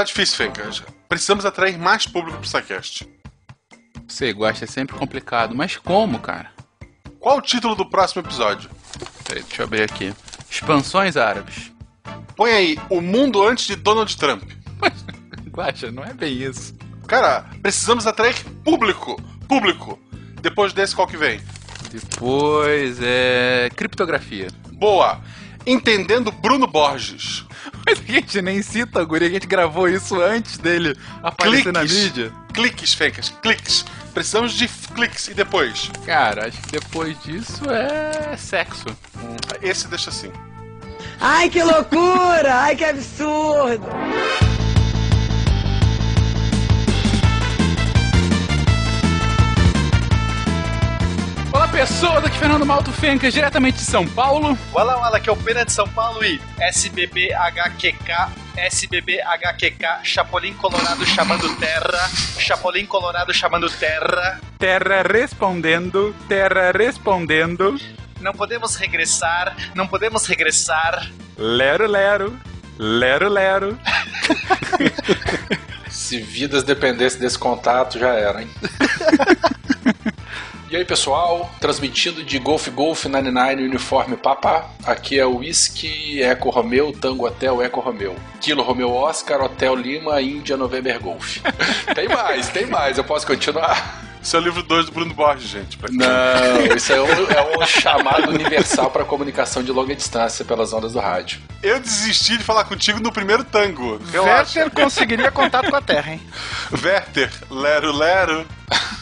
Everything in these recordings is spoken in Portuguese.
Tá difícil, Fencas. Precisamos atrair mais público pro SciCast. Você gosta, é sempre complicado. Mas como, cara? Qual o título do próximo episódio? Peraí, deixa eu abrir aqui. Expansões árabes. Põe aí, o mundo antes de Donald Trump. Guaxa, não é bem isso. Cara, precisamos atrair público. Público. Depois desse, qual que vem? Depois é. criptografia. Boa. Entendendo Bruno Borges. Mas a gente nem cita, Guri, a gente gravou isso antes dele aparecer na Cliques. mídia. Cliques, Fencas, cliques. Precisamos de cliques. E depois? Cara, acho que depois disso é sexo. Esse deixa assim. Ai, que loucura! Ai, que absurdo! Olá, pessoas! Aqui é Fernando Malto Fencas, diretamente de São Paulo. Wala Wala, que é o Pena de São Paulo e SBBHQK, SBBHQK, Chapolin Colorado chamando terra, Chapolin Colorado chamando terra. Terra respondendo, terra respondendo. Não podemos regressar, não podemos regressar. Lero, lero, lero, lero. Se vidas dependessem desse contato, já era, hein? e aí, pessoal, transmitindo de Golf Golf 99 Uniforme Papá. Aqui é o Whisky Eco Romeo, Tango Hotel Eco Romeo. Kilo Romeo Oscar, Hotel Lima, Índia November Golf. tem mais, tem mais, eu posso continuar? Esse é o livro 2 do Bruno Borges, gente. Não, isso é um, é um chamado universal para comunicação de longa distância pelas ondas do rádio. Eu desisti de falar contigo no primeiro tango. Relaxa. Werther conseguiria contato com a terra, hein? Werther, lero, lero.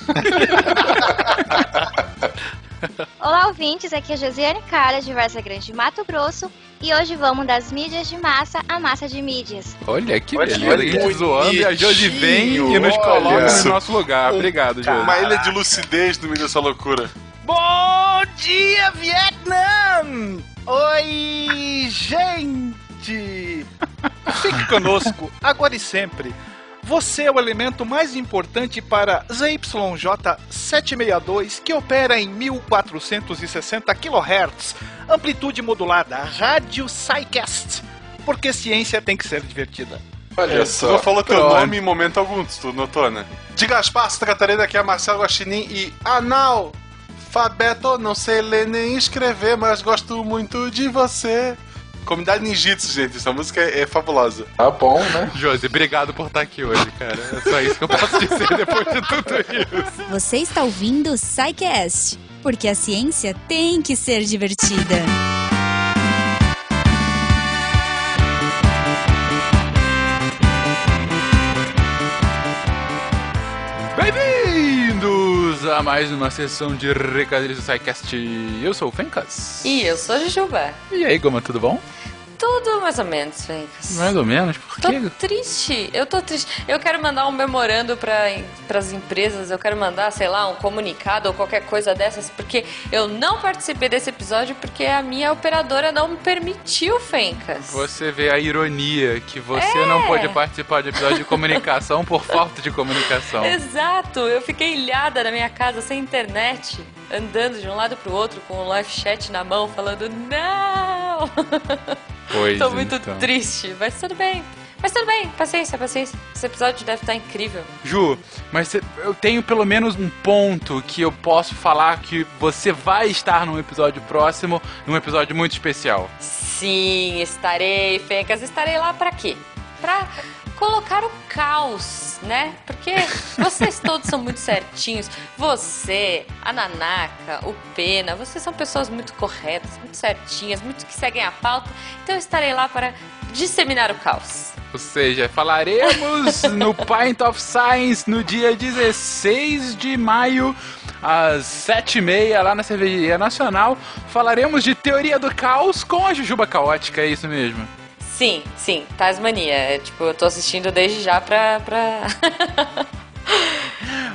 Olá, ouvintes. Aqui é Josiane Cara, de Varza Grande de Mato Grosso. E hoje vamos das mídias de massa à massa de mídias. Olha que Olha, beleza, a gente zoando e a Josi vem e nos olha coloca isso. no nosso lugar. Obrigado, Josi. Uma ilha de lucidez no meio dessa loucura. Bom dia, Vietnã! Oi, gente! Fique conosco, agora e sempre. Você é o elemento mais importante para ZYJ762, que opera em 1460 kHz, amplitude modulada, rádio SciCast. Porque ciência tem que ser divertida. Olha Tu só. não falou teu Pronto. nome em momento algum, tu notou, né? De Gaspar, Santa Catarina, aqui é Marcelo Guaxinim e analfabeto, não sei ler nem escrever, mas gosto muito de você. Comunidade Ninjitsu, gente, essa música é, é fabulosa. Tá bom, né? Josi, obrigado por estar aqui hoje, cara. É só isso que eu posso dizer depois de tudo isso. Você está ouvindo o SciCast, porque a ciência tem que ser divertida. A mais uma sessão de recadilhos do SciCast. Eu sou o Fencas. E eu sou a Jujuba. E aí, Goma, tudo bom? Tudo mais ou menos, Fencas. Mais ou menos, por Tô quê? triste, eu tô triste. Eu quero mandar um memorando para as empresas, eu quero mandar, sei lá, um comunicado ou qualquer coisa dessas, porque eu não participei desse episódio porque a minha operadora não me permitiu, Fencas. Você vê a ironia que você não pôde participar de episódio de comunicação por falta de comunicação. Exato, eu fiquei ilhada na minha casa sem internet, andando de um lado pro outro com o live chat na mão, falando não! Pois Tô muito então. triste, mas tudo bem. Mas tudo bem, paciência, paciência. Esse episódio deve estar incrível. Ju, mas eu tenho pelo menos um ponto que eu posso falar que você vai estar num episódio próximo, num episódio muito especial. Sim, estarei, Fencas. Estarei lá pra quê? Pra colocar o caos, né? Porque vocês todos são muito certinhos. Você, a Nanaka, o Pena, vocês são pessoas muito corretas, muito certinhas, muito que seguem a pauta. Então eu estarei lá para disseminar o caos. Ou seja, falaremos no Pint of Science no dia 16 de maio, às 7h30, lá na Cervejaria Nacional. Falaremos de teoria do caos com a Jujuba Caótica, é isso mesmo? Sim, sim, Tasmania. É, tipo, eu tô assistindo desde já pra. pra...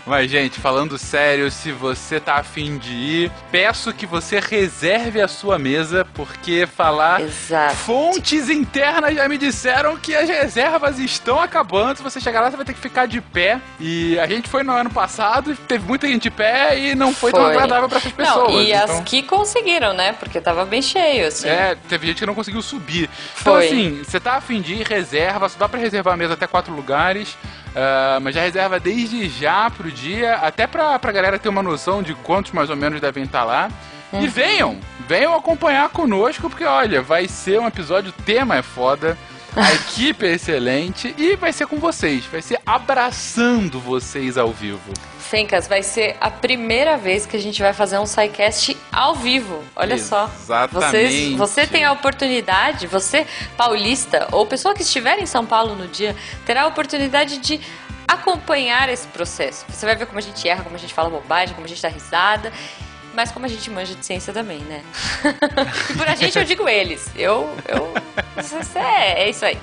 Mas, gente, falando sério, se você tá afim de ir, peço que você reserve a sua mesa, porque falar. Exato. Fontes internas já me disseram que as reservas estão acabando. Se você chegar lá, você vai ter que ficar de pé. E a gente foi no ano passado, teve muita gente de pé e não foi, tão Foi. agradável para essas pessoas. Não, e então... as que conseguiram, né? Porque tava bem cheio, assim. É, teve gente que não conseguiu subir. Então, Foi. assim, você tá afim de ir, reserva, só dá pra reservar a mesa até quatro lugares. Ah, mas já reserva desde já pro dia, até pra, pra galera ter uma noção de quantos mais ou menos devem estar lá. Uhum. E venham, venham acompanhar conosco, porque olha, vai ser um episódio, o tema é foda, a equipe é excelente e vai ser com vocês, vai ser abraçando vocês ao vivo. Fencas, vai ser a primeira vez que a gente vai fazer um SciCast ao vivo. Olha só. Exatamente. Você tem a oportunidade, você paulista ou pessoa que estiver em São Paulo no dia, terá a oportunidade de acompanhar esse processo. Você vai ver como a gente erra, como a gente fala bobagem, como a gente dá risada. Mas como a gente manja de ciência também, né? e por a gente eu digo eles. Eu. eu é, é isso aí.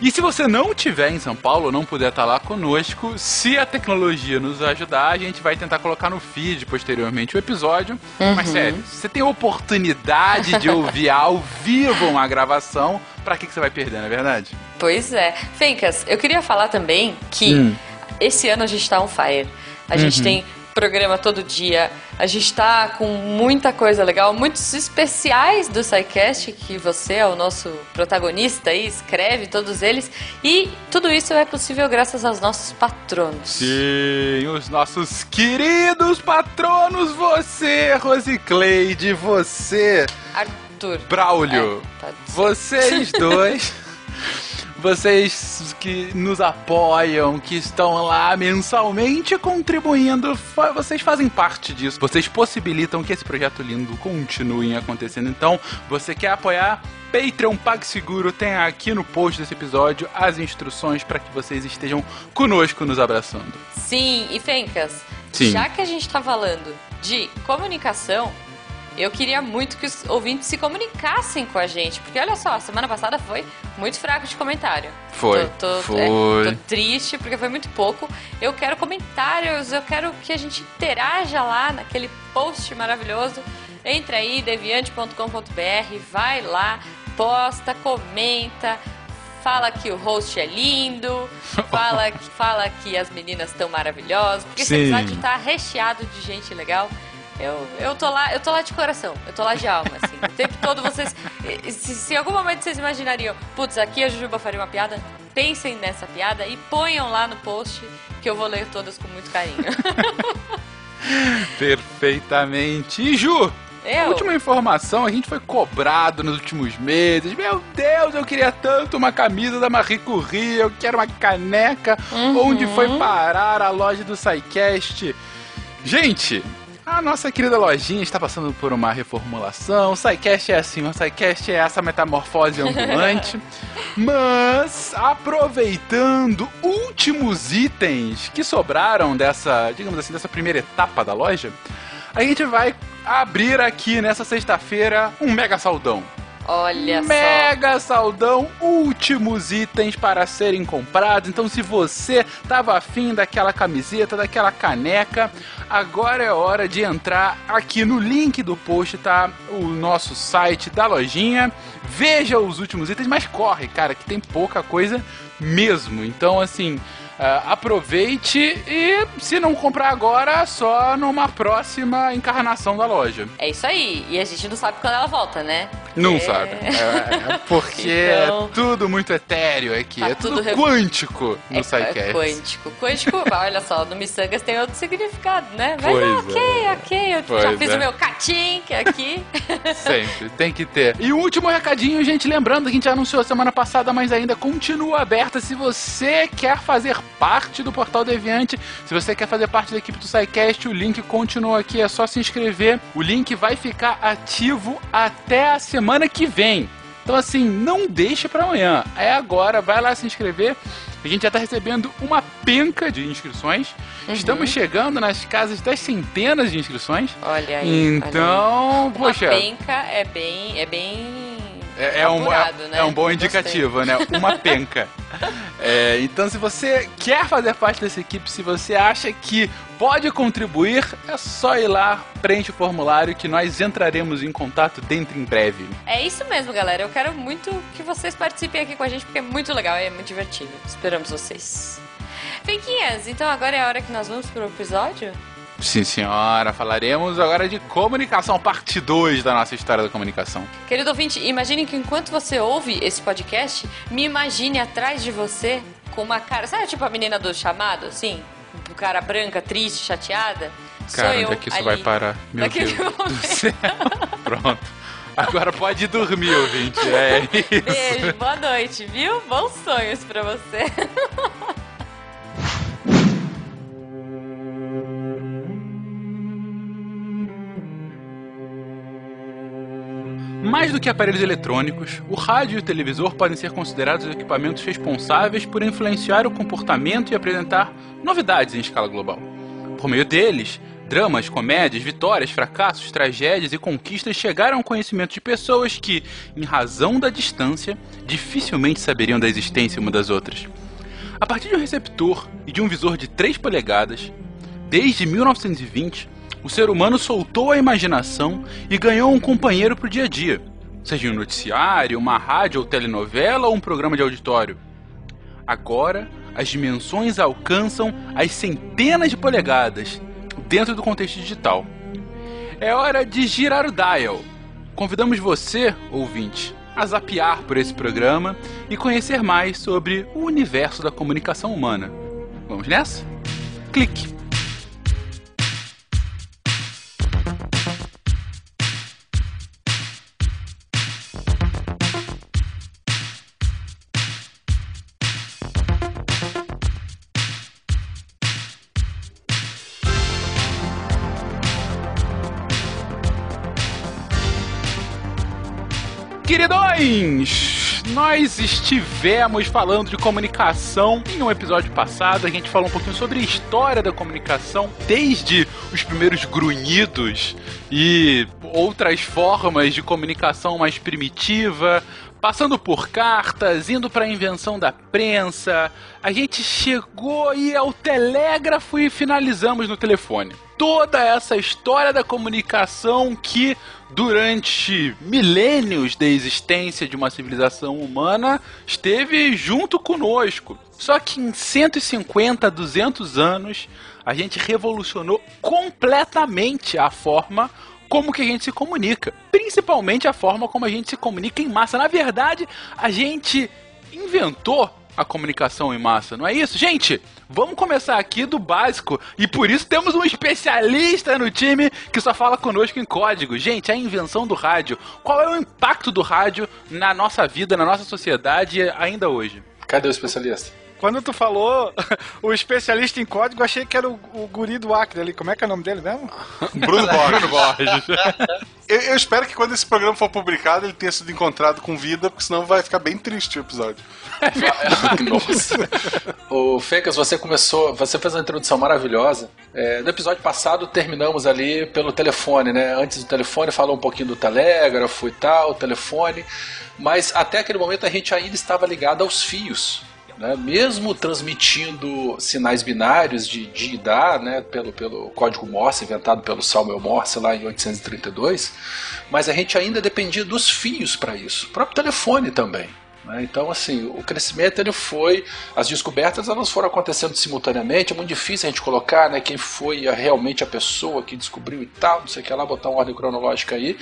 E se você não estiver em São Paulo, não puder estar lá conosco, se a tecnologia nos ajudar, a gente vai tentar colocar no feed posteriormente o episódio. Mas sério, se você tem a oportunidade de ouvir ao vivo uma gravação, pra que, que você vai perder, não é verdade? Pois é. Fencas, eu queria falar também que Hum. esse ano a gente tá on fire. A gente tem programa todo dia, a gente tá com muita coisa legal, muitos especiais do SciCast, que você é o nosso protagonista aí, escreve todos eles. E tudo isso é possível graças aos nossos patronos. Sim, os nossos queridos patronos, você, Rosicleide, você, Arthur. Braulio. É. Vocês dois. Vocês que nos apoiam, que estão lá mensalmente contribuindo, fa- vocês fazem parte disso. Vocês possibilitam que esse projeto lindo continue acontecendo. Então, você quer apoiar? Patreon PagSeguro tem aqui no post desse episódio as instruções para que vocês estejam conosco nos abraçando. Sim, e Fencas, Sim. já que a gente tá falando de comunicação, eu queria muito que os ouvintes se comunicassem com a gente, porque olha só, a semana passada foi muito fraco de comentário. Foi, Tô, tô- foi. é, tô triste porque foi muito pouco. Eu quero comentários, eu quero que a gente interaja lá naquele post maravilhoso. Entra aí, deviante.com.br, vai lá, posta, comenta, fala que o host é lindo, fala, que- fala que as meninas estão maravilhosas, porque esse Sim. episódio tá recheado de gente legal. Eu, eu tô lá, eu tô lá de coração, eu tô lá de alma, assim. O tempo todo vocês. Se, se em algum momento vocês imaginariam, putz, aqui a Jujuba faria uma piada, pensem nessa piada e ponham lá no post que eu vou ler todas com muito carinho. Perfeitamente. E Ju, Eu? última informação, a gente foi cobrado nos últimos meses. Meu Deus, eu queria tanto uma camisa da Marie Curie, eu quero uma caneca. Uhum. Onde foi parar a loja do SciCast? Gente, a nossa querida lojinha está passando por uma reformulação. O SciCast é assim, o SciCast é essa metamorfose ambulante. Mas, aproveitando últimos itens que sobraram dessa, digamos assim, dessa primeira etapa da loja, a gente vai abrir aqui nessa sexta-feira um mega saldão. Olha só. Mega saldão, últimos itens para serem comprados. Então, se você tava afim daquela camiseta, daquela caneca, agora é hora de entrar aqui no link do post, tá? O nosso site da lojinha. Veja os últimos itens, mas corre, cara, que tem pouca coisa mesmo. Então, assim. Ah, aproveite e se não comprar agora, só numa próxima encarnação da loja. É isso aí. E a gente não sabe quando ela volta, né? Não É. sabe. É, é porque Então- é tudo muito etéreo aqui. Tá é tudo, tudo quântico no É, SciCast. é quântico. Quântico, olha só, no Missangas tem outro significado, né? Mas Pois ok, é. ok. Eu Pois já fiz é. o meu catink aqui. Sempre, tem que ter. E o último recadinho, gente, lembrando, a gente anunciou semana passada, mas ainda continua aberta. Se você quer fazer parte do Portal Deviante, se você quer fazer parte da equipe do SciCast, o link continua aqui, é só se inscrever. O link vai ficar ativo até a semana que vem. Então, assim, não deixe pra amanhã. É agora, vai lá se inscrever. A gente já tá recebendo uma penca de inscrições. Uhum. Estamos chegando nas casas das centenas de inscrições. Olha aí. olha aí. Então, Uma poxa. penca é bem. É bem. É, é um, Apurado, é, né? é um bom Gostei. indicativo, né? Uma penca. É, então, se você quer fazer parte dessa equipe, se você acha que pode contribuir, é só ir lá, preenche o formulário que nós entraremos em contato dentro em breve. É isso mesmo, galera. Eu quero muito que vocês participem aqui com a gente, porque é muito legal e é muito divertido. Esperamos vocês. Fenquinhas, então agora é a hora que nós vamos pro episódio? Sim, senhora. Falaremos agora de comunicação, parte 2 da nossa história da comunicação. Querido ouvinte, imagine que enquanto você ouve esse podcast, me imagine atrás de você com uma cara. Sabe tipo a menina do chamado, assim? Com cara branca, triste, chateada? Cara, Sou eu onde é que isso ali. vai parar? Meu Naquele Deus do momento. céu. Pronto. Agora pode dormir, ouvinte. É isso. Beijo, boa noite, viu? Bons sonhos pra você. Mais do que aparelhos eletrônicos, o rádio e o televisor podem ser considerados os equipamentos responsáveis por influenciar o comportamento e apresentar novidades em escala global. Por meio deles, dramas, comédias, vitórias, fracassos, tragédias e conquistas chegaram ao conhecimento de pessoas que, em razão da distância, dificilmente saberiam da existência uma das outras. A partir de um receptor e de um visor de 3 polegadas, desde 1920, o ser humano soltou a imaginação e ganhou um companheiro para o dia a dia, seja um noticiário, uma rádio ou telenovela ou um programa de auditório. Agora, as dimensões alcançam as centenas de polegadas dentro do contexto digital. É hora de girar o dial. Convidamos você, ouvinte, a zapear por esse programa e conhecer mais sobre o universo da comunicação humana. Vamos nessa? Clique! Queridões, nós estivemos falando de comunicação em um episódio passado. A gente falou um pouquinho sobre a história da comunicação, desde os primeiros grunhidos e outras formas de comunicação mais primitiva, passando por cartas, indo para a invenção da prensa. A gente chegou aí ao telégrafo e finalizamos no telefone. Toda essa história da comunicação que durante milênios da existência de uma civilização humana esteve junto conosco. Só que em 150, 200 anos, a gente revolucionou completamente a forma como que a gente se comunica, principalmente a forma como a gente se comunica em massa. Na verdade, a gente inventou a comunicação em massa, não é isso? Gente, vamos começar aqui do básico e por isso temos um especialista no time que só fala conosco em código. Gente, a invenção do rádio. Qual é o impacto do rádio na nossa vida, na nossa sociedade ainda hoje? Cadê o especialista? Quando tu falou o especialista em código, eu achei que era o, o guri do Acre ali. Como é que é o nome dele mesmo? Bruno Borges. Bruno Borges. Eu, eu espero que quando esse programa for publicado ele tenha sido encontrado com vida, porque senão vai ficar bem triste o episódio. Nossa. O Fecas, você começou, você fez uma introdução maravilhosa. É, no episódio passado terminamos ali pelo telefone, né? Antes do telefone falou um pouquinho do telégrafo e tal, telefone, mas até aquele momento a gente ainda estava ligado aos fios. Né? Mesmo transmitindo sinais binários de, de dar, né? pelo, pelo código Morse inventado pelo Samuel Morse lá em 832, mas a gente ainda dependia dos fios para isso, o próprio telefone também. Né? Então, assim, o crescimento ele foi. As descobertas elas foram acontecendo simultaneamente. É muito difícil a gente colocar né, quem foi a- realmente a pessoa que descobriu e tal, não sei o que lá, botar uma ordem cronológica aí.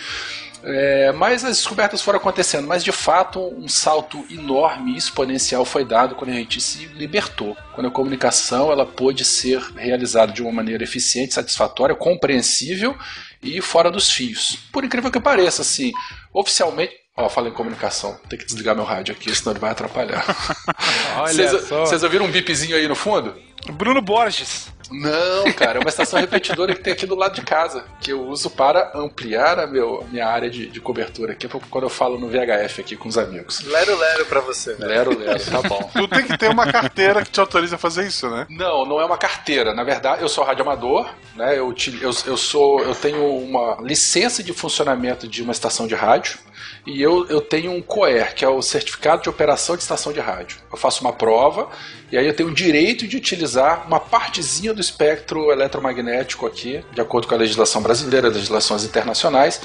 É, mas as descobertas foram acontecendo. Mas de fato, um salto enorme exponencial foi dado quando a gente se libertou. Quando a comunicação ela pôde ser realizada de uma maneira eficiente, satisfatória, compreensível e fora dos fios. Por incrível que pareça, assim, oficialmente. Ó, eu falei em comunicação. Tem que desligar meu rádio aqui, senão ele vai atrapalhar. Olha Vocês só. vocês ouviram um bipzinho aí no fundo? Bruno Borges. Não, cara, é uma estação repetidora que tem aqui do lado de casa, que eu uso para ampliar a meu, minha área de, de cobertura aqui, quando eu falo no VHF aqui com os amigos. Lero Lero pra você. Lero, lero, tá bom. Tu tem que ter uma carteira que te autoriza a fazer isso, né? Não, não é uma carteira. Na verdade, eu sou radioamador, né? Eu, eu, eu sou, eu tenho uma licença de funcionamento de uma estação de rádio. E eu, eu tenho um COER, que é o Certificado de Operação de Estação de Rádio. Eu faço uma prova e aí eu tenho o direito de utilizar uma partezinha do espectro eletromagnético aqui, de acordo com a legislação brasileira, legislações internacionais,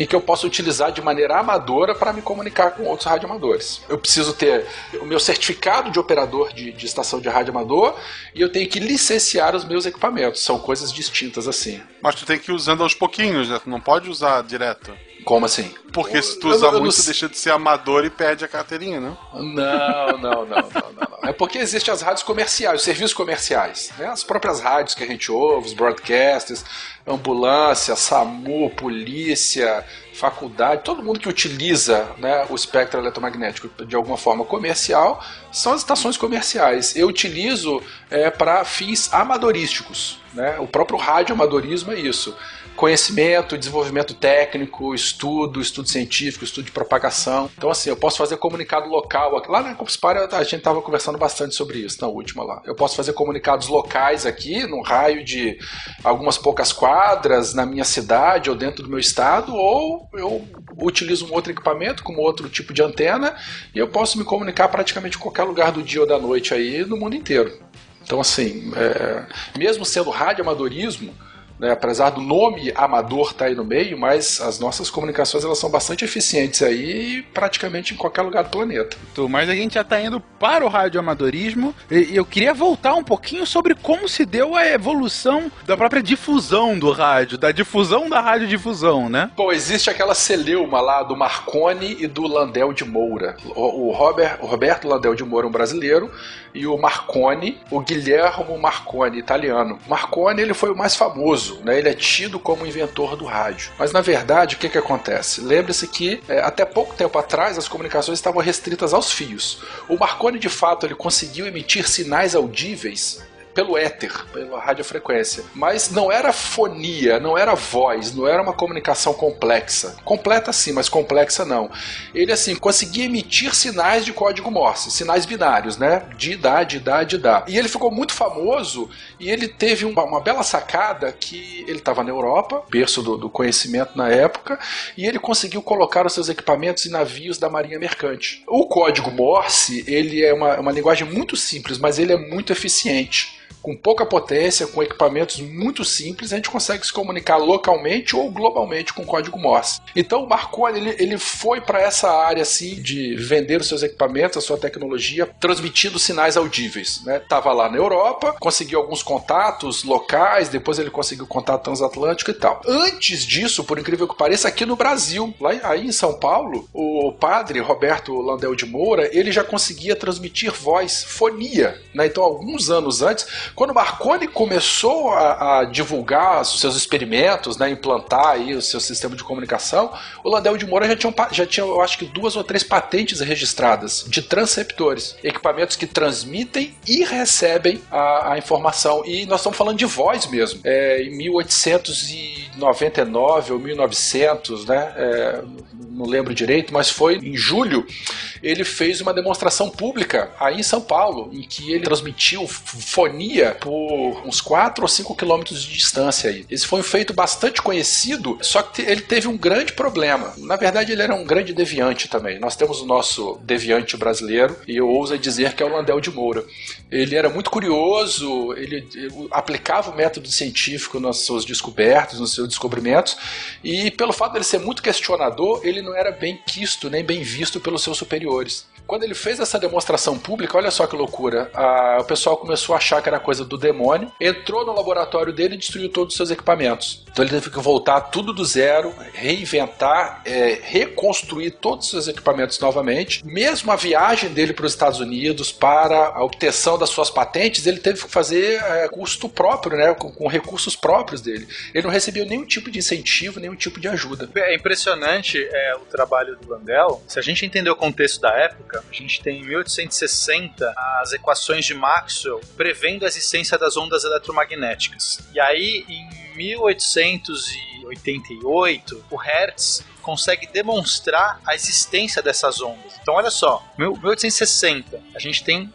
em que eu posso utilizar de maneira amadora para me comunicar com outros radioamadores. Eu preciso ter o meu certificado de operador de, de estação de rádio amador e eu tenho que licenciar os meus equipamentos. São coisas distintas assim. Mas tu tem que ir usando aos pouquinhos, né? Tu não pode usar direto. Como assim? Porque se tu Eu- usar eu não muito, sei. deixa de ser amador e perde a carteirinha, né? Não, não, não, não, não, não. É porque existem as rádios comerciais, os serviços comerciais, né? As próprias rádios que a gente ouve, os broadcasters, ambulância, SAMU, polícia, faculdade, todo mundo que utiliza né, o espectro eletromagnético de alguma forma comercial são as estações comerciais. Eu utilizo para fins amadorísticos. Né? O próprio radioamadorismo é isso conhecimento, desenvolvimento técnico, estudo, estudo científico, estudo de propagação. Então, assim, eu posso fazer comunicado local. Lá na Campus Party a gente estava conversando bastante sobre isso, na última lá. Eu posso fazer comunicados locais aqui, num raio de algumas poucas quadras, na minha cidade ou dentro do meu estado, ou eu utilizo um outro equipamento, como outro tipo de antena, e eu posso me comunicar praticamente em qualquer lugar do dia ou da noite aí, no mundo inteiro. Então, assim, é, mesmo sendo radioamadorismo, né, apesar do nome amador estar aí no meio, mas as nossas comunicações elas são bastante eficientes aí praticamente em qualquer lugar do planeta. Tu, Mas a gente já tá indo para o radioamadorismo e eu queria voltar um pouquinho sobre como se deu a evolução da própria difusão do rádio, da difusão da radiodifusão, né? Bom, existe aquela celeuma lá do Marconi e do Landel de Moura. O, o Robert, o Roberto Landel de Moura é um brasileiro e o Marconi, o Guilhermo Marconi, italiano. Marconi ele foi o mais famoso, né? Ele é tido como inventor do rádio. Mas na verdade, o que que acontece? Lembre-se que é, até pouco tempo atrás as comunicações estavam restritas aos fios. O Marconi de fato ele conseguiu emitir sinais audíveis pelo éter, pela radiofrequência. Mas não era fonia, não era voz, não era uma comunicação complexa. Completa sim, mas complexa não. Ele assim conseguia emitir sinais de código Morse, sinais binários, né? De dá, de dá, de dá. E ele ficou muito famoso e ele teve uma, uma bela sacada que ele estava na Europa, berço do, do conhecimento na época, e ele conseguiu colocar os seus equipamentos em navios da Marinha Mercante. O código Morse, ele é uma, uma linguagem muito simples, mas ele é muito eficiente com pouca potência, com equipamentos muito simples, a gente consegue se comunicar localmente ou globalmente com código Morse. Então o Marconi ele, ele foi para essa área assim de vender os seus equipamentos, a sua tecnologia, transmitindo sinais audíveis. Né? Tava lá na Europa, conseguiu alguns contatos locais, depois ele conseguiu contato transatlântico e tal. Antes disso, por incrível que pareça, aqui no Brasil, lá aí em São Paulo, o padre Roberto Landel de Moura, ele já conseguia transmitir voz, fonia. Né? Então alguns anos antes quando Marconi começou a, a, divulgar os seus experimentos, né, implantar aí o seu sistema de comunicação, o Landel de Moura já tinha, já tinha, eu acho que duas ou três patentes registradas de transceptores, equipamentos que transmitem e recebem a, a informação. E nós estamos falando de voz mesmo. É, em 1899 ou 1900, né, é, não lembro direito, mas foi em julho, ele fez uma demonstração pública aí em São Paulo, em que ele transmitiu fonia por uns 4 ou 5 quilômetros de distância aí. Esse foi um feito bastante conhecido, só que ele teve um grande problema. Na verdade, ele era um grande deviante também. Nós temos o nosso deviante brasileiro, e eu ouso dizer que é o Landel de Moura. Ele era muito curioso, ele, aplicava o método científico nas suas descobertas, nos seus descobrimentos, e pelo fato de ele ser muito questionador, ele não era bem quisto nem bem visto pelos seus superiores. Quando ele fez essa demonstração pública, olha só que loucura, a, o pessoal começou a achar que era coisa do demônio, entrou no laboratório dele e destruiu todos os seus equipamentos. Então ele teve que voltar tudo do zero, reinventar, é, reconstruir todos os seus equipamentos novamente. Mesmo a viagem dele para os Estados Unidos, para a obtenção das suas patentes, ele teve que fazer é, custo próprio, né, com, com recursos próprios dele. Ele não recebeu nenhum tipo de incentivo, nenhum tipo de ajuda. É impressionante é, o trabalho do Landel. Se a gente entender o contexto da época, a gente tem em 1860 as equações de Maxwell prevendo a existência das ondas eletromagnéticas. E aí, em 1888, o Hertz consegue demonstrar a existência dessas ondas. Então, olha só, 1860, a gente tem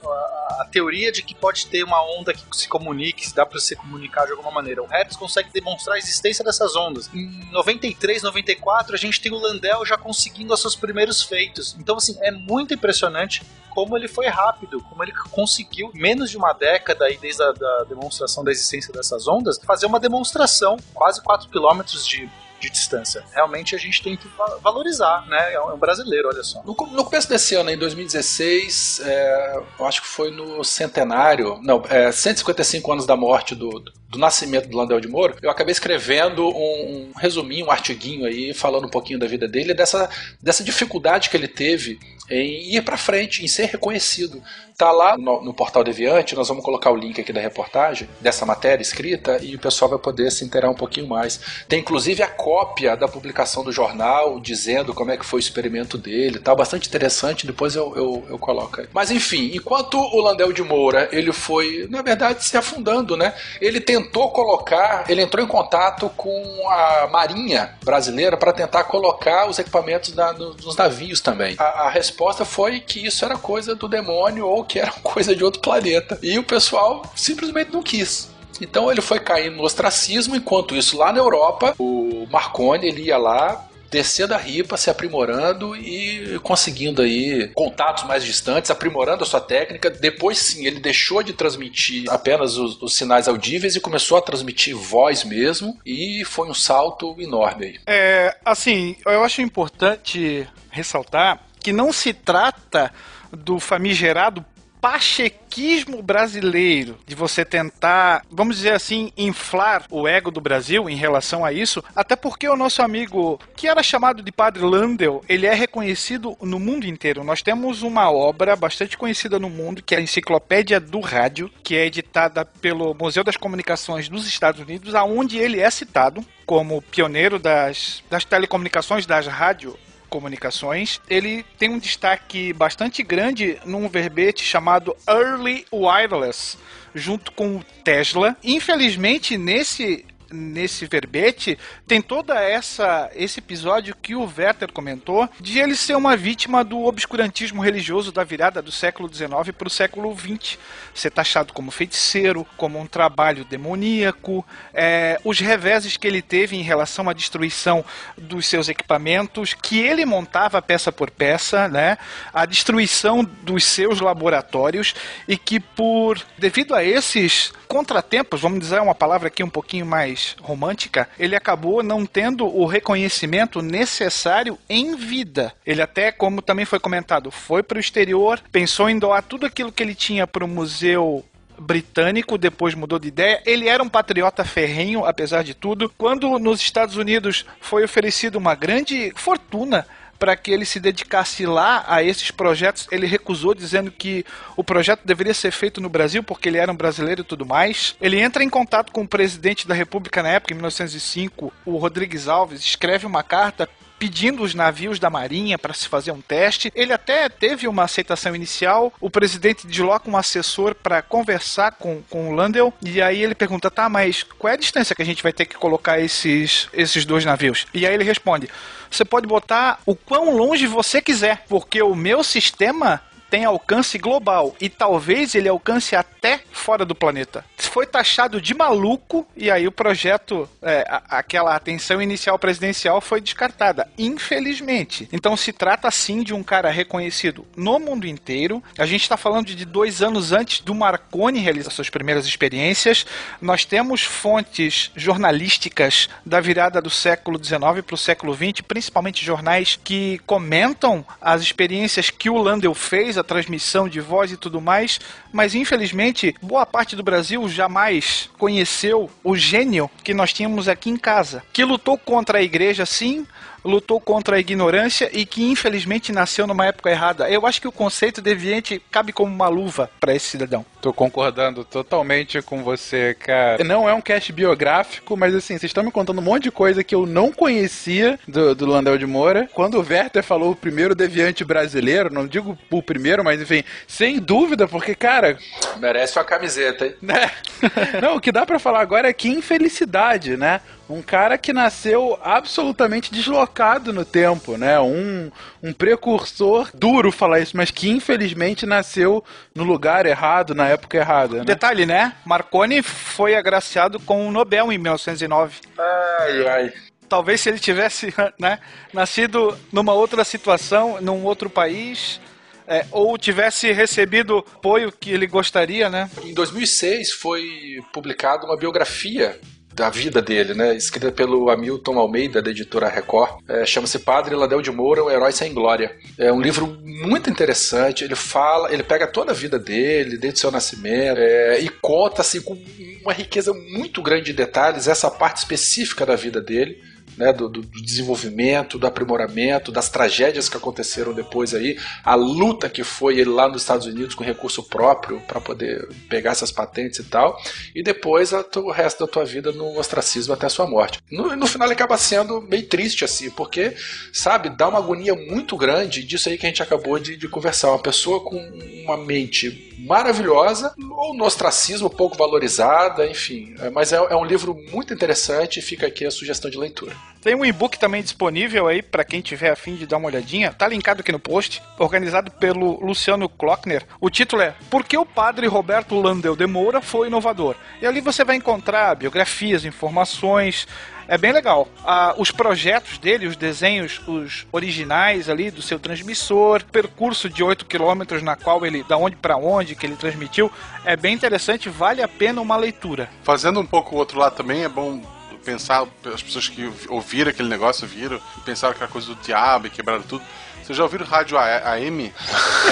a teoria de que pode ter uma onda que se comunique, se dá para se comunicar de alguma maneira. O Hertz consegue demonstrar a existência dessas ondas. Em 93, 94, a gente tem o Landau já conseguindo os seus primeiros feitos. Então, assim, é muito impressionante como ele foi rápido, como ele conseguiu, menos de uma década aí desde a da demonstração da existência dessas ondas, fazer uma demonstração, quase 4 km de de distância. Realmente a gente tem que valorizar, né? É um brasileiro, olha só. No, no começo desse ano, em 2016, é, eu acho que foi no centenário, não, é, 155 anos da morte do, do nascimento do Landel de Moro, eu acabei escrevendo um, um resuminho, um artiguinho aí, falando um pouquinho da vida dele, dessa, dessa dificuldade que ele teve em ir para frente, em ser reconhecido. Tá lá no, no, portal Deviante, nós vamos colocar o link aqui da reportagem, dessa matéria escrita, e o pessoal vai poder se inteirar um pouquinho mais. Tem inclusive a cópia da publicação do jornal, dizendo como é que foi o experimento dele tal, bastante interessante, depois eu, eu, eu coloco aí. Mas enfim, enquanto o Landel de Moura, ele foi, na verdade, se afundando, né? Ele tentou colocar, ele entrou em contato com a Marinha brasileira para tentar colocar os equipamentos da, nos navios também. A, a resposta foi que isso era coisa do demônio ou que era coisa de outro planeta. E o pessoal simplesmente não quis. Então ele foi caindo no ostracismo, enquanto isso lá na Europa, o Marconi ele ia lá descendo a ripa, se aprimorando e conseguindo aí contatos mais distantes, aprimorando a sua técnica. Depois sim, ele deixou de transmitir apenas os, os sinais audíveis e começou a transmitir voz mesmo e foi um salto enorme aí. É, assim, eu acho importante ressaltar que não se trata do famigerado pachequismo brasileiro, de você tentar, vamos dizer assim, inflar o ego do Brasil em relação a isso, até porque o nosso amigo, que era chamado de Padre Landel, ele é reconhecido no mundo inteiro. Nós temos uma obra bastante conhecida no mundo, que é a Enciclopédia do Rádio, que é editada pelo Museu das Comunicações dos Estados Unidos, aonde ele é citado como pioneiro das, das telecomunicações, das rádio comunicações, ele tem um destaque bastante grande num verbete chamado Early Wireless, junto com o Tesla. Infelizmente, nesse nesse verbete tem toda essa esse episódio que o Werther comentou de ele ser uma vítima do obscurantismo religioso da virada do século XIX para o século XX, ser taxado como feiticeiro, como um trabalho demoníaco, é, os reveses que ele teve em relação à destruição dos seus equipamentos, que ele montava peça por peça, né, a destruição dos seus laboratórios e que por devido a esses contratempos, vamos dizer uma palavra aqui um pouquinho mais romântica, ele acabou não tendo o reconhecimento necessário em vida. Ele até, como também foi comentado, foi para o exterior, pensou em doar tudo aquilo que ele tinha para o museu britânico, depois mudou de ideia. Ele era um patriota ferrenho, apesar de tudo. Quando nos Estados Unidos foi oferecido uma grande fortuna para que ele se dedicasse lá a esses projetos. Ele recusou, dizendo que o projeto deveria ser feito no Brasil, porque ele era um brasileiro e tudo mais. Ele entra em contato com o presidente da República na época, em 1905, o Rodrigues Alves, escreve uma carta pedindo os navios da Marinha para se fazer um teste. Ele até teve uma aceitação inicial. O presidente desloca um assessor para conversar com, com o Landel. E aí ele pergunta: tá, mas qual é a distância que a gente vai ter que colocar esses, esses dois navios? E aí ele responde: você pode botar o quão longe você quiser, porque o meu sistema tem alcance global e talvez ele alcance até fora do planeta. Foi taxado de maluco e aí o projeto, é, aquela atenção inicial presidencial foi descartada, infelizmente. Então se trata sim de um cara reconhecido no mundo inteiro. A gente está falando de dois anos antes do Marconi realizar suas primeiras experiências. Nós temos fontes jornalísticas da virada do século XIX para o século XX, principalmente jornais que comentam as experiências que o Landel fez a transmissão de voz e tudo mais, mas infelizmente boa parte do Brasil jamais conheceu o gênio que nós tínhamos aqui em casa, que lutou contra a igreja sim, lutou contra a ignorância e que infelizmente nasceu numa época errada. Eu acho que o conceito deviante cabe como uma luva para esse cidadão. Tô concordando totalmente com você, cara. Não é um cast biográfico, mas assim, vocês estão me contando um monte de coisa que eu não conhecia do, do Landel de Moura. Quando o Werther falou o primeiro deviante brasileiro, não digo o primeiro, mas enfim, sem dúvida, porque, cara. Merece uma camiseta, hein? Né? não, o que dá para falar agora é que infelicidade, né? Um cara que nasceu absolutamente deslocado no tempo, né? Um, um precursor, duro falar isso, mas que infelizmente nasceu no lugar errado, na época errada. Né? Detalhe, né? Marconi foi agraciado com o Nobel em 1909. Ai, ai. Talvez se ele tivesse né, nascido numa outra situação, num outro país, é, ou tivesse recebido o apoio que ele gostaria, né? Em 2006 foi publicada uma biografia da vida dele, né? Escrita pelo Hamilton Almeida, da editora Record. É, Chama-se Padre Ladel de Moura, um herói sem glória. É um livro muito interessante. Ele fala, ele pega toda a vida dele, desde o seu nascimento, é, e conta assim com uma riqueza muito grande de detalhes essa parte específica da vida dele né, do, do, desenvolvimento, do aprimoramento, das tragédias que aconteceram depois aí, a luta que foi ele lá nos Estados Unidos com recurso próprio para poder pegar essas patentes e tal, e depois a, o resto da tua vida no ostracismo até a sua morte. No, no final ele acaba sendo meio triste assim, porque, sabe, dá uma agonia muito grande disso aí que a gente acabou de, de conversar. Uma pessoa com uma mente maravilhosa, ou no ostracismo pouco valorizada, enfim. É, mas é, é um livro muito interessante e fica aqui a sugestão de leitura. Tem um e-book também disponível aí para quem tiver afim de dar uma olhadinha. Tá linkado aqui no post, organizado pelo Luciano Klockner. O título é Por que o padre Roberto Landel de Moura foi inovador? E ali você vai encontrar biografias, informações, é bem legal. Ah, os projetos dele, os desenhos, os originais ali do seu transmissor, percurso de 8 km na qual ele, da onde para onde que ele transmitiu, é bem interessante, vale a pena uma leitura. Fazendo um pouco o outro lado também, é bom pensar, as pessoas que ouviram aquele negócio, viram, pensaram que era coisa do diabo e quebraram tudo. Vocês já ouviram rádio AM?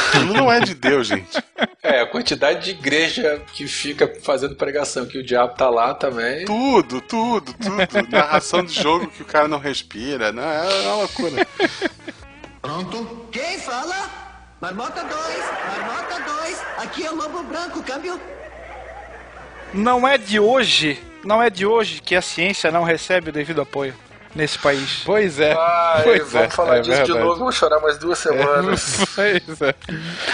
Aquilo não é de Deus, gente. É, a quantidade de igreja que fica fazendo pregação, que o diabo tá lá também. Tudo, tudo, tudo. Narração de jogo que o cara não respira. Não, é uma loucura. Pronto? Quem fala? Marmota 2, Marmota 2, aqui é o Lobo Branco, câmbio. Não é de hoje, não é de hoje que a ciência não recebe o devido apoio nesse país. Pois é. Ai, pois vamos é, falar é disso de novo, vamos chorar mais duas semanas. Pois é.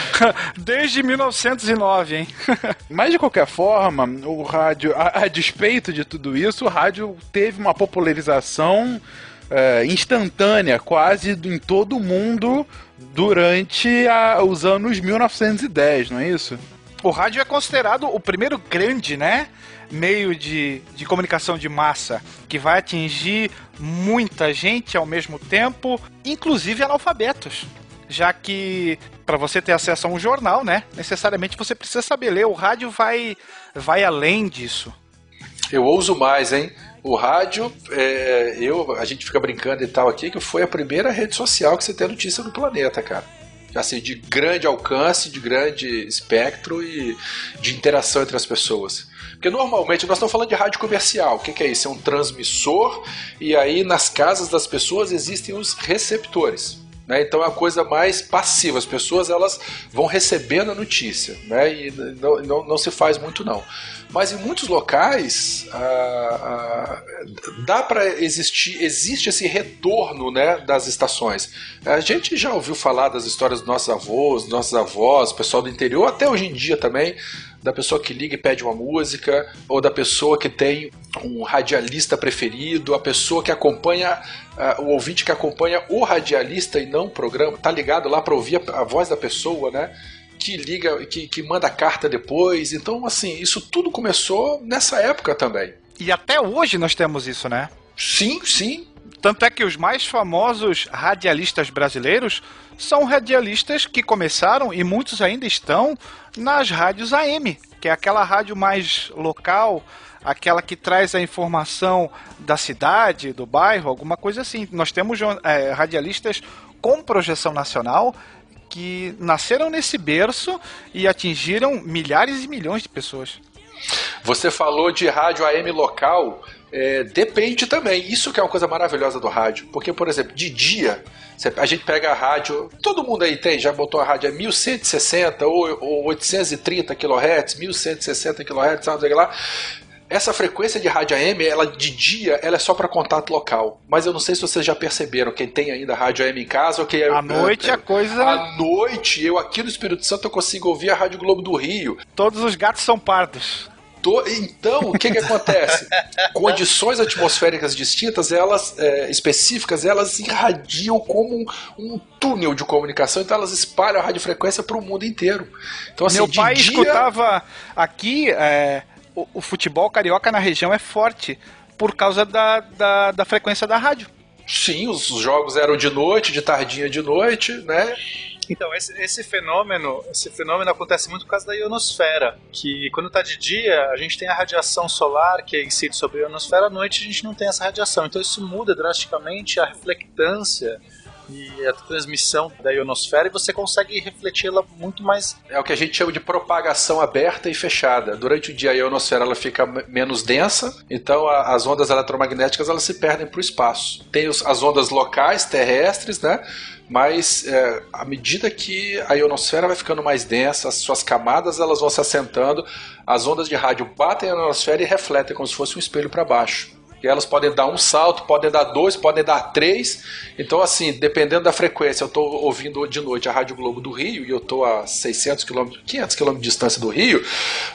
Desde 1909, hein? Mas de qualquer forma, o rádio, a, a despeito de tudo isso, o rádio teve uma popularização é, instantânea, quase em todo o mundo, durante a- os anos 1910, não é isso? O rádio é considerado o primeiro grande, né? Meio de, de comunicação de massa que vai atingir muita gente ao mesmo tempo, inclusive analfabetos. Já que para você ter acesso a um jornal, né? Necessariamente você precisa saber ler. O rádio vai, vai além disso. Eu ouso mais, hein? O rádio, é, eu, a gente fica brincando e tal aqui, que foi a primeira rede social que você tem notícia no planeta, cara. Assim, de grande alcance, de grande espectro e de interação entre as pessoas. Porque normalmente nós estamos falando de rádio comercial. O que, que é isso? É um transmissor e aí nas casas das pessoas existem os receptores. Né? Então é uma coisa mais passiva. As pessoas elas vão recebendo a notícia né? e não, não, não se faz muito não. Mas em muitos locais ah, ah, dá para existir, existe esse retorno né, das estações. A gente já ouviu falar das histórias dos nossos avós, dos nossos avós, pessoal do interior, até hoje em dia também, da pessoa que liga e pede uma música, ou da pessoa que tem um radialista preferido, a pessoa que acompanha, ah, o ouvinte que acompanha o radialista e não o programa, tá ligado lá para ouvir a, a voz da pessoa, né? que liga, que, que manda carta depois. Então, assim, isso tudo começou nessa época também. E até hoje nós temos isso, né? Sim, sim. Tanto é que os mais famosos radialistas brasileiros são radialistas que começaram e muitos ainda estão nas rádios AM, que é aquela rádio mais local, aquela que traz a informação da cidade, do bairro, alguma coisa assim. Nós temos é, radialistas com projeção nacional que nasceram nesse berço e atingiram milhares e milhões de pessoas. Você falou de rádio AM local, é, depende também. Isso que é uma coisa maravilhosa do rádio. Porque, por exemplo, de dia, a gente pega a rádio, todo mundo aí tem, já botou a rádio a 1160 ou, ou 830 kHz, 1160 kHz, sabe lá. Essa frequência de rádio AM, ela de dia, ela é só para contato local. Mas eu não sei se vocês já perceberam, quem tem ainda rádio AM em casa ou quem À noite a coisa. À noite, eu aqui no Espírito Santo eu consigo ouvir a Rádio Globo do Rio. Todos os gatos são pardos. To- Então, o que que acontece? Condições atmosféricas distintas, elas é, específicas, elas irradiam como um, um túnel de comunicação, então elas espalham a radiofrequência para o mundo inteiro. Então, assim, Meu de pai dia- escutava aqui, é, o, o futebol carioca na região é forte por causa da, da, da frequência da rádio. Sim, os jogos eram de noite, de tardinha de noite, né? Então, esse, esse fenômeno, esse fenômeno acontece muito por causa da ionosfera, que quando está de dia, a gente tem a radiação solar que incide sobre a ionosfera, à noite a gente não tem essa radiação. Então isso muda drasticamente a reflectância e a transmissão da ionosfera e você consegue refleti-la muito mais É o que a gente chama de propagação aberta e fechada. Durante o dia a ionosfera ela fica me- menos densa, então a- as ondas eletromagnéticas elas se perdem para o espaço. Tem os- as ondas locais, terrestres, né? Mas é, à medida que a ionosfera vai ficando mais densa, as suas camadas elas vão se assentando, as ondas de rádio batem na ionosfera e refletem como se fosse um espelho para baixo. E elas podem dar um salto, podem dar dois, podem dar três. Então, assim, dependendo da frequência, eu estou ouvindo de noite a Rádio Globo do Rio e eu estou a 600 km, 500 km de distância do Rio.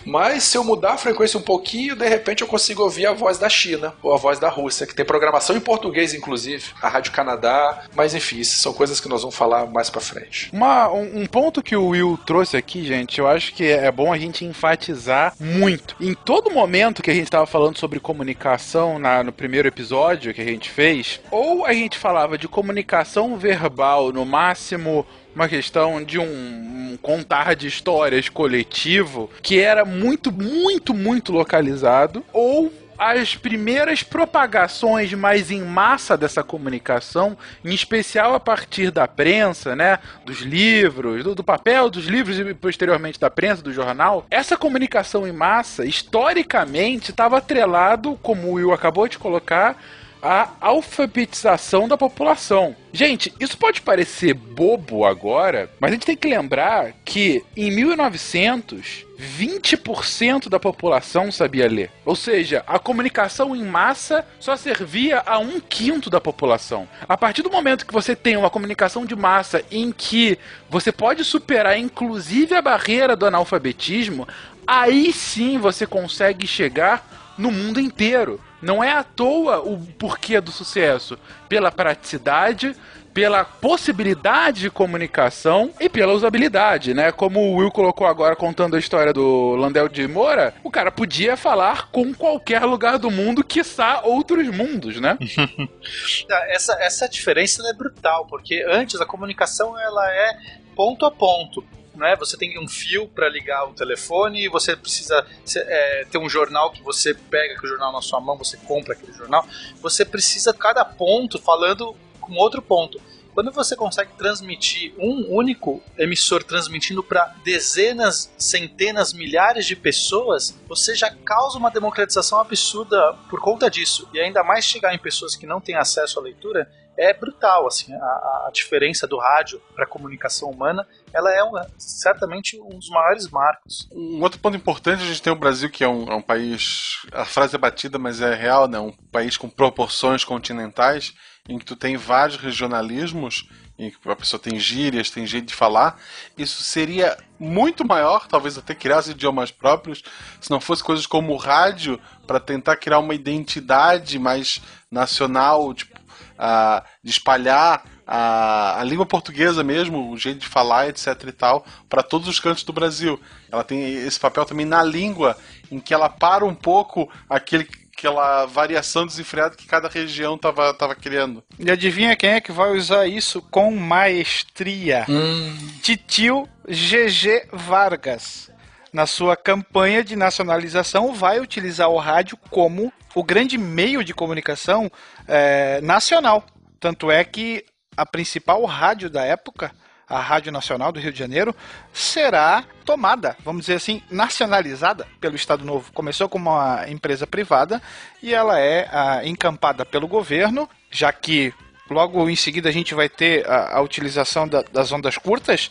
Mas se eu mudar a frequência um pouquinho, de repente eu consigo ouvir a voz da China ou a voz da Rússia, que tem programação em português, inclusive, a Rádio Canadá. Mas enfim, são coisas que nós vamos falar mais pra frente. Uma- um, um ponto que o Will trouxe aqui, gente, eu acho que é bom a gente enfatizar muito. Em todo momento que a gente estava falando sobre comunicação na- no primeiro episódio que a gente fez, ou a gente falava de comunicação verbal, no máximo uma questão de um, um contar de histórias coletivo, que era muito, muito, muito localizado, ou as primeiras propagações mais em massa dessa comunicação, em especial a partir da prensa, né, dos livros, do, do papel dos livros e posteriormente da prensa, do jornal, essa comunicação em massa, historicamente, estava atrelado, como o Will acabou de colocar, à alfabetização da população. Gente, isso pode parecer bobo agora, mas a gente tem que lembrar que em 1900, 20% da população sabia ler. Ou seja, a comunicação em massa só servia a um quinto da população. A partir do momento que você tem uma comunicação de massa em que você pode superar inclusive a barreira do analfabetismo, aí sim você consegue chegar no mundo inteiro. Não é à toa o porquê do sucesso. Pela praticidade, pela possibilidade de comunicação e pela usabilidade, né? Como o Will colocou agora contando a história do Landel de Moura, o cara podia falar com qualquer lugar do mundo, quiçá outros mundos, né? essa, essa diferença é brutal, porque antes a comunicação ela é ponto a ponto. Né? Você tem um fio para ligar o telefone, você precisa é, ter um jornal que você pega aquele jornal na sua mão, você compra aquele jornal. Você precisa cada ponto falando com outro ponto. Quando você consegue transmitir um único emissor transmitindo para dezenas, centenas, milhares de pessoas, você já causa uma democratização absurda por conta disso. E ainda mais chegar em pessoas que não têm acesso à leitura é brutal, assim, a, a diferença do rádio para a comunicação humana, ela é uma, certamente um dos maiores marcos. Um outro ponto importante, a gente tem o Brasil, que é um, é um país, a frase é batida, mas é real, né? Um país com proporções continentais, em que tu tem vários regionalismos, em que a pessoa tem gírias, tem jeito de falar. Isso seria muito maior, talvez até criar os idiomas próprios, se não fosse coisas como o rádio, para tentar criar uma identidade mais nacional, tipo, Uh, de espalhar a, a, língua portuguesa mesmo, o jeito de falar, etc e tal, para todos os cantos do Brasil. Ela tem esse papel também na língua, em que ela para um pouco aquele, aquela variação desenfreada que cada região estava tava criando. E adivinha quem é que vai usar isso com maestria? Hum. Titio GG Vargas. Na sua campanha de nacionalização, vai utilizar o rádio como o grande meio de comunicação é, nacional. Tanto é que a principal rádio da época, a Rádio Nacional do Rio de Janeiro, será tomada, vamos dizer assim, nacionalizada pelo Estado Novo. Começou como uma empresa privada e ela é a, encampada pelo governo, já que logo em seguida a gente vai ter a, a utilização da, das ondas curtas.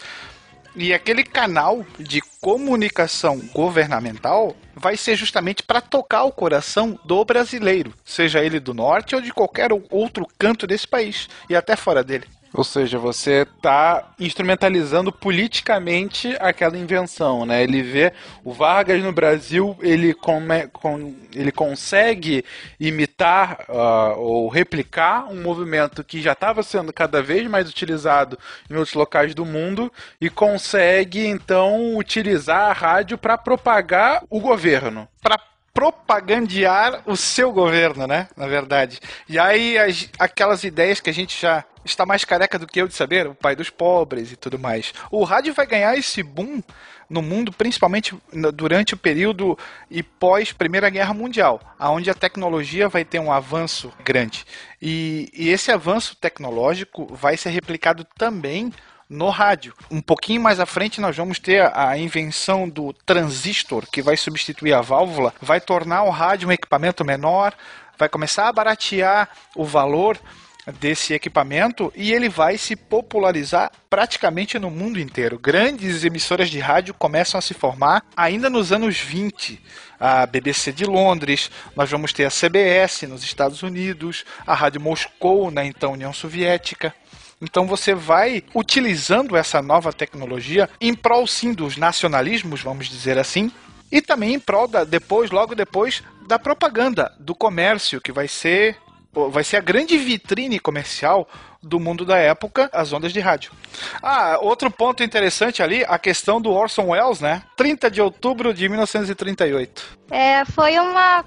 E aquele canal de comunicação governamental vai ser justamente para tocar o coração do brasileiro, seja ele do norte ou de qualquer outro canto desse país e até fora dele. Ou seja, você está instrumentalizando politicamente aquela invenção, né? Ele vê o Vargas no Brasil, ele, come, com, ele consegue imitar uh, ou replicar um movimento que já estava sendo cada vez mais utilizado em outros locais do mundo e consegue então utilizar a rádio para propagar o governo. Para propagandear o seu governo, né? Na verdade. E aí as, aquelas ideias que a gente já está mais careca do que eu de saber, o pai dos pobres e tudo mais. O rádio vai ganhar esse boom no mundo, principalmente durante o período e pós Primeira Guerra Mundial, aonde a tecnologia vai ter um avanço grande. E, e esse avanço tecnológico vai ser replicado também no rádio. Um pouquinho mais à frente nós vamos ter a invenção do transistor, que vai substituir a válvula, vai tornar o rádio um equipamento menor, vai começar a baratear o valor desse equipamento e ele vai se popularizar praticamente no mundo inteiro. Grandes emissoras de rádio começam a se formar ainda nos anos 20. A BBC de Londres, nós vamos ter a CBS nos Estados Unidos, a Rádio Moscou na então União Soviética. Então você vai utilizando essa nova tecnologia em prol sim dos nacionalismos, vamos dizer assim, e também em prol da, depois, logo depois, da propaganda, do comércio, que vai ser vai ser a grande vitrine comercial do mundo da época, as ondas de rádio. Ah, outro ponto interessante ali, a questão do Orson Welles, né? 30 de outubro de 1938. É, foi uma,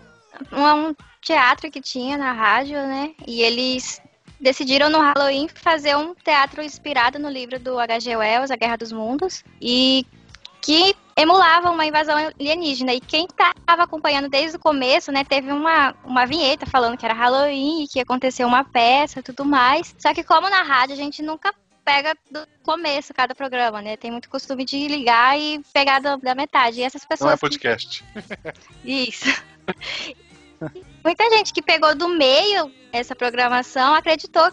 uma um teatro que tinha na rádio, né? E eles decidiram no Halloween fazer um teatro inspirado no livro do H.G. Wells, A Guerra dos Mundos, e que emulava uma invasão alienígena. E quem estava acompanhando desde o começo, né, teve uma, uma vinheta falando que era Halloween, que ia acontecer uma peça e tudo mais. Só que como na rádio a gente nunca pega do começo cada programa, né? Tem muito costume de ligar e pegar da, da metade. E essas pessoas. Não é podcast. Que... Isso. Muita gente que pegou do meio essa programação acreditou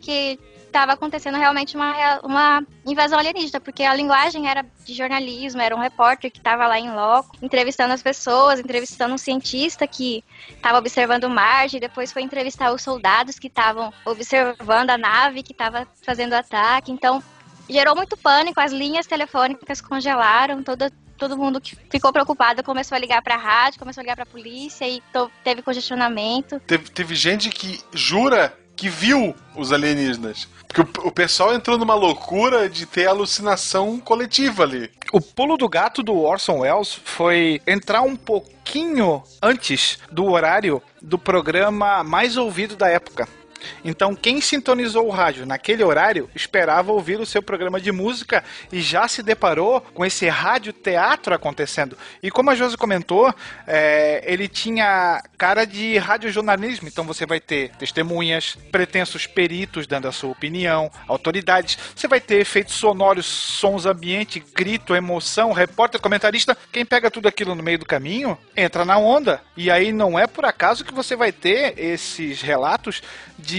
que estava acontecendo realmente uma, uma invasão alienígena, porque a linguagem era de jornalismo, era um repórter que estava lá em loco, entrevistando as pessoas, entrevistando um cientista que estava observando Marte, e depois foi entrevistar os soldados que estavam observando a nave que estava fazendo o ataque. Então, gerou muito pânico, as linhas telefônicas congelaram, toda, todo mundo que ficou preocupado começou a ligar para a rádio, começou a ligar para a polícia e teve congestionamento. Teve, teve gente que jura que viu os alienígenas. Porque o, o, pessoal entrou numa loucura de ter alucinação coletiva ali. O pulo do gato do Orson Welles foi entrar um pouquinho antes do horário do programa mais ouvido da época. Então, quem sintonizou o rádio naquele horário esperava ouvir o seu programa de música e já se deparou com esse rádio teatro acontecendo. E como a Josi comentou, é, ele tinha cara de radiojornalismo. Então, você vai ter testemunhas, pretensos peritos dando a sua opinião, autoridades. Você vai ter efeitos sonoros, sons ambiente, grito, emoção, repórter, comentarista. Quem pega tudo aquilo no meio do caminho entra na onda. E aí não é por acaso que você vai ter esses relatos de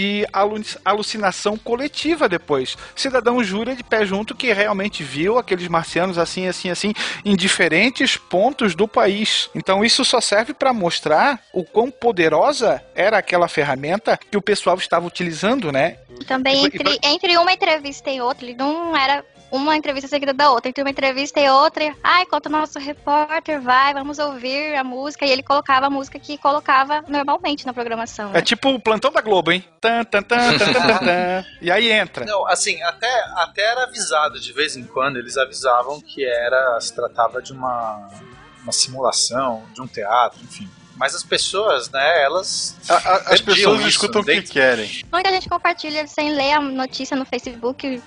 alucinação coletiva depois. O cidadão jura de pé junto que realmente viu aqueles marcianos assim, assim, assim, em diferentes pontos do país. Então isso só serve para mostrar o quão poderosa era aquela ferramenta que o pessoal estava utilizando, né? Também entre, entre uma entrevista e outra, ele não era uma entrevista seguida da outra, entre uma entrevista e outra, ah, enquanto o nosso repórter vai, vamos ouvir a música, e ele colocava a música que colocava normalmente na programação. Né? É tipo o plantão da Globo, hein? Tan, tan, tan, tan, tan, tan, e aí entra. Não, assim, até, até era avisado de vez em quando, eles avisavam que era se tratava de uma, uma simulação, de um teatro, enfim. Mas as pessoas, né, elas. A, a, as pessoas escutam o que querem. Muita gente compartilha sem ler a notícia no Facebook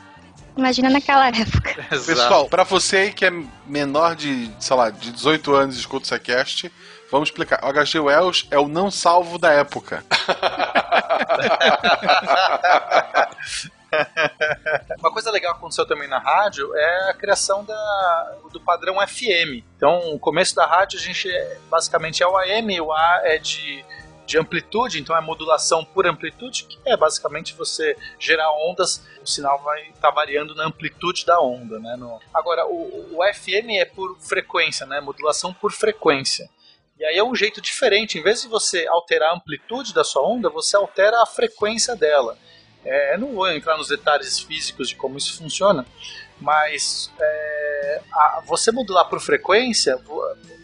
Imagina naquela época. Exato. Pessoal, para você aí que é menor de, sei lá, de 18 anos e escuta essa cast, vamos explicar. O HG Wells é o não salvo da época. Uma coisa legal que aconteceu também na rádio é a criação da, do padrão FM. Então, o começo da rádio a gente é, basicamente é o AM, o A é de de amplitude, então é modulação por amplitude, que é basicamente você gerar ondas, o sinal vai estar tá variando na amplitude da onda, né? No... Agora, o, o FM é por frequência, né? Modulação por frequência. E aí é um jeito diferente, em vez de você alterar a amplitude da sua onda, você altera a frequência dela. É, não vou entrar nos detalhes físicos de como isso funciona, mas é, a- você modular por frequência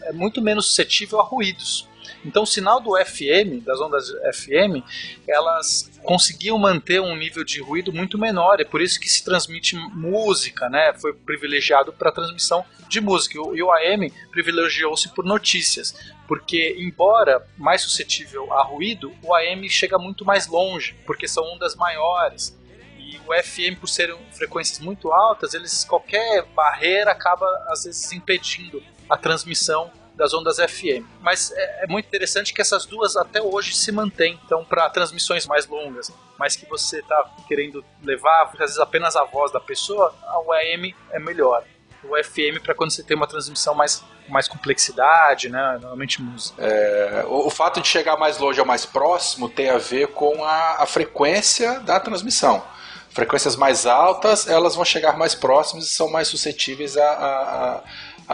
é muito menos suscetível a ruídos. Então, o sinal do FM, das ondas FM, elas conseguiam manter um nível de ruído muito menor. É por isso que se transmite música, né? Foi privilegiado para transmissão de música. E o AM privilegiou-se por notícias. Porque, embora mais suscetível a ruído, o AM chega muito mais longe, porque são ondas maiores. E o FM, por serem frequências muito altas, eles qualquer barreira acaba às vezes impedindo a transmissão das ondas FM. Mas é, é muito interessante que essas duas até hoje se mantêm. Então, para transmissões mais longas, mas que você está querendo levar, às vezes apenas a voz da pessoa, o AM é melhor. O FM para quando você tem uma transmissão mais mais complexidade, né? Normalmente música. É, o, o fato de chegar mais longe ou mais próximo tem a ver com a, a frequência da transmissão. Frequências mais altas, elas vão chegar mais próximas e são mais suscetíveis a, a, a-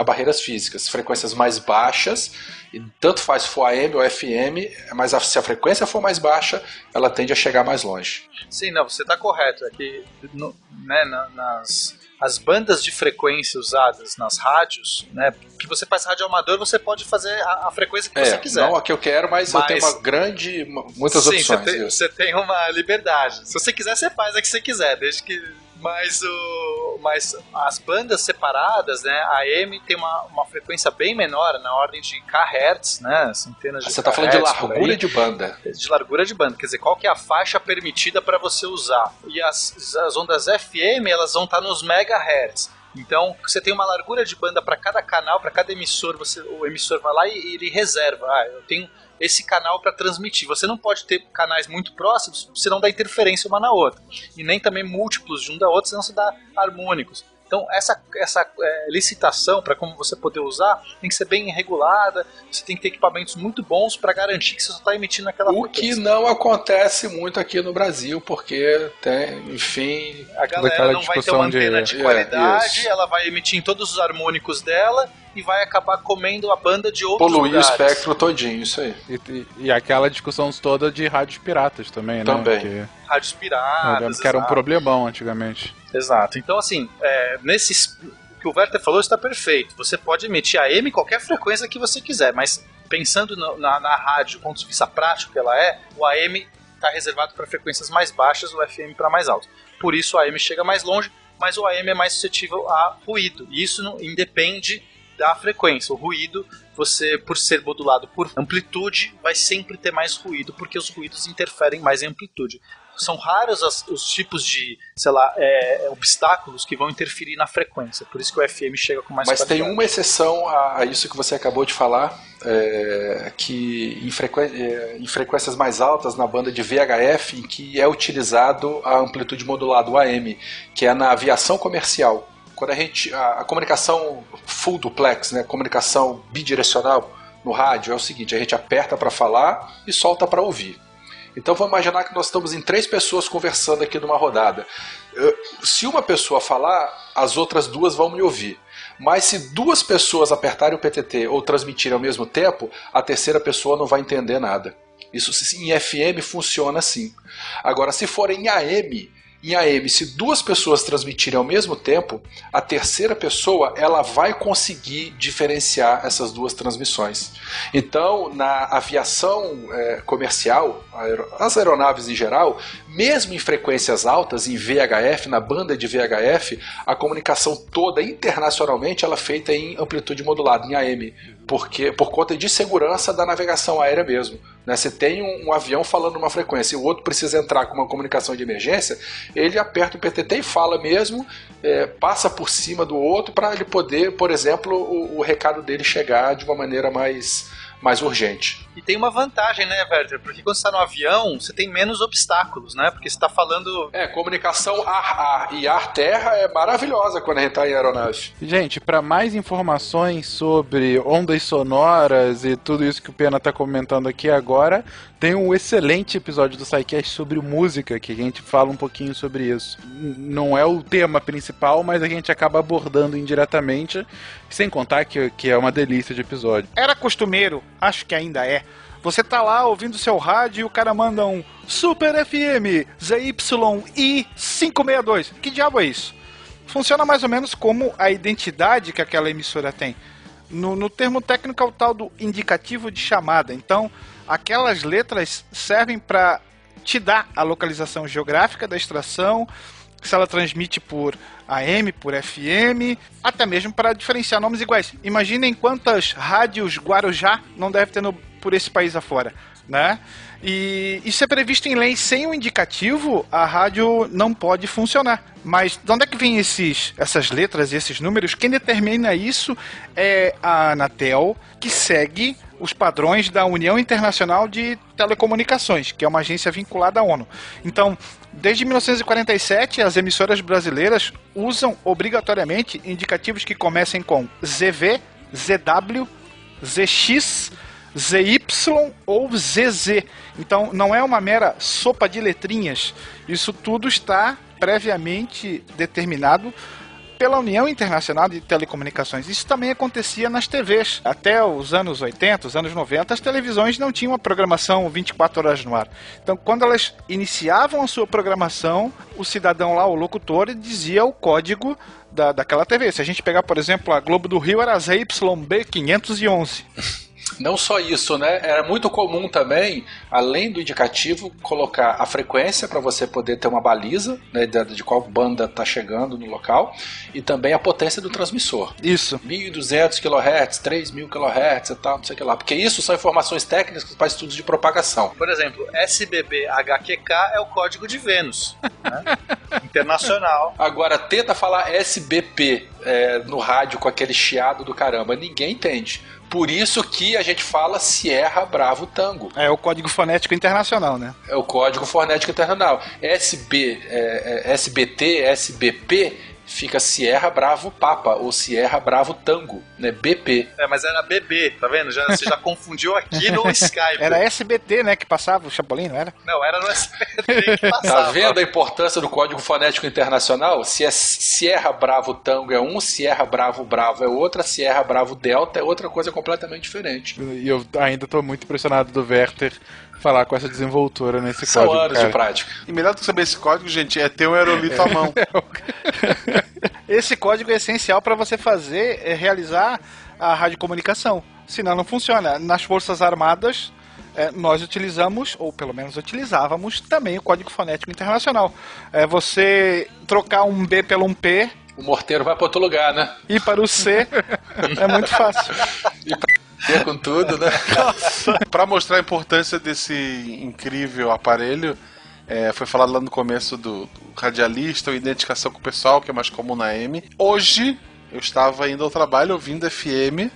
a barreiras físicas. Frequências mais baixas, e tanto faz for AM ou FM, mas a- se a frequência for mais baixa, ela tende a chegar mais longe. Sim, não, você está correto. É que no- né, na- nas as bandas de frequência usadas nas rádios, né, que você faz rádio amador, você pode fazer a, a frequência que É, você quiser. não a que eu quero, mas, eu Mas- tenho uma grande, muitas Sim, opções. Você você tem uma liberdade. Se você quiser, você faz a que você quiser, desde que. Mas, o, mas as bandas separadas, né? A AM tem uma, uma frequência bem menor, na ordem de kHz, né? Centenas de Você está falando de largura de banda. de largura de banda, quer dizer, qual que é a faixa permitida para você usar. E as, as ondas FM, elas vão estar nos megahertz. Então, você tem uma largura de banda para cada canal, para cada emissor, você, o emissor vai lá e ele reserva. Ah, eu tenho esse canal para transmitir. Você não pode ter canais muito próximos, senão dá interferência uma na outra. E nem também múltiplos de um da outra, senão você dá harmônicos. Então, essa, essa é, licitação, para como você poder usar, tem que ser bem regulada, você tem que ter equipamentos muito bons para garantir que você só está emitindo aquela O que frequência. não acontece muito aqui no Brasil, porque tem, enfim. A galera não vai ter uma antena de, de- é, qualidade, isso. ela vai emitir em todos os harmônicos dela e vai acabar comendo a banda de outros Poluir o lugares. espectro todinho, isso aí. E, e- e aquela discussão toda de rádios piratas também, né? Também. Rádios piratas. que era um problemão antigamente. Exato. Então, assim, é, nesses, o que o Werther falou está perfeito. Você pode emitir a M em qualquer frequência que você quiser, mas pensando no- na, na rádio, do ponto de vista prático que ela é, o AM está reservado para frequências mais baixas, o FM para mais altas. Por isso o AM chega mais longe, mas o AM é mais suscetível a ruído. E isso não, independe da frequência. O ruído, você, por ser modulado por amplitude, vai sempre ter mais ruído, porque os ruídos interferem mais em amplitude são raros as- os tipos de, sei lá, é, obstáculos que vão interferir na frequência. Por isso que o FM chega com mais Mas tem qualidade. uma exceção a, a isso que você acabou de falar, é, que em, frequen- é, em frequências mais altas, na banda de VHF, em que é utilizado a amplitude modulada, o AM, que é na aviação comercial. Quando a gente. A, a comunicação full duplex, né, comunicação bidirecional no rádio, é o seguinte: a gente aperta para falar e solta para ouvir. Então vamos imaginar que nós estamos em três pessoas conversando aqui numa rodada. Se uma pessoa falar, as outras duas vão me ouvir. Mas se duas pessoas apertarem o PTT ou transmitirem ao mesmo tempo, a terceira pessoa não vai entender nada. Isso em FM funciona assim. Agora, se for em AM, em AM, se duas pessoas transmitirem ao mesmo tempo, a terceira pessoa ela vai conseguir diferenciar essas duas transmissões. Então, na aviação eh, comercial, as aeronaves em geral, mesmo em frequências altas, em VHF, na banda de VHF, a comunicação toda internacionalmente ela é feita em amplitude modulada, em AM, porque por conta de segurança da navegação aérea mesmo. Né? Você tem um, um avião falando uma frequência e o outro precisa entrar com uma comunicação de emergência, ele aperta o PTT e fala mesmo, é, passa por cima do outro para ele poder, por exemplo, o, o recado dele chegar de uma maneira mais, mais urgente. E tem uma vantagem, né, Werther? Porque quando você está no avião, você tem menos obstáculos, né? Porque você está falando. É, comunicação ar-ar e ar-terra é maravilhosa quando a gente está em aeronave. Gente, para mais informações sobre ondas sonoras e tudo isso que o Pena tá comentando aqui agora, tem um excelente episódio do SciCast sobre música, que a gente fala um pouquinho sobre isso. Não é o tema principal, mas a gente acaba abordando indiretamente, sem contar que, que é uma delícia de episódio. Era costumeiro, acho que ainda é, Você tá lá ouvindo seu rádio e o cara manda um Super FM ZYI 562. Que diabo é isso? Funciona mais ou menos como a identidade que aquela emissora tem. No, no termo técnico é o tal do indicativo de chamada. Então, aquelas letras servem para te dar a localização geográfica da extração, se ela transmite por AM, por FM, até mesmo para diferenciar nomes iguais. Imaginem quantas rádios Guarujá não deve ter no, por esse país afora, né? E isso é previsto em lei. Sem o indicativo, a rádio não pode funcionar. Mas de onde é que vem esses, essas letras e esses números? Quem determina isso é a Anatel, que segue os padrões da União Internacional de Telecomunicações, que é uma agência vinculada à ONU. Então, desde 1947, as emissoras brasileiras usam obrigatoriamente indicativos que comecem com ZV, ZW, ZX, ZY ou ZZ. Então não é uma mera sopa de letrinhas. Isso tudo está previamente determinado pela União Internacional de Telecomunicações. Isso também acontecia nas TVs. Até os anos 80, os anos 90, as televisões não tinham uma programação 24 horas no ar. Então, quando elas iniciavam a sua programação, o cidadão lá, o locutor, dizia o código da, daquela TV. Se a gente pegar, por exemplo, a Globo do Rio, era ZYB 511. Não só isso, né? Era muito comum também, além do indicativo, colocar a frequência para você poder ter uma baliza né, de, de qual banda está chegando no local e também a potência do transmissor. Isso. 1.200 kHz, 3.000 kHz e tal, não sei o que lá. Porque isso são informações técnicas para estudos de propagação. Por exemplo, SBB-HQK é o código de Vênus. Né? Internacional. Agora, tenta falar SBP é, no rádio com aquele chiado do caramba. Ninguém entende. Por isso que a gente fala Sierra Bravo Tango. É o código fonético internacional, né? É o código fonético internacional. SB, é, é, SBT, SBP fica Sierra Bravo Papa ou Sierra Bravo Tango, né? BP. É, mas era BB, tá vendo? Já, você já confundiu aqui no Skype. Era SBT, né, que passava o Chapolin, não era? Não, era no SBT que passava. Tá vendo a importância do Código Fonético Internacional? Se é Sierra Bravo Tango é um, Sierra Bravo Bravo é outra, Sierra Bravo Delta é outra coisa completamente diferente. E eu ainda tô muito impressionado do Werther falar com essa desenvoltura nesse São código. anos cara. de prática. E melhor do que saber esse código, gente, é ter um aerolito à mão. Esse código é essencial para você fazer, é, realizar a radiocomunicação. Senão não funciona. Nas Forças Armadas, é, nós utilizamos, ou pelo menos utilizávamos, também o Código Fonético Internacional. É você trocar um B pelo um P O morteiro vai para outro lugar, né? e para o C é muito fácil. E com tudo, né? Pra mostrar a importância desse incrível aparelho, é, foi falado lá no começo do, do radialista, ou identificação com o pessoal, que é mais comum na M. Hoje, eu estava indo ao trabalho ouvindo FM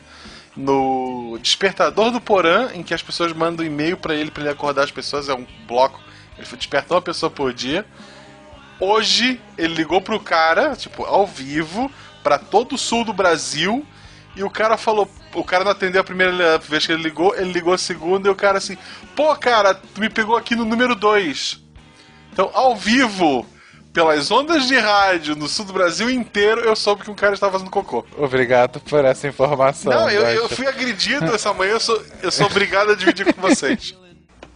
no Despertador do Porã, em que as pessoas mandam e-mail pra ele, pra ele acordar as pessoas, é um bloco, ele desperta uma pessoa por dia. Hoje, ele ligou pro cara, tipo, ao vivo, pra todo o sul do Brasil, e o cara falou, o cara não atendeu a primeira vez que ele ligou, ele ligou a segunda, e o cara assim, pô, cara, tu me pegou aqui no número 2. Então, ao vivo, pelas ondas de rádio no sul do Brasil inteiro, eu soube que um cara estava fazendo cocô. Obrigado por essa informação. Não, eu, eu fui agredido essa manhã, eu sou, eu sou obrigado a dividir com vocês.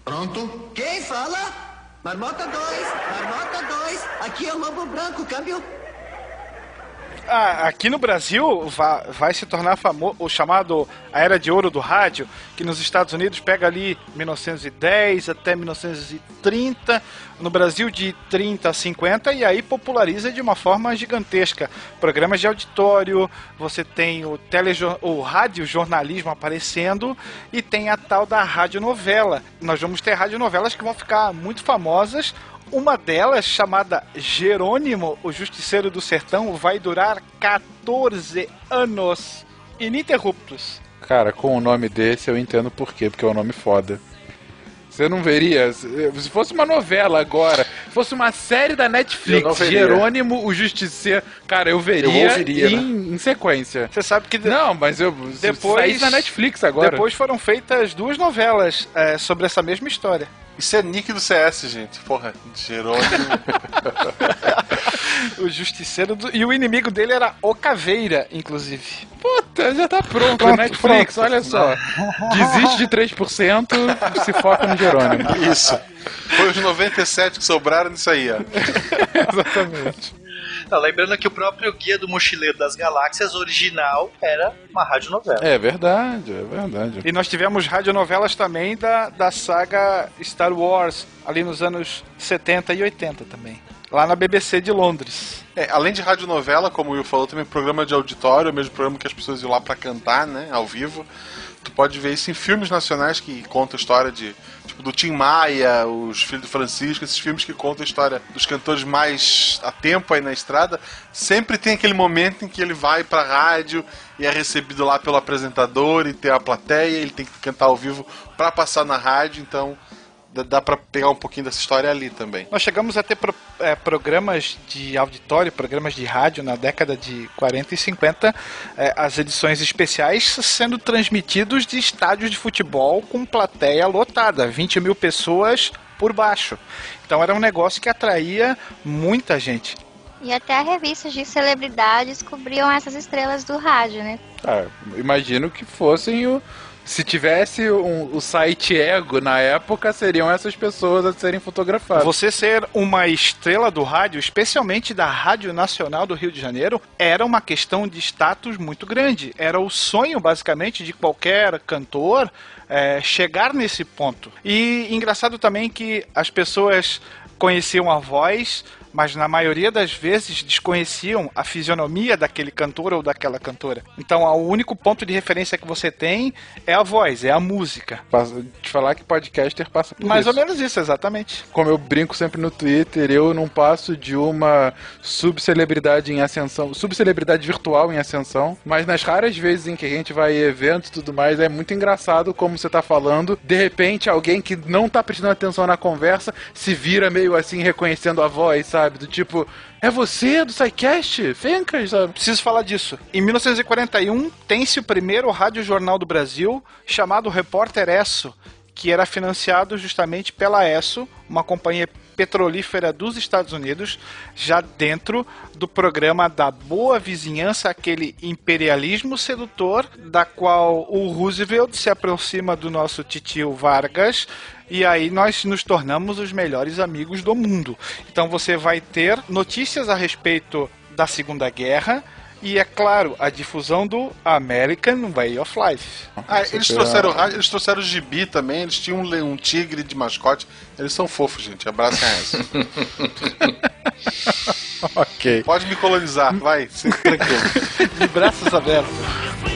Pronto? Quem fala? Marmota 2, Marmota 2, aqui é o Lobo Branco, câmbio. Ah, aqui no Brasil va- vai, se tornar famoso o chamado a era de ouro do rádio, que nos Estados Unidos pega ali 1910 até 1930, no Brasil de 30 a 50 e aí populariza de uma forma gigantesca. Programas de auditório, você tem o telejor o radiojornalismo aparecendo e tem a tal da radionovela. Nós vamos ter radionovelas que vão ficar muito famosas uma delas, chamada Jerônimo, o Justiceiro do Sertão, vai durar 14 anos ininterruptos. Cara, com o nome desse eu entendo por quê, porque é um nome foda. Você não veria. Se fosse uma novela agora, se fosse uma série da Netflix. Jerônimo, o Justiceiro. Cara, eu veria Eu em, em sequência. Você sabe que de- Não, mas eu. Depois- Depois. na Netflix agora. depois foram feitas duas novelas é, sobre essa mesma história. Isso é nick do CS, gente. Porra, Jerônimo. o justiceiro do... e o inimigo dele era o Caveira, inclusive. Puta, já tá pronto, Pronto, Netflix, pronto. olha só. Desiste de 3%, se foca no Jerônimo. Isso. Foi os 97 que sobraram nisso aí, ó. Exatamente. Não, lembrando que o próprio Guia do Mochileiro das Galáxias original era uma radionovela. É verdade, é verdade. E nós tivemos radionovelas também da, da saga Star Wars, ali nos anos 70 e 80 também. Lá na BBC de Londres. É, além de radionovela, como o Will falou, também programa de auditório, o mesmo programa que as pessoas iam lá pra cantar, né, ao vivo. Tu pode ver isso em filmes nacionais que contam a história de, tipo, do Tim Maia, os Filhos do Francisco, esses filmes que contam a história dos cantores mais a tempo aí na estrada. Sempre tem aquele momento em que ele vai pra rádio e é recebido lá pelo apresentador e tem a plateia, ele tem que cantar ao vivo pra passar na rádio, então dá, pra pegar um pouquinho dessa história ali também. Nós chegamos a ter pro- é, programas de auditório, programas de rádio na década de 40 e 50, é, as edições especiais sendo transmitidos de estádios de futebol com plateia lotada, 20 mil pessoas por baixo. Então era um negócio que atraía muita gente. E até revistas de celebridades cobriam essas estrelas do rádio, né? Ah, imagino que fossem o. Se tivesse um- o site Ego na época, seriam essas pessoas a serem fotografadas. Você ser uma estrela do rádio, especialmente da Rádio Nacional do Rio de Janeiro, era uma questão de status muito grande. Era o sonho, basicamente, de qualquer cantor é, chegar nesse ponto. E engraçado também que as pessoas conheciam a voz, mas na maioria das vezes desconheciam a fisionomia daquele cantor ou daquela cantora. Então, o único ponto de referência que você tem é a voz, é a música. Passa- Te falar que podcaster passa por Mais isso. ou menos isso, exatamente. Como eu brinco sempre no Twitter, eu não passo de uma subcelebridade em ascensão, subcelebridade virtual em ascensão, mas nas raras vezes em que a gente vai em eventos e tudo mais, é muito engraçado como você tá falando. De repente, alguém que não tá prestando atenção na conversa se vira meio assim reconhecendo a voz, sabe? Do tipo, é você do SciCast? Fencas, sabe? Preciso falar disso. Em 1941, tem-se o primeiro rádio jornal do Brasil, chamado Repórter Esso, que era financiado justamente pela Esso, uma companhia petrolífera dos Estados Unidos, já dentro do programa da boa vizinhança, aquele imperialismo sedutor, da qual o Roosevelt se aproxima do nosso titio Vargas, e aí nós nos tornamos os melhores amigos do mundo. Então você vai ter notícias a respeito da Segunda Guerra e, é claro, a difusão do American Way of Life. Ah, eles trouxeram rádio, eles trouxeram gibi também, eles tinham um, um tigre de mascote. Eles são fofos, gente. Abracem essa. ok. Pode me colonizar, vai, tranquilo. De braços abertos.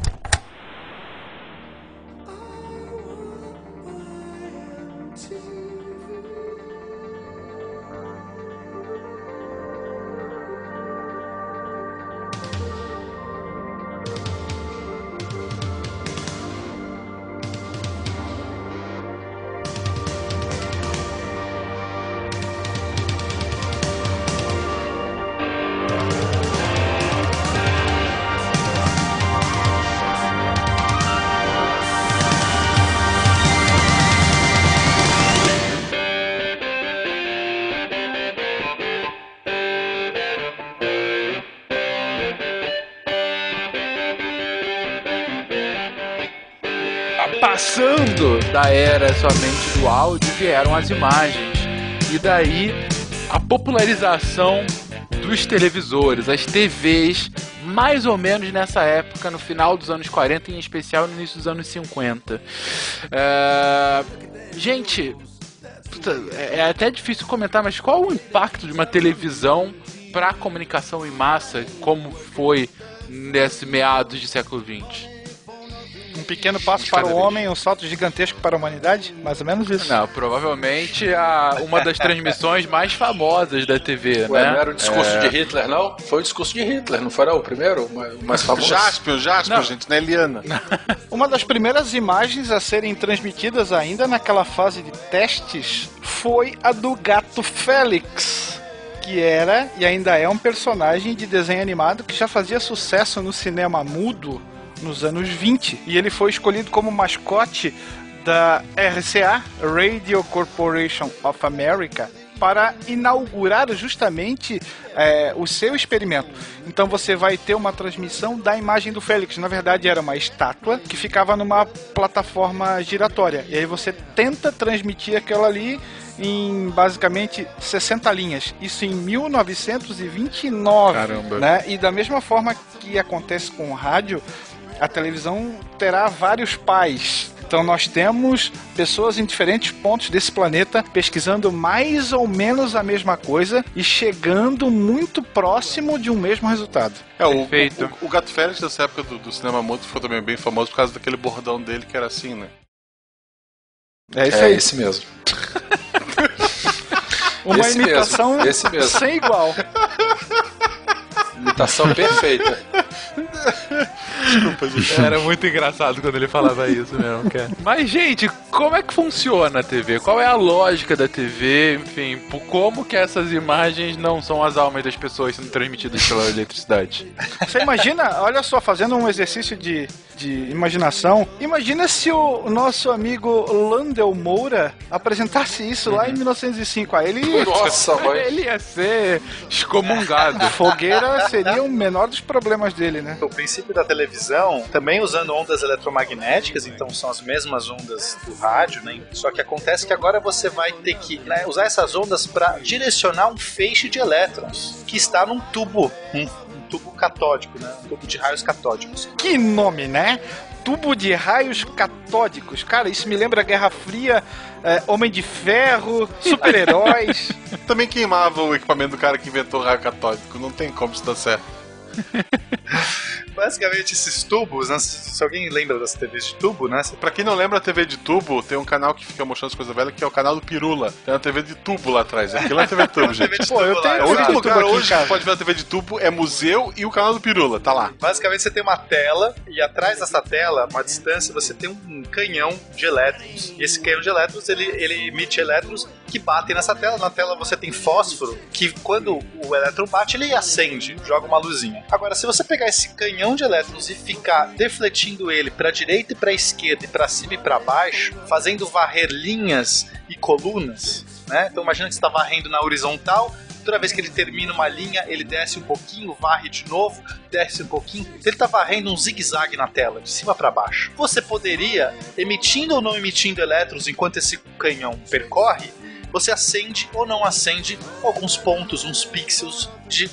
somente do áudio, vieram as imagens. E daí a popularização dos televisores, as TVs, mais ou menos nessa época, no final dos anos 40 e em especial no início dos anos 50. É, Gente, é é até difícil comentar, mas qual o impacto de uma televisão para a comunicação em massa, como foi nesse meados de século XX? Um pequeno passo para o homem, um salto gigantesco para a humanidade? Mais ou menos isso. Não, provavelmente a, uma das transmissões mais famosas da TV, Ué, né? não era o discurso É. de Hitler, não? Foi o discurso de Hitler, não foi não? o primeiro? O mais- famoso? Jaspion, Jaspion, Não. gente, não é Eliana. Uma das primeiras imagens a serem transmitidas ainda naquela fase de testes foi a do gato Félix, que era e ainda é um personagem de desenho animado que já fazia sucesso no cinema mudo nos anos 20. E ele foi escolhido como mascote da RCA, Radio Corporation of America, para inaugurar justamente é, o seu experimento. Então você vai ter uma transmissão da imagem do Félix. Na verdade, era uma estátua que ficava numa plataforma giratória. E aí você tenta transmitir aquela ali em basicamente 60 linhas. Isso em 1929. Caramba. Né? E da mesma forma que acontece com o rádio, a televisão terá vários pais. Então nós temos pessoas em diferentes pontos desse planeta pesquisando mais ou menos a mesma coisa e chegando muito próximo de um mesmo resultado. É, o, Perfeito. o, o Gato Félix dessa época do, do cinema mudo ficou também bem famoso por causa daquele bordão dele que era assim, né? É isso É aí. esse mesmo. Uma esse mesmo, imitação esse mesmo. sem igual. Imitação perfeita. Desculpa, gente. Era muito engraçado quando ele falava isso mesmo, cara. Mas, gente, como é que funciona a TV? Qual é a lógica da TV? Enfim, por como que essas imagens não são as almas das pessoas sendo transmitidas pela eletricidade? Você imagina, olha só, fazendo um exercício de, de imaginação, imagina se o nosso amigo Landel Moura apresentasse isso lá em 1905. Aí ele. Nossa, mãe. Ele ia ser excomungado. Fogueira seria o menor dos problemas dele, né? O princípio da televisão, também usando ondas eletromagnéticas, então são as mesmas ondas do rádio, né? Só que acontece que agora você vai ter que né, usar essas ondas para direcionar um feixe de elétrons que está num tubo, um, um tubo catódico, né? Um tubo de raios catódicos. Que nome, né? Tubo de raios catódicos. Cara, isso me lembra Guerra Fria, é, Homem de Ferro, super-heróis. Também queimava o equipamento do cara que inventou o raio católico. Não tem como isso dar certo. Basicamente, esses tubos, né? se se alguém lembra das TVs de tubo, né? Pra quem não lembra a TV de tubo, tem um canal que fica mostrando as coisas velhas, que é o canal do Pirula. Tem uma TV de tubo lá atrás. Aquilo é TV de tubo, gente. TV de Pô, eu tenho lá, É o único TV de lugar tubo aqui hoje que pode ver a TV de tubo é museu e o canal do Pirula. Tá lá. Basicamente você tem uma tela e atrás dessa tela, uma distância, você tem um canhão de elétrons. E esse canhão de elétrons, ele, ele emite elétrons que batem nessa tela. Na tela você tem fósforo, que quando o elétron bate, ele acende, joga uma luzinha. Agora, se você pegar esse canhão de elétrons e ficar defletindo ele para direita e para esquerda e para cima e para baixo, fazendo varrer linhas e colunas, né? Então imagina que está varrendo na horizontal, Toda vez que ele termina uma linha, ele desce um pouquinho, varre de novo, desce um pouquinho. Então ele está varrendo um zigue-zague na tela, de cima para baixo. Você poderia, emitindo ou não emitindo elétrons enquanto esse canhão percorre, você acende ou não acende alguns pontos, uns pixels de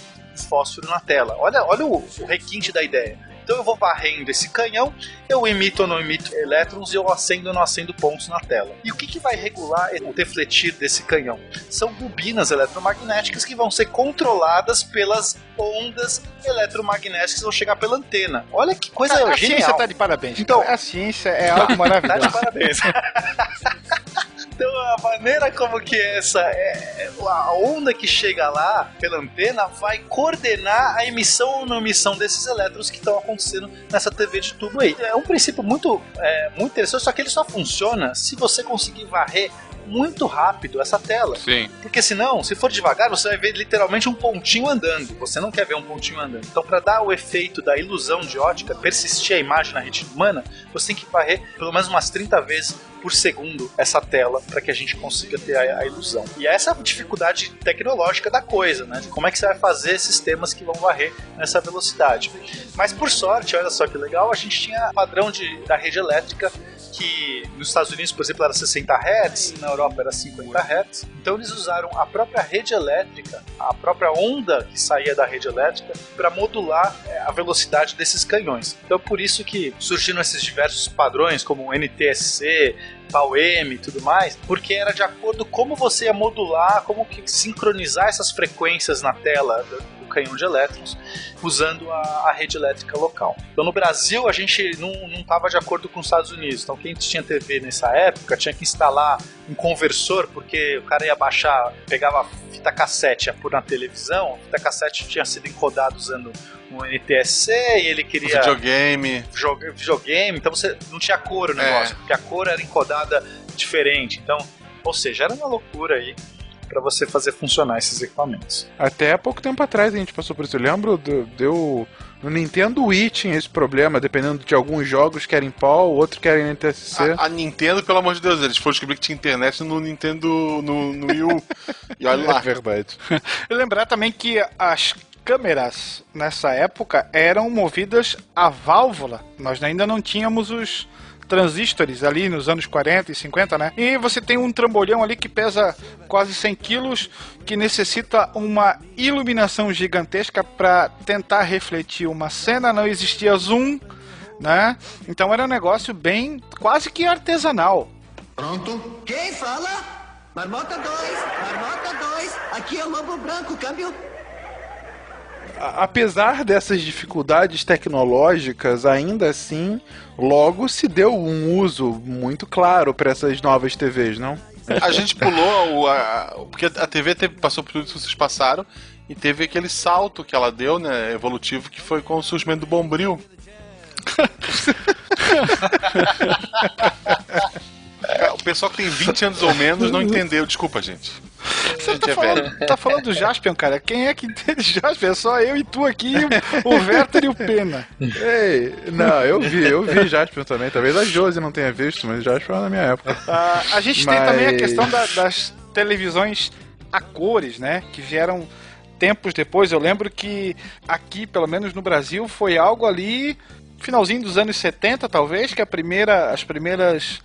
fósforo na tela. Olha, olha o, o requinte da ideia. Então eu vou varrendo esse canhão, eu emito ou não emito elétrons e eu acendo ou não acendo pontos na tela. E o que, que vai regular o defletir desse canhão? São bobinas eletromagnéticas que vão ser controladas pelas ondas eletromagnéticas que vão chegar pela antena. Olha que coisa a genial. ciência tá de parabéns. Então- a ciência é algo Tá de maravilhoso. parabéns. Então a maneira como que essa é, a onda que chega lá pela antena vai coordenar a emissão ou não emissão desses elétrons que estão acontecendo nessa TV de tubo aí. É um princípio muito, é, muito interessante, só que ele só funciona se você conseguir varrer muito rápido essa tela. Sim. Porque senão, se for devagar, você vai ver literalmente um pontinho andando. Você não quer ver um pontinho andando. Então, para dar o efeito da ilusão de ótica, persistir a imagem na retina humana, você tem que varrer pelo menos umas 30 vezes por segundo essa tela para que a gente consiga ter a, a ilusão. E essa é a dificuldade tecnológica da coisa, né? De como é que você vai fazer sistemas que vão varrer nessa velocidade. Mas por sorte, olha só que legal, a gente tinha padrão de, da rede elétrica que nos Estados Unidos, por exemplo, era 60 Hz, na Europa era 50 Hz. Então eles usaram a própria rede elétrica, a própria onda que saía da rede elétrica, para modular é, a velocidade desses canhões. Então por isso que surgiram esses diversos padrões, como o NTSC, PAU-M e tudo mais, porque era de acordo como você ia modular, como que sincronizar essas frequências na tela do canhão de elétrons, usando a, a rede elétrica local. Então no Brasil a gente não estava de acordo com os Estados Unidos. Então quem tinha TV nessa época tinha que instalar um conversor, porque o cara ia baixar, pegava fita cassete, ia pôr na televisão, a fita cassete tinha sido encodada usando um NTSC e ele queria. Videogame. Joga, videogame, então você não tinha cor o negócio, É. porque a cor era encodada diferente. Então, ou seja, era uma loucura aí para você fazer funcionar esses equipamentos. Até há pouco tempo atrás a gente passou por isso. Eu lembro, do- deu. No Nintendo Wii tinha esse problema, dependendo de alguns jogos que eram em pau, outro que era em NTSC. A, a Nintendo, pelo amor de Deus, eles foram descobrir que tinha internet no Nintendo, no, no Wii U. E olha lá. É verdade. E lembrar também que as câmeras nessa época eram movidas a válvula. Nós ainda não tínhamos os transistores ali nos anos 40 e 50, né? E você tem um trambolhão ali que pesa quase 100 quilos, que necessita uma iluminação gigantesca para tentar refletir uma cena. Não existia zoom, né? Então era um negócio bem quase que artesanal. Pronto? Quem fala? Marmota 2, Marmota 2, aqui é o Lobo Branco, câmbio. Apesar dessas dificuldades tecnológicas, ainda assim, logo se deu um uso muito claro para essas novas TVs, não? A gente pulou, o, a, porque a TV teve- passou por tudo que vocês passaram, e teve aquele salto que ela deu, né, evolutivo, que foi com o surgimento do Bombril. É, o pessoal que tem 20 anos ou menos não entendeu, desculpa, gente. Você gente tá é falando, tá falando do Jaspion, cara. Quem é que entende Jaspion? É só eu e tu aqui, o, o Werther e o Pena. Ei, não, eu vi, eu vi Jaspion também. Talvez a Josi não tenha visto, mas Jaspion é na minha época. Ah, a gente tem Mas- também a questão da- das televisões a cores, né? Que vieram tempos depois. Eu lembro que aqui, pelo menos no Brasil, foi algo ali finalzinho dos anos 70, talvez, que a primeira, as primeiras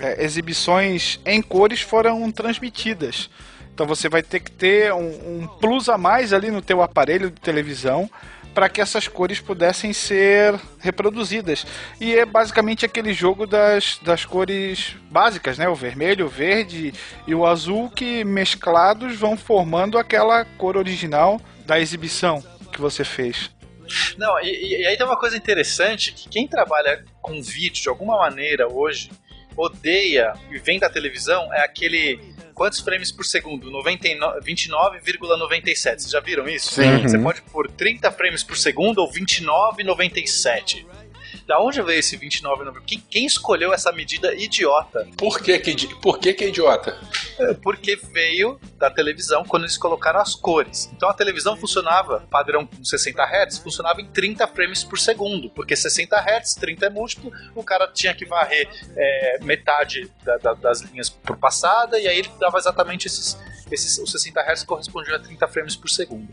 é, exibições em cores foram transmitidas. Então você vai ter que ter um, um plus a mais ali no teu aparelho de televisão para que essas cores pudessem ser reproduzidas. E é basicamente aquele jogo das, das cores básicas, né? O vermelho, o verde e o azul que mesclados vão formando aquela cor original da exibição que você fez. Não, e, e- aí tem uma coisa interessante, que quem trabalha com vídeo de alguma maneira hoje, odeia e vem da televisão, é aquele... Quantos frames por segundo? 99 29,97. Vocês já viram isso? Sim. Você pode pôr 30 frames por segundo ou 29,97. Da onde veio esse 29,97? Quem, quem escolheu essa medida idiota? Por que que, por que que é idiota? Porque veio da televisão quando eles colocaram as cores. Então a televisão funcionava, padrão com 60 Hz, funcionava em 30 frames por segundo. Porque 60 Hz, 30 é múltiplo, o cara tinha que varrer é, metade da- da- das linhas por passada, e aí ele dava exatamente esses. esses os 60 Hz correspondiam a 30 frames por segundo.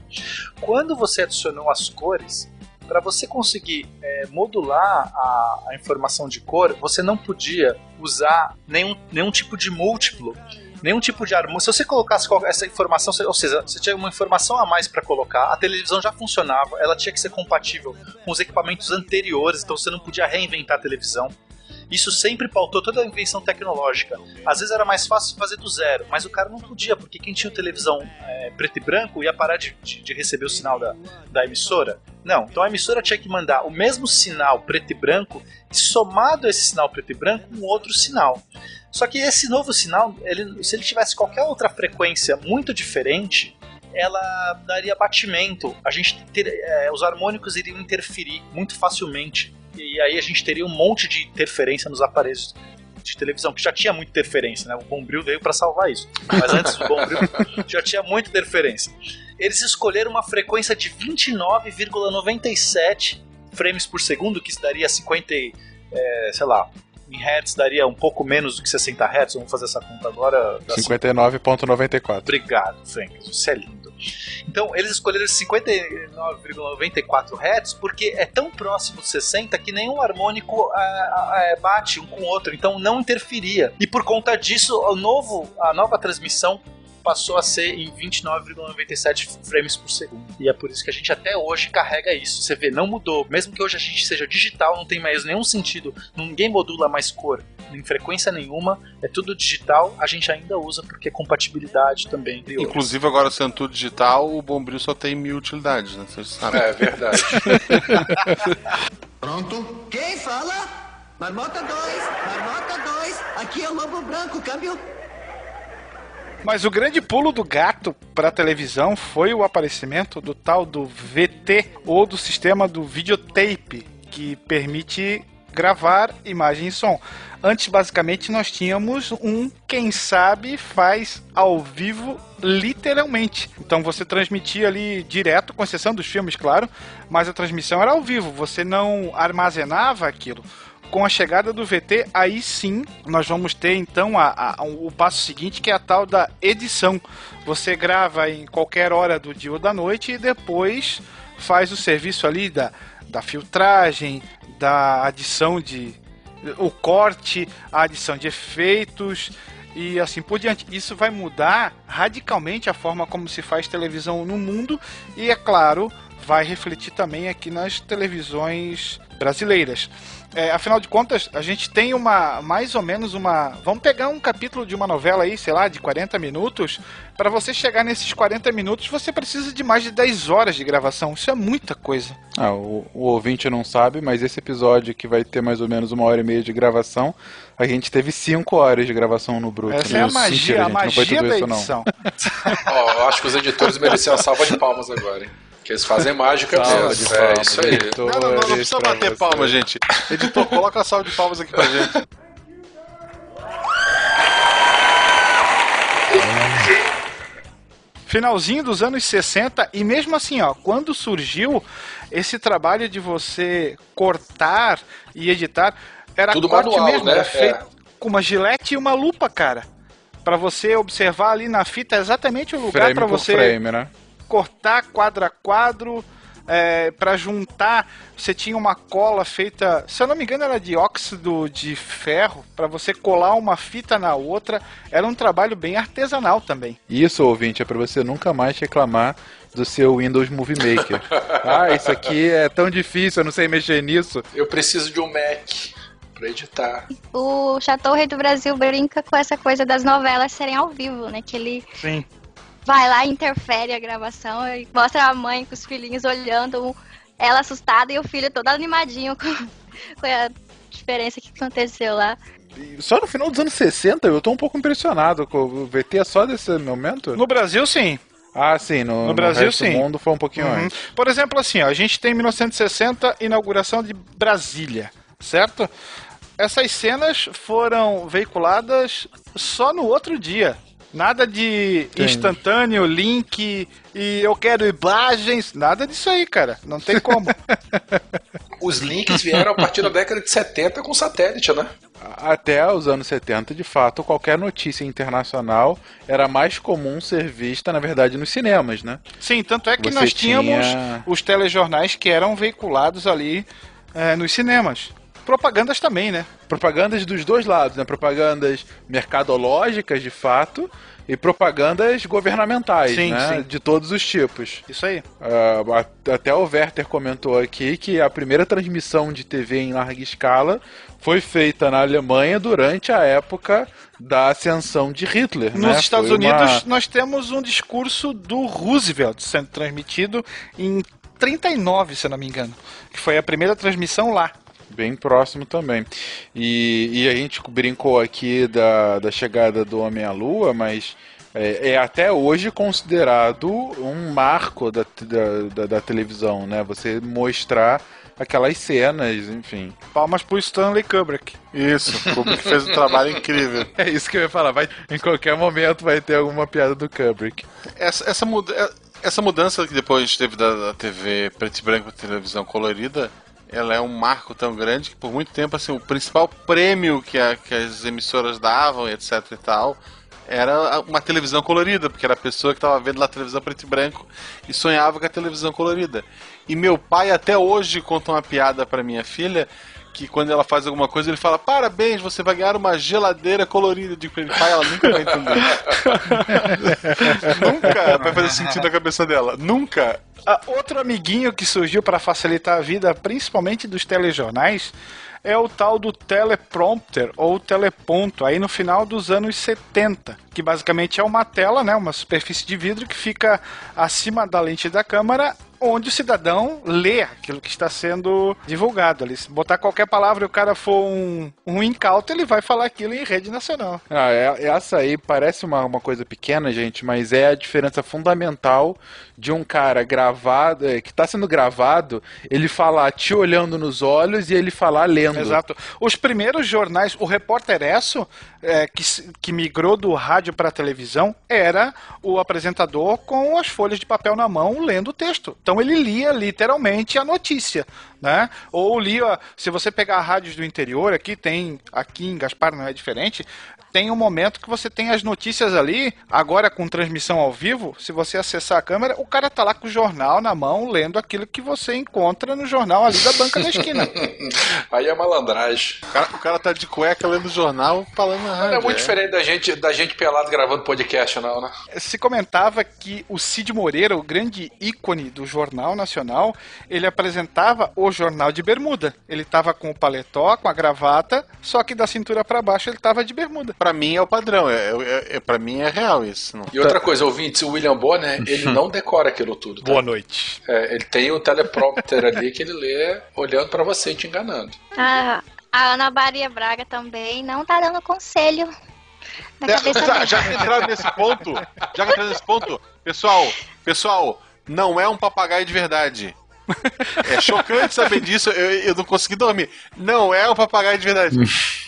Quando você adicionou as cores, para você conseguir é, modular a, a informação de cor, você não podia usar nenhum, nenhum tipo de múltiplo, nenhum tipo de harmonia. Se você colocasse essa informação, ou seja, você tinha uma informação a mais para colocar, a televisão já funcionava, ela tinha que ser compatível com os equipamentos anteriores, então você não podia reinventar a televisão. Isso sempre pautou toda a invenção tecnológica. Às vezes era mais fácil fazer do zero, mas o cara não podia, porque quem tinha televisão é, preto e branco ia parar de, de- de receber o sinal da, da emissora. Não, então a emissora tinha que mandar o mesmo sinal preto e branco, somado a esse sinal preto e branco, um outro sinal. Só que esse novo sinal, ele- se ele tivesse qualquer outra frequência muito diferente, ela daria batimento. A gente ter, é, os harmônicos iriam interferir muito facilmente. E aí a gente teria um monte de interferência nos aparelhos de televisão, que já tinha muita interferência, né? O Bombril veio para salvar isso. Mas antes do Bombril já tinha muita interferência. Eles escolheram uma frequência de 29,97 frames por segundo, que daria 50, e, é, sei lá, em hertz daria um pouco menos do que 60 hertz. Vamos fazer essa conta agora. Dá 59.94. Obrigado, Frank. Você é lindo. Então, eles escolheram 59,94 Hz porque é tão próximo de 60 que nenhum harmônico ah, ah, bate um com o outro, então não interferia. E por conta disso, o novo, a nova transmissão passou a ser em 29,97 frames por segundo. E é por isso que a gente até hoje carrega isso. Você vê, não mudou. Mesmo que hoje a gente seja digital, não tem mais nenhum sentido. Ninguém modula mais cor em frequência nenhuma. É tudo digital. A gente ainda usa porque é compatibilidade também. Inclusive, agora sendo tudo digital, o Bombril só tem mil utilidades, né? Vocês sabem. É verdade. Pronto? Quem fala? Marmota 2, Marmota 2, aqui é o Lobo Branco, câmbio. Mas o grande pulo do gato para televisão foi o aparecimento do tal do VT ou do sistema do videotape, que permite gravar imagem e som. Antes, basicamente, nós tínhamos um quem sabe faz ao vivo literalmente. Então você transmitia ali direto, com exceção dos filmes, claro, mas a transmissão era ao vivo, você não armazenava aquilo. Com a chegada do VT, aí sim nós vamos ter então a- a- o passo seguinte, que é a tal da edição. Você grava em qualquer hora do dia ou da noite e depois faz o serviço ali da, da filtragem, da adição de. o corte, a adição de efeitos e assim por diante. Isso vai mudar radicalmente a forma como se faz televisão no mundo e, é claro, vai refletir também aqui nas televisões brasileiras. É, afinal de contas, a gente tem uma mais ou menos uma. Vamos pegar um capítulo de uma novela aí, sei lá, de 40 minutos. Para você chegar nesses 40 minutos, você precisa de mais de 10 horas de gravação. Isso é muita coisa. Ah, o, o ouvinte não sabe, mas esse episódio que vai ter mais ou menos uma hora e meia de gravação, a gente teve cinco horas de gravação no Bruto. Essa é a magia, mentira, a gente, não foi magia tudo da isso, não. edição. Ó, eu acho que os editores mereciam uma salva de palmas agora, hein? Que eles fazem mágica mesmo. de É palmas, isso aí. Não, não, não, não precisa bater palma, gente. Editor, coloca a salva de palmas aqui pra gente. finalzinho dos anos 60 e mesmo assim, ó, quando surgiu esse trabalho de você cortar e editar, era Tudo corte manual, mesmo, né? era feito É. com uma gilete e uma lupa, cara. Pra você observar ali na fita exatamente o lugar por você frame, né? Cortar quadro a quadro, é, para juntar, você tinha uma cola feita, se eu não me engano, era de óxido de ferro, pra você colar uma fita na outra. Era um trabalho bem artesanal também. Isso, ouvinte, é pra você nunca mais reclamar do seu Windows Movie Maker. ah, isso aqui é tão difícil, eu não sei mexer nisso. Eu preciso de um Mac pra editar. O Chateau Rei do Brasil brinca com essa coisa das novelas serem ao vivo, né? Que ele Sim. Vai lá, interfere a gravação e mostra a mãe com os filhinhos olhando, ela assustada e o filho todo animadinho com, com a diferença que aconteceu lá. Só no final dos anos 60 eu tô um pouco impressionado com o VT é só desse momento? No Brasil, sim. Ah, sim, no, No Brasil, resto sim. do mundo foi um pouquinho Uhum. antes. Por exemplo, assim, ó, a gente tem em 1960 inauguração de Brasília, certo? Essas cenas foram veiculadas só no outro dia. Nada de Entendi. instantâneo, link e eu quero imagens, nada disso aí, cara. Não tem como. Os links vieram a partir da década de 70 com satélite, né? Até os anos 70, de fato, qualquer notícia internacional era mais comum ser vista, na verdade, nos cinemas, né? Sim, tanto é que Você nós tínhamos tinha- os telejornais que eram veiculados ali eh, nos cinemas. Propagandas também, né? Propagandas dos dois lados, né? Propagandas mercadológicas, de fato, e propagandas governamentais, Sim, né? sim. De todos os tipos. Isso aí. A- até o Werther comentou aqui que a primeira transmissão de TV em larga escala foi feita na Alemanha durante a época da ascensão de Hitler. Nos né? Estados Foi Unidos, uma- nós temos um discurso do Roosevelt sendo transmitido em 39, se não me engano. Que foi a primeira transmissão lá. Bem próximo também. E, e a gente brincou aqui da, da chegada do Homem à Lua, mas é, é até hoje considerado um marco da, da, da- televisão, né? Você mostrar aquelas cenas, enfim. Palmas pro Stanley Kubrick. Isso, o Kubrick fez um trabalho incrível. É isso que eu ia falar. Vai, em qualquer momento vai ter alguma piada do Kubrick. Essa, essa, muda- essa mudança que depois teve da, da TV preto e branco para televisão colorida, ela é um marco tão grande que por muito tempo assim, o principal prêmio que, a- que as emissoras davam, etc e tal, era uma televisão colorida, porque era a pessoa que estava vendo lá a televisão preto e branco e sonhava com a televisão colorida. E meu pai até hoje conta uma piada para minha filha que quando ela faz alguma coisa, ele fala: Parabéns, você vai ganhar uma geladeira colorida. Eu digo pra ele, pai, ela nunca vai entender. nunca fazer sentido na cabeça dela. Nunca. Ah, outro amiguinho que surgiu para facilitar a vida, principalmente dos telejornais, é o tal do teleprompter ou teleponto, aí no final dos anos 70, que basicamente é uma tela, né, uma superfície de vidro que fica acima da lente da câmera onde o cidadão lê aquilo que está sendo divulgado. Ali, se botar qualquer palavra e o cara for um, um incauto, ele vai falar aquilo em rede nacional. Ah, é, essa aí parece uma, uma coisa pequena, gente, mas é a diferença fundamental de um cara gravado, é, que está sendo gravado, ele falar te olhando nos olhos e ele falar lendo. Exato. Os primeiros jornais, o Repórter Esso, é, que, que migrou do rádio para a televisão, era o apresentador com as folhas de papel na mão lendo o texto. Então ele lia literalmente a notícia, né? Ou lia, se você pegar rádios do interior, aqui tem, aqui em Gaspar não é diferente, tem um momento que você tem as notícias ali, agora com transmissão ao vivo, se você acessar a câmera, o cara tá lá com o jornal na mão, lendo aquilo que você encontra no jornal ali da banca da esquina. Aí é malandragem. O cara, o cara tá de cueca lendo o jornal, falando na rádio. Não é muito é. diferente da gente, da gente pelado gravando podcast, não, né? Se comentava que o Cid Moreira, o grande ícone do Jornal Nacional, ele apresentava o jornal de bermuda. Ele tava com o paletó, com a gravata, só que da cintura para baixo ele tava de bermuda. Pra mim é o padrão, é, é, é, pra mim é real isso. Não. E outra coisa, ouvintes, o William Bonner, ele não decora aquilo tudo. Tá? Boa noite. É, ele tem o teleprompter ali que ele lê olhando pra você e te enganando. Ah, a Ana Maria Braga também não tá dando conselho na cabeça É, Já, já que entraram nesse ponto, já que entraram nesse ponto, pessoal, pessoal, não é um papagaio de verdade. É chocante saber disso, eu, eu não consegui dormir. Não é um papagaio de verdade.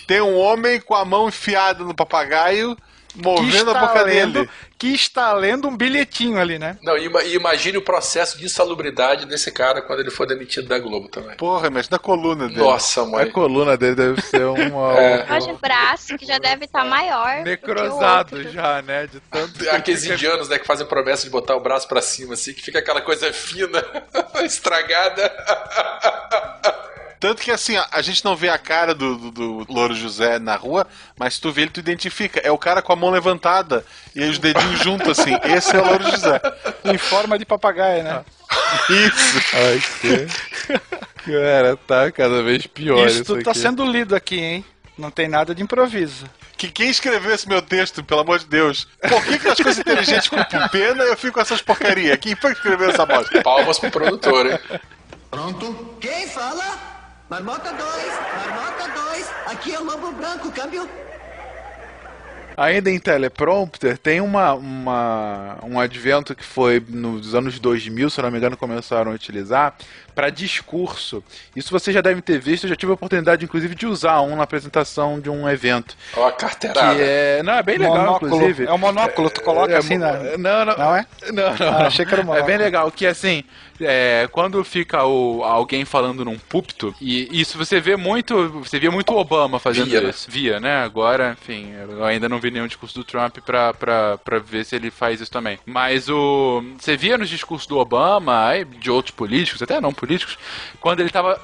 Tem um homem com a mão enfiada no papagaio, movendo a boca lendo, dele. que está lendo um bilhetinho ali, né? Não, e e imagine o processo de insalubridade desse cara quando ele for demitido da Globo também. Porra, mexe na coluna dele. Nossa, A mãe. coluna dele deve ser uma. É. Olha o braço, que já deve estar maior. que o Necrosado já, né? De tanto. Aqueles indianos, né, que fazem promessa de botar o braço pra cima, assim, que fica aquela coisa fina, estragada. Tanto que assim, a, a gente não vê a cara do, do, do Louro José na rua, mas se tu vê ele, tu identifica. É o cara com a mão levantada e aí os dedinhos juntos, assim. Esse é o Louro José. Em forma de papagaio, né? Isso. Ai, que... Cara, tá cada vez pior Isso isso, tudo tá aqui. sendo lido aqui, hein? Não tem nada de improviso. Que quem escreveu esse meu texto, pelo amor de Deus? Por que, que as coisas inteligentes com pena e eu fico com essas porcaria? Quem foi que escreveu essa bosta? Palmas pro produtor, hein? Pronto? Quem fala? Marmota 2, Marmota 2, aqui é o Lobo Branco, câmbio. Ainda em teleprompter, tem uma, uma, um advento que foi nos anos 2000, se não me engano, começaram a utilizar para discurso. Isso você já deve ter visto, eu já tive a oportunidade, inclusive, de usar um na apresentação de um evento. Ó, a carteirada. Que é. Não, é bem legal, Monóculo. inclusive. É o monóculo, tu coloca É, assim na. Não, não. Não é? Não, não. Ah, achei que era o É monóculo. bem legal que assim, é, quando fica o, alguém falando num púlpito, e isso você vê muito, você via muito Obama fazendo Via, né? isso. Via, né? Agora, enfim, eu ainda não vi nenhum discurso do Trump pra, pra, pra ver se ele faz isso também. Mas o. Você via nos discursos do Obama, e de outros políticos, até não políticos, quando ele tava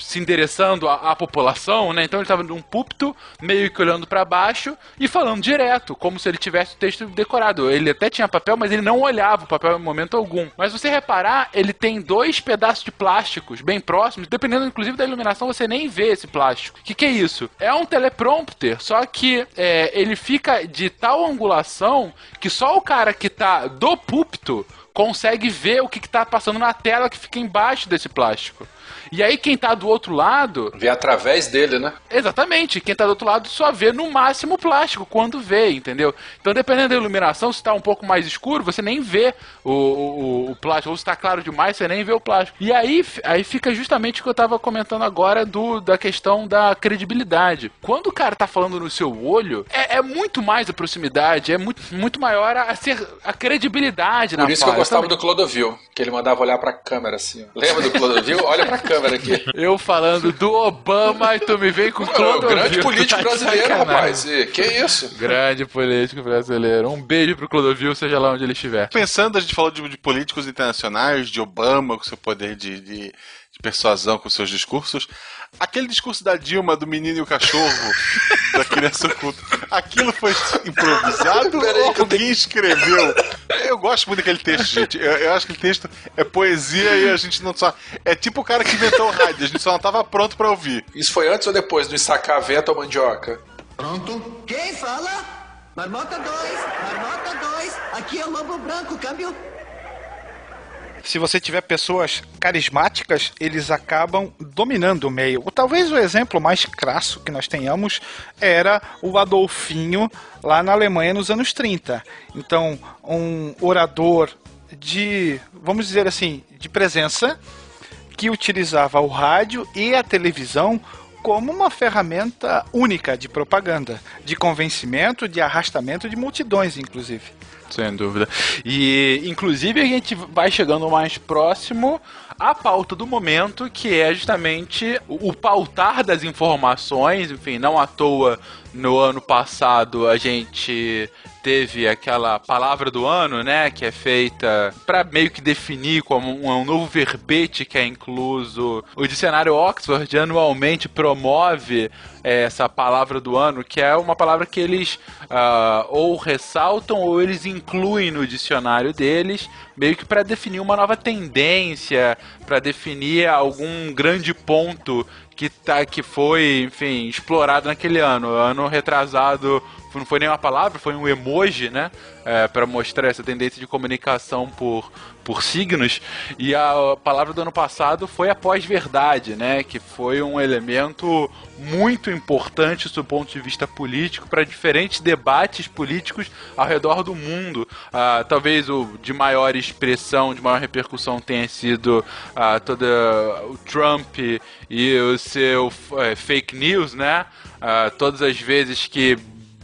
se endereçando à, à população, né? Então ele estava num púlpito, meio que olhando para baixo e falando direto, como se ele tivesse o texto decorado. Ele até tinha papel, mas ele não olhava o papel em momento algum. Mas você reparar, ele tem dois pedaços de plásticos bem próximos, dependendo inclusive da iluminação, você nem vê esse plástico. O que, que é isso? É um teleprompter, só que é, ele fica de tal angulação que só o cara que tá do púlpito consegue ver o que, que tá passando na tela que fica embaixo desse plástico. E aí quem tá do outro lado, Vê através dele, né? exatamente, quem tá do outro lado só vê no máximo o plástico quando vê, entendeu? Então dependendo da iluminação, se tá um pouco mais escuro, você nem vê o, o, o plástico, ou se tá claro demais, você nem vê o plástico. E aí, aí fica justamente o que eu tava comentando agora do, da questão da credibilidade. Quando o cara tá falando no seu olho, é, é muito mais a proximidade, é muito, muito maior a, ser, a credibilidade na Por isso que eu fala. gostava do Clodovil, que ele mandava olhar pra câmera assim. Lembra do Clodovil? Olha pra câmera aqui. Eu falando do Obama e tu me vem com Clodovil. grande político Tá brasileiro, rapaz. E, que isso? Grande político brasileiro. Um beijo pro Clodovil, seja lá onde ele estiver. Pensando, a gente falou de, de políticos internacionais, de Obama com seu poder de, de- de persuasão com seus discursos. Aquele discurso da Dilma, do menino e o cachorro, da criança oculta, aquilo foi improvisado ou alguém escreveu? Eu gosto muito daquele texto, gente. Eu, eu acho que aquele texto é poesia e a gente não só. É tipo o cara que inventou o rádio, a gente só não tava pronto pra ouvir. Isso foi antes ou depois do ensacar vento ou mandioca? Pronto? Quem fala? Marmota 2, Marmota 2, aqui é o Lobo Branco, câmbio. Se você tiver pessoas carismáticas, eles acabam dominando o meio. Ou talvez o exemplo mais crasso que nós tenhamos era o Adolfinho lá na Alemanha nos anos 30. Então, um orador de, vamos dizer assim, de presença que utilizava o rádio e a televisão como uma ferramenta única de propaganda, de convencimento, de arrastamento de multidões, inclusive. Sem dúvida. E, inclusive, a gente vai chegando mais próximo à pauta do momento, que é justamente o, o pautar das informações. Enfim, não à toa, no ano passado, a gente teve aquela palavra do ano, né, que é feita para meio que definir como um, um, novo verbete que é incluso. O dicionário Oxford anualmente promove é, essa palavra do ano, que é uma palavra que eles uh, ou ressaltam ou eles incluem no dicionário deles, meio que para definir uma nova tendência, para definir algum grande ponto que, tá, que foi, enfim, explorado naquele ano. Ano retrasado não foi nem uma palavra, foi um emoji, né? É, para mostrar essa tendência de comunicação por, por signos. E a palavra do ano passado foi a pós-verdade, né? Que foi um elemento muito importante do ponto de vista político para diferentes debates políticos ao redor do mundo. Ah, talvez o de maior expressão, de maior repercussão tenha sido ah, toda o Trump e o seu é, fake news, né? Ah, todas as vezes que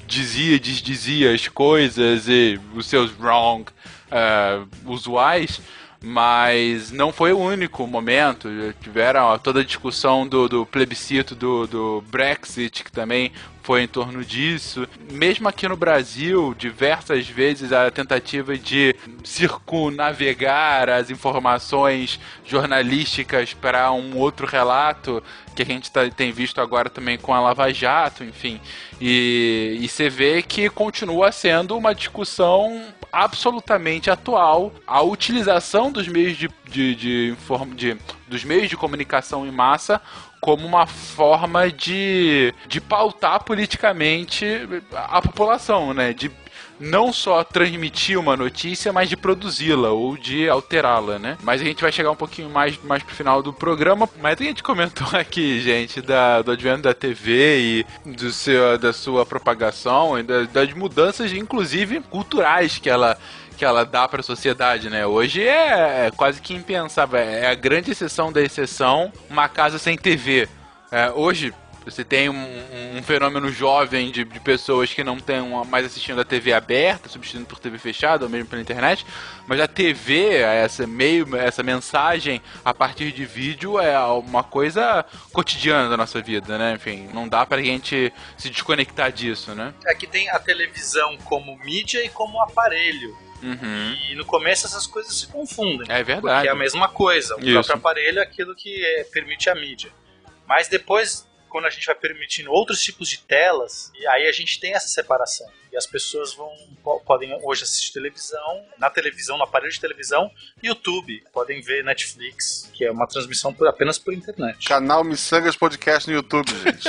dizia, desdizia as coisas e os seus wrong uh, usuais, mas não foi o único momento. Tiveram toda a discussão do, do plebiscito do, do Brexit, que também foi em torno disso. Mesmo aqui no Brasil, diversas vezes a tentativa de circunavegar as informações jornalísticas para um outro relato que a gente tá, tem visto agora também com a Lava Jato, enfim. E, e você vê que continua sendo uma discussão absolutamente atual a utilização dos meios de, de, de, de, dos meios de comunicação em massa como uma forma de, de pautar politicamente a população, né? De não só transmitir uma notícia, mas de produzi-la ou de alterá-la, né? Mas a gente vai chegar um pouquinho mais, mais pro final do programa. Mas a gente comentou aqui, gente, da, do advento da TV e do seu, da sua propagação e das, das mudanças, inclusive culturais que ela que ela dá para a sociedade, né? Hoje é, é quase que impensável, é a grande exceção da exceção, uma casa sem TV. É, hoje você tem um, um fenômeno jovem de, de, pessoas que não estão mais assistindo a TV aberta, substituindo por TV fechada ou mesmo pela internet, mas a TV, essa meio, essa mensagem a partir de vídeo é uma coisa cotidiana da nossa vida, né? Enfim, não dá pra gente se desconectar disso, né? É que tem a televisão como mídia e como aparelho. Uhum. E no começo essas coisas se confundem. É verdade. Porque é a mesma coisa. O Isso. próprio aparelho é aquilo que é, permite a mídia. Mas depois quando a gente vai permitindo outros tipos de telas, e aí a gente tem essa separação. E as pessoas vão podem hoje assistir televisão, na televisão, no aparelho de televisão, YouTube, podem ver Netflix, que é uma transmissão por, apenas por internet. Canal Missangas Podcast no YouTube, gente.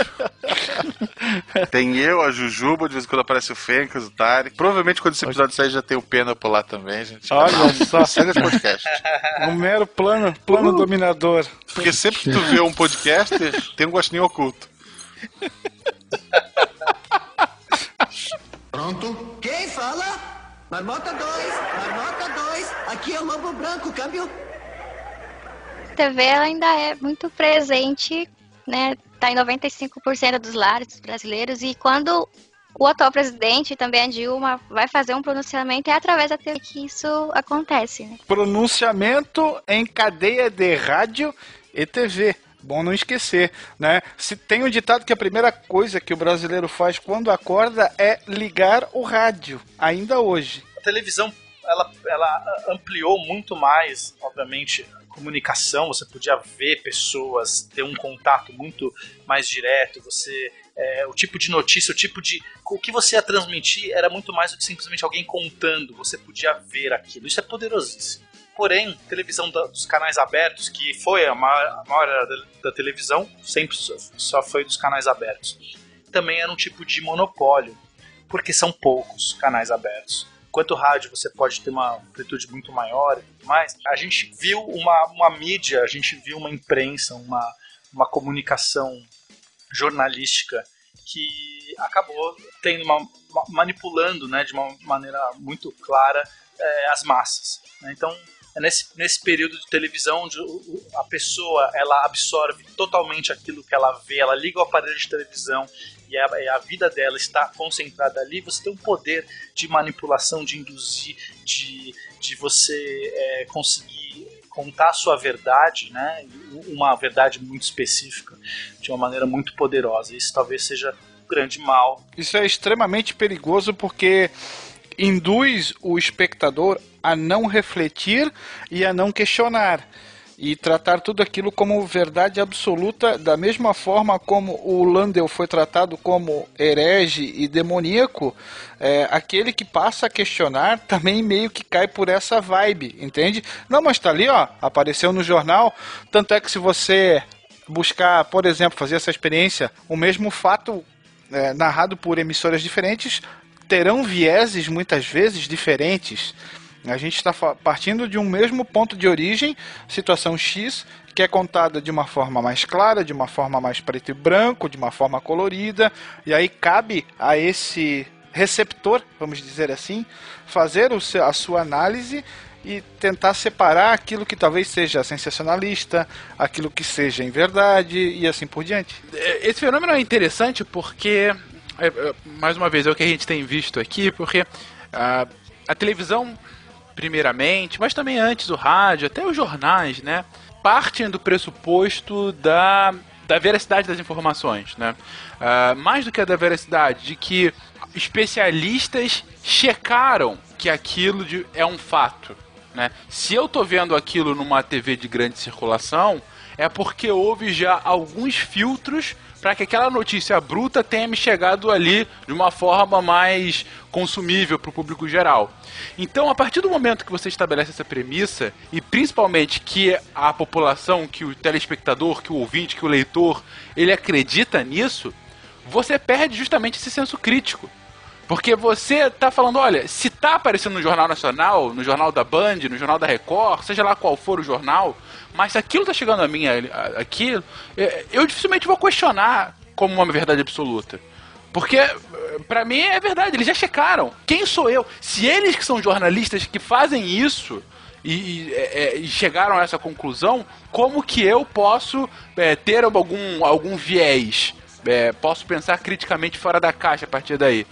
tem eu, a Jujuba, de vez em quando aparece o Fencas, o Tarek. Provavelmente quando esse episódio sair já tem o Pena por lá também, gente. Olha só. Missangas Podcast. Um mero plano, plano uh. dominador. Porque sempre que tu vê um podcaster, tem um gostinho oculto. Pronto? Quem fala? Marmota 2, Marmota 2, aqui é o Lobo Branco, câmbio. A TV ainda é muito presente, né? Tá em 95% dos lares brasileiros e quando o atual presidente, também a Dilma, vai fazer um pronunciamento, é através da TV que isso acontece. Né? Pronunciamento em cadeia de rádio e TV. Bom não esquecer, né? Se tem um ditado que a primeira coisa que o brasileiro faz quando acorda é ligar o rádio, ainda hoje. A televisão ela, ela ampliou muito mais, obviamente, comunicação, você podia ver pessoas, ter um contato muito mais direto, você é, o tipo de notícia, o tipo de. O que você ia transmitir era muito mais do que simplesmente alguém contando, você podia ver aquilo. Isso é poderosíssimo. Porém, televisão da, dos canais abertos, que foi a maior, a maior da, da, televisão, sempre só, foi dos canais abertos, também era um tipo de monopólio, porque são poucos canais abertos. Enquanto rádio você pode ter uma amplitude muito maior e tudo mais, a gente viu uma, uma mídia, a gente viu uma imprensa, uma, uma comunicação jornalística que acabou tendo uma, manipulando né, de uma maneira muito clara é, as massas. Né? Então, é nesse, nesse período de televisão onde a pessoa ela absorve totalmente aquilo que ela vê, ela liga o aparelho de televisão e a, a vida dela está concentrada ali, você tem um poder de manipulação, de induzir, de, de você é, conseguir contar a sua verdade, né? Uma verdade muito específica, de uma maneira muito poderosa. Isso talvez seja um grande mal. Isso é extremamente perigoso porque induz o espectador a não refletir e a não questionar e tratar tudo aquilo como verdade absoluta, da mesma forma como o Landel foi tratado como herege e demoníaco, é, aquele que passa a questionar também meio que cai por essa vibe, entende? Não, mas tá ali, ó, apareceu no jornal, tanto é que se você buscar, por exemplo, fazer essa experiência, o mesmo fato é, narrado por emissoras diferentes terão vieses muitas vezes diferentes. A gente está partindo de um mesmo ponto de origem, situação X, que é contada de uma forma mais clara, de uma forma mais preto e branco, de uma forma colorida, e aí cabe a esse receptor, vamos dizer assim, fazer a sua análise e tentar separar aquilo que talvez seja sensacionalista, aquilo que seja em verdade e assim por diante. É, esse fenômeno é interessante porque, é, é, mais uma vez, é o que a gente tem visto aqui, porque a, a televisão primeiramente, mas também antes o rádio, até os jornais, né? Partem do pressuposto da, da veracidade das informações, né? Uh, mais do que a da veracidade, de que especialistas checaram que aquilo de, é um fato, né? Se eu tô vendo aquilo numa TV de grande circulação, é porque houve já alguns filtros para que aquela notícia bruta tenha me chegado ali de uma forma mais consumível para o público geral. Então, a partir do momento que você estabelece essa premissa, e principalmente que a população, que o telespectador, que o ouvinte, que o leitor, ele acredita nisso, você perde justamente esse senso crítico. Porque você tá falando, olha, se tá aparecendo no Jornal Nacional, no Jornal da Band, no Jornal da Record, seja lá qual for o jornal, mas se aquilo tá chegando a mim aqui, é, eu dificilmente vou questionar como uma verdade absoluta. Porque, para mim, é verdade, eles já checaram. Quem sou eu? Se eles que são jornalistas que fazem isso e, e, é, e chegaram a essa conclusão, como que eu posso é, ter algum, algum viés? É, posso pensar criticamente fora da caixa a partir daí.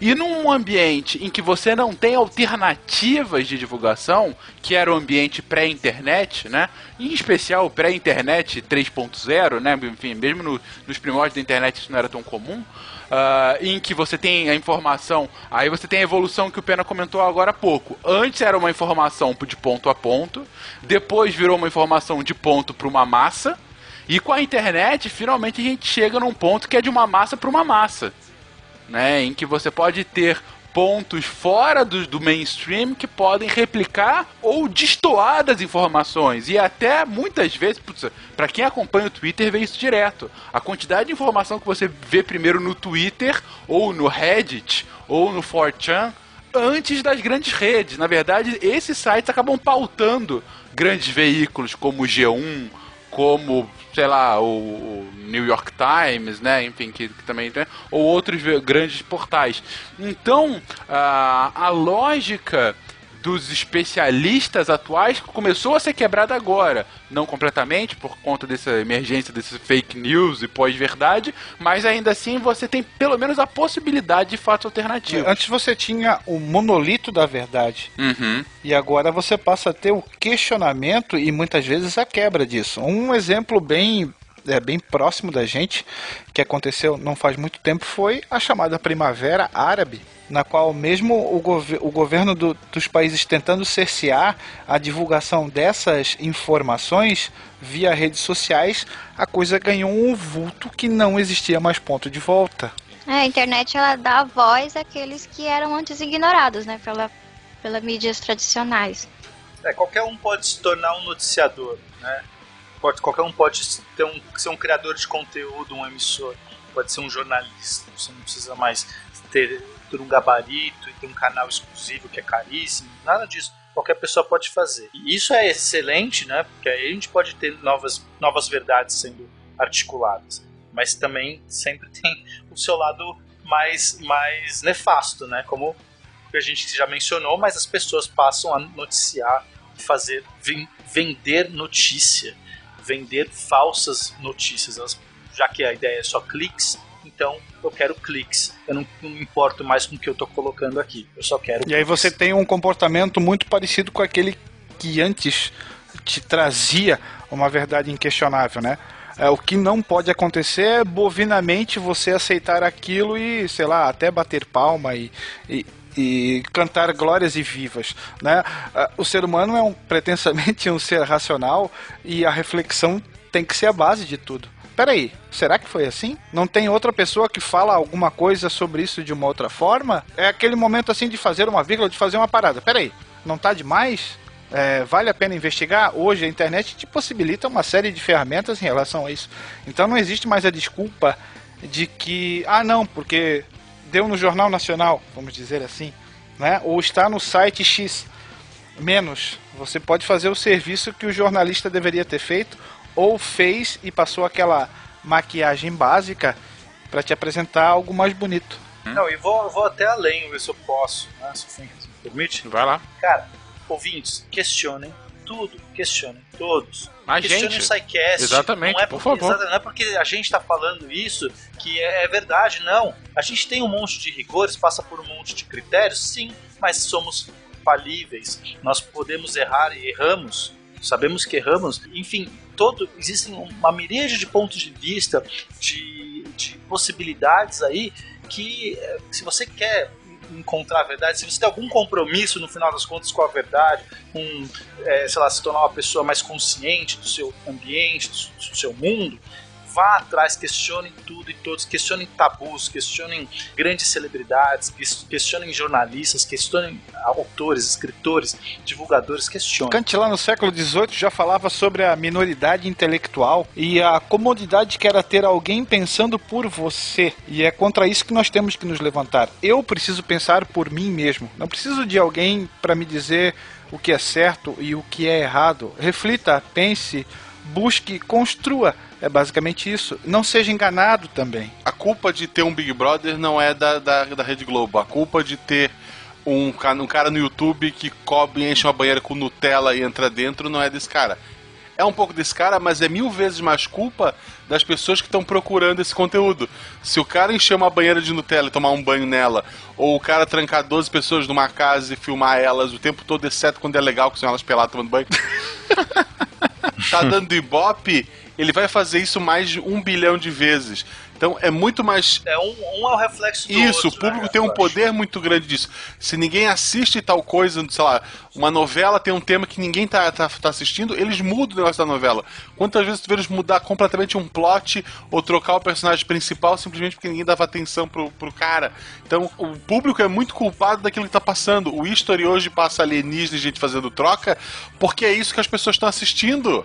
E num ambiente em que você não tem alternativas de divulgação, que era o ambiente pré-internet, né? Em especial pré-internet 3.0, né? Enfim, mesmo no, nos primórdios da internet isso não era tão comum. Uh, em que você tem a informação, aí você tem a evolução que o Pena comentou agora há pouco. Antes era uma informação de ponto a ponto, depois virou uma informação de ponto para uma massa, e com a internet, finalmente a gente chega num ponto que é de uma massa para uma massa né, em que você pode ter pontos fora do, do mainstream que podem replicar ou destoar das informações. E até muitas vezes, para quem acompanha o Twitter, vê isso direto. A quantidade de informação que você vê primeiro no Twitter, ou no Reddit, ou no 4chan, antes das grandes redes. Na verdade, esses sites acabam pautando grandes veículos como o G1, como sei lá, o, New York Times, né? Enfim, que, que também tem, ou outros grandes portais. Então, a lógica dos especialistas atuais começou a ser quebrada agora. Não completamente, por conta dessa emergência desses fake news e pós-verdade, mas ainda assim você tem pelo menos a possibilidade de fatos alternativos. Antes você tinha o monolito da verdade. Uhum. E agora você passa a ter o questionamento e muitas vezes a quebra disso. Um exemplo bem é, bem próximo da gente, que aconteceu não faz muito tempo, foi a chamada Primavera Árabe, na qual mesmo o, gov o governo do, dos países tentando cercear a divulgação dessas informações via redes sociais, a coisa ganhou um vulto que não existia mais ponto de volta. É, a internet ela dá voz àqueles que eram antes ignorados, né, pela, pela mídias tradicionais. É, qualquer um pode se tornar um noticiador, né? Pode, qualquer um pode ter um, ser um criador de conteúdo, um emissor, pode ser um jornalista. Você não precisa mais ter, ter um gabarito e ter um canal exclusivo que é caríssimo, nada disso. Qualquer pessoa pode fazer. E isso é excelente, né? Porque aí a gente pode ter novas, novas verdades sendo articuladas. Mas também sempre tem o seu lado mais, mais nefasto, né? Como a gente já mencionou, mas as pessoas passam a noticiar, fazer, vender notícia, vender falsas notícias. Elas, já que a ideia é só cliques, então eu quero cliques. Eu não, não me importo mais com o que eu estou colocando aqui. Eu só quero. E cliques. aí você tem um comportamento muito parecido com aquele que antes te trazia uma verdade inquestionável, né? É, o que não pode acontecer é bovinamente você aceitar aquilo e, sei lá, até bater palma e, e, e cantar glórias e vivas. Né? É, o ser humano é um, pretensamente um ser racional e a reflexão tem que ser a base de tudo. Peraí, será que foi assim? Não tem outra pessoa que fala alguma coisa sobre isso de uma outra forma? É aquele momento assim de fazer uma vírgula, de fazer uma parada. Peraí, não tá demais? É, vale a pena investigar? Hoje a internet te possibilita uma série de ferramentas em relação a isso. Então não existe mais a desculpa de que, ah não, porque deu no Jornal Nacional, vamos dizer assim, né? ou está no site X. Menos, você pode fazer o serviço que o jornalista deveria ter feito, ou fez e passou aquela maquiagem básica para te apresentar algo mais bonito. Não, e vou, vou até além, ver se eu posso, né? se me permite. Vai lá. Cara, ouvintes, questionem tudo, questionem todos. A questionem gente. o SciCast. Exatamente, não é por porque, favor. Não é porque a gente está falando isso que é, é verdade, não. A gente tem um monte de rigores, passa por um monte de critérios, sim, mas somos falíveis. Nós podemos errar e erramos. Sabemos que erramos. Enfim, todo existem uma miríade de pontos de vista, de, de possibilidades aí que eh, se você quer encontrar a verdade, se você tem algum compromisso no final das contas com a verdade, com, é, sei lá, se tornar uma pessoa mais consciente do seu ambiente, do, do seu mundo, vá atrás, questionem tudo e todos, questionem tabus, questionem grandes celebridades, questionem jornalistas, questionem autores, escritores, divulgadores, questionem. Kant lá no século XVIII já falava sobre a minoridade intelectual e a comodidade que era ter alguém pensando por você. E é contra isso que nós temos que nos levantar. Eu preciso pensar por mim mesmo. Não preciso de alguém para me dizer o que é certo e o que é errado. Reflita, pense, busque, construa. É basicamente isso. Não seja enganado também. A culpa de ter um Big Brother não é da, da, da Rede Globo. A culpa de ter um, um cara no YouTube que cobre e enche uma banheira com Nutella e entra dentro não é desse cara. É um pouco desse cara, mas é mil vezes mais culpa das pessoas que estão procurando esse conteúdo. Se o cara encher uma banheira de Nutella e tomar um banho nela, ou o cara trancar 12 pessoas numa casa e filmar elas o tempo todo, exceto quando é legal, que são elas peladas tomando banho, tá dando ibope, ele vai fazer isso mais de um bilhão de vezes. Então é muito mais. É um, um é o reflexo do Isso, outro, o público né, tem um poder muito grande disso. Se ninguém assiste tal coisa, sei lá, uma novela tem um tema que ninguém tá, tá, tá assistindo, eles mudam o negócio da novela. Quantas vezes tu vê eles mudar completamente um plot ou trocar o personagem principal simplesmente porque ninguém dava atenção pro, pro cara? Então o público é muito culpado daquilo que tá passando. O History hoje passa alienígena e gente fazendo troca porque é isso que as pessoas estão assistindo.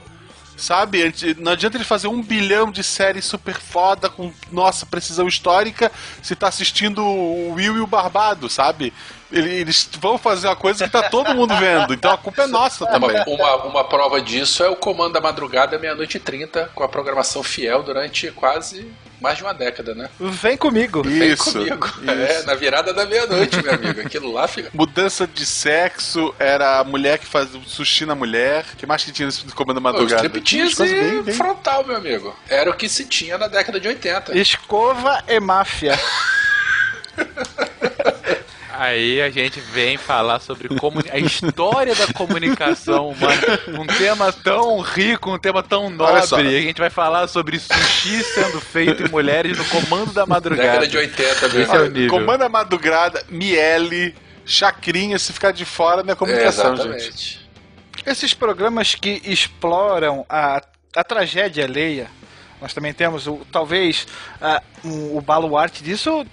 Sabe? Não adianta ele fazer um bilhão de séries super foda com nossa precisão histórica se tá assistindo o Will e o Barbado, sabe? Ele- Eles vão fazer uma coisa que tá todo mundo vendo. Então a culpa é nossa também. Uma, uma, uma prova disso é o Comando da Madrugada, meia-noite e trinta, com a programação fiel durante quase mais de uma década, né? Vem comigo. Vem Isso. comigo. isso. É, na virada da meia-noite, meu amigo. Aquilo lá fica. Mudança de sexo, era a mulher que faz o sushi na mulher. O que mais que tinha nesse comando madrugada? striptease bem- bem- frontal, meu amigo. Era o que se tinha na década de 80. Escova e máfia. Aí a gente vem falar sobre a história da comunicação humana, um tema tão rico, um tema tão nobre. A gente vai falar sobre sushi sendo feito em mulheres no comando da madrugada. Década de 80 Esse mesmo. é o nível. Comanda a madrugada, miele, chacrinha, se ficar de fora não é comunicação, gente. exatamente. Esses programas que exploram a, a tragédia alheia, nós também temos o, talvez ah, um- o baluarte disso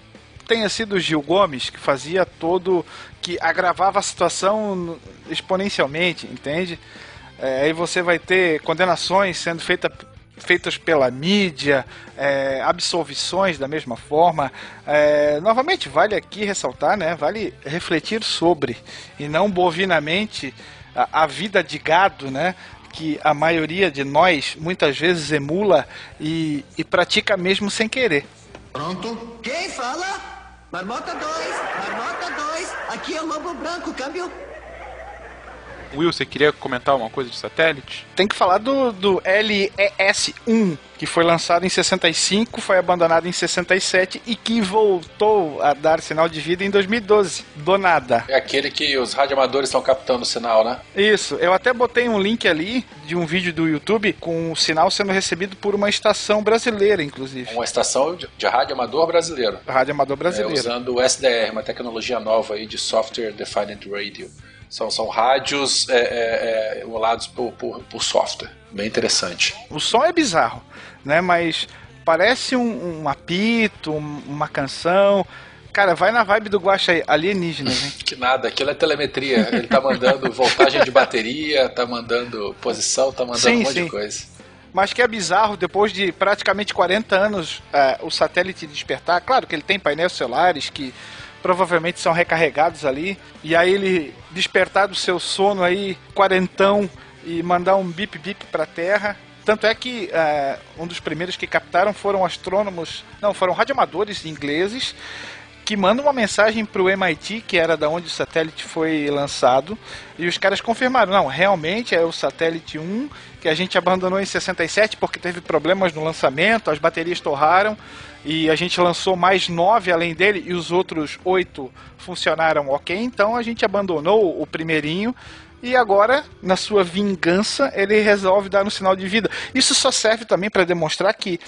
tenha sido o Gil Gomes, que fazia todo. que agravava a situação exponencialmente, entende? É, aí você vai ter condenações sendo feita, feitas pela mídia, é, absolvições da mesma forma. É, novamente, vale aqui ressaltar, né? Vale refletir sobre, e não bovinamente a, a vida de gado, né? Que a maioria de nós muitas vezes emula e, e pratica mesmo sem querer. Pronto? Quem fala? Marmota 2, Marmota 2, aqui é o Lobo Branco, câmbio. Will, você queria comentar alguma coisa de satélite? Tem que falar do, do LES-1, que foi lançado em 65, foi abandonado em 67 e que voltou a dar sinal de vida em 2012. Do nada. É aquele que os radioamadores estão captando o sinal, né? Isso, eu até botei um link ali de um vídeo do YouTube com o sinal sendo recebido por uma estação brasileira, inclusive. Uma estação de, de rádio amador brasileiro. Rádio Amador É, Brasileiro. usando o SDR, uma tecnologia nova aí de Software Defined Radio. São, são rádios é, é, é, emulados por, por, por software. Bem interessante. O som é bizarro, né? Mas parece um, um apito, um- uma canção. Cara, vai na vibe do Guaxa aí, alienígena, hein? Que nada, aquilo é telemetria. Ele tá mandando voltagem de bateria, tá mandando posição, tá mandando Sim, um monte sim. de coisa. Mas que é bizarro, depois de praticamente 40 anos é, o satélite despertar. Claro que ele tem painéis solares que provavelmente são recarregados ali. E aí ele despertar do seu sono aí, quarentão, e mandar um bip-bip pra Terra. Tanto é que é, um dos primeiros que captaram foram astrônomos, não, foram radioamadores ingleses que mandam uma mensagem para o MIT, que era da onde o satélite foi lançado, e os caras confirmaram, não, realmente é o satélite 1 que a gente abandonou em 67 porque teve problemas no lançamento, as baterias torraram e a gente lançou mais nove além dele e os outros oito funcionaram ok, então a gente abandonou o primeirinho e agora, na sua vingança, ele resolve dar um sinal de vida. Isso só serve também para demonstrar que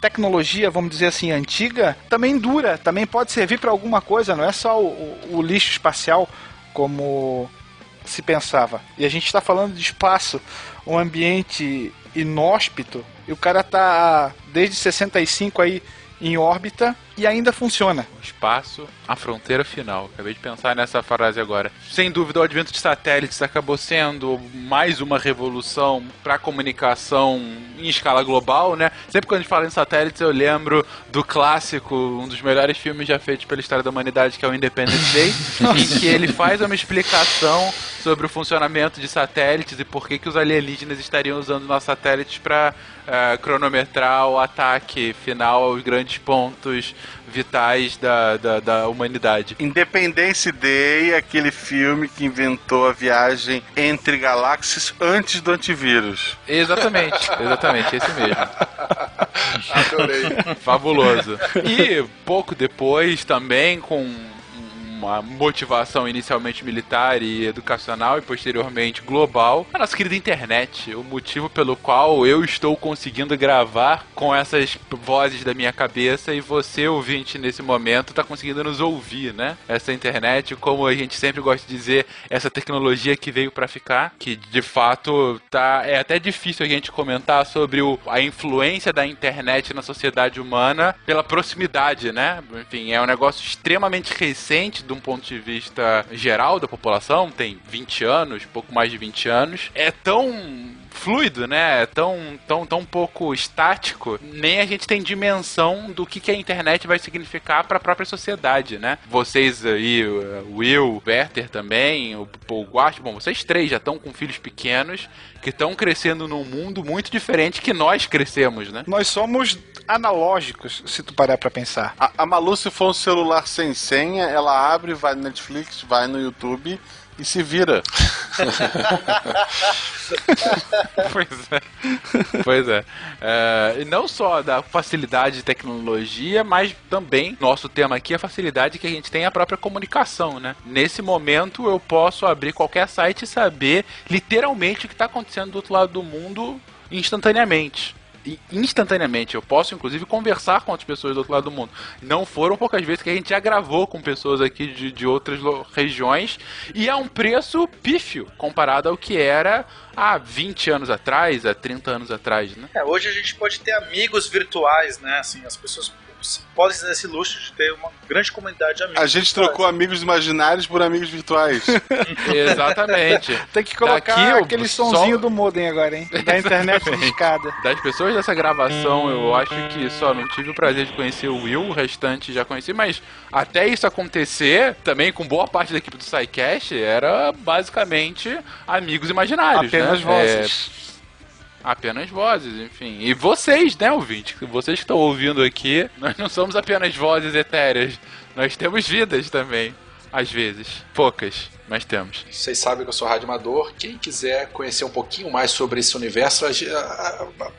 tecnologia, vamos dizer assim, antiga, também dura, também pode servir para alguma coisa, não é só o, o- o lixo espacial como se pensava. E a gente está falando de espaço, um ambiente inóspito, e o cara tá desde 65 aí em órbita e ainda funciona. O espaço, a fronteira final. Acabei de pensar nessa frase agora. Sem dúvida, o advento de satélites acabou sendo mais uma revolução para a comunicação em escala global, né? Sempre quando a gente fala em satélites, eu lembro do clássico, um dos melhores filmes já feitos pela história da humanidade, que é o Independence Day, em que ele faz uma explicação sobre o funcionamento de satélites e por que, que os alienígenas estariam usando nossos satélites para cronometrar o ataque final aos grandes pontos vitais da, da, da humanidade. Independence Day é aquele filme que inventou a viagem entre galáxias antes do antivírus. Exatamente, exatamente, esse mesmo. Adorei. Fabuloso. E pouco depois, também com uma motivação inicialmente militar e educacional e posteriormente global, a nossa querida internet, o motivo pelo qual eu estou conseguindo gravar com essas vozes da minha cabeça e você, ouvinte, nesse momento, está conseguindo nos ouvir, né? Essa internet, como a gente sempre gosta de dizer, essa tecnologia que veio para ficar, que de fato tá é até difícil a gente comentar sobre o, a influência da internet na sociedade humana pela proximidade, né? Enfim, é um negócio extremamente recente de um ponto de vista geral da população, tem 20 anos, pouco mais de 20 anos. É tão fluido, né? É tão, tão, tão pouco estático, nem a gente tem dimensão do que, que a internet vai significar para a própria sociedade, né? Vocês aí, o Will, o Werther também, o Paul Guast, bom, vocês três já estão com filhos pequenos que estão crescendo num mundo muito diferente que nós crescemos, né? Nós somos analógicos, se tu parar pra pensar. A, a Malu, se for um celular sem senha, ela abre, vai no Netflix, vai no YouTube e se vira. pois é. Pois é. É, E não só da facilidade de tecnologia, mas também, nosso tema aqui, é a facilidade que a gente tem a própria comunicação, né? Nesse momento eu posso abrir qualquer site e saber literalmente o que está acontecendo do outro lado do mundo instantaneamente. Instantaneamente. Eu posso, inclusive, conversar com outras pessoas do outro lado do mundo. Não foram poucas vezes que a gente já gravou com pessoas aqui de, de outras regiões e a um preço pífio comparado ao que era há 20 anos atrás, há 30 anos atrás, né? É, hoje a gente pode ter amigos virtuais, né? Assim, as pessoas podem ter esse luxo de ter uma grande comunidade de amigos. A gente trocou amigos imaginários por amigos virtuais. Exatamente. Tem que colocar Daqui aquele só- sonzinho do modem agora, hein? Da internet discada. Das pessoas dessa gravação, eu acho que só não tive o prazer de conhecer o Will, o restante já conheci, mas até isso acontecer, também com boa parte da equipe do SciCast, era basicamente amigos imaginários, Apenas né? vozes. É, apenas vozes, enfim. E vocês, né, ouvinte? Vocês que estão ouvindo aqui, nós não somos apenas vozes etéreas, nós temos vidas também, às vezes. Poucas, mas temos. Vocês sabem que eu sou radioamador. Quem quiser conhecer um pouquinho mais sobre esse universo,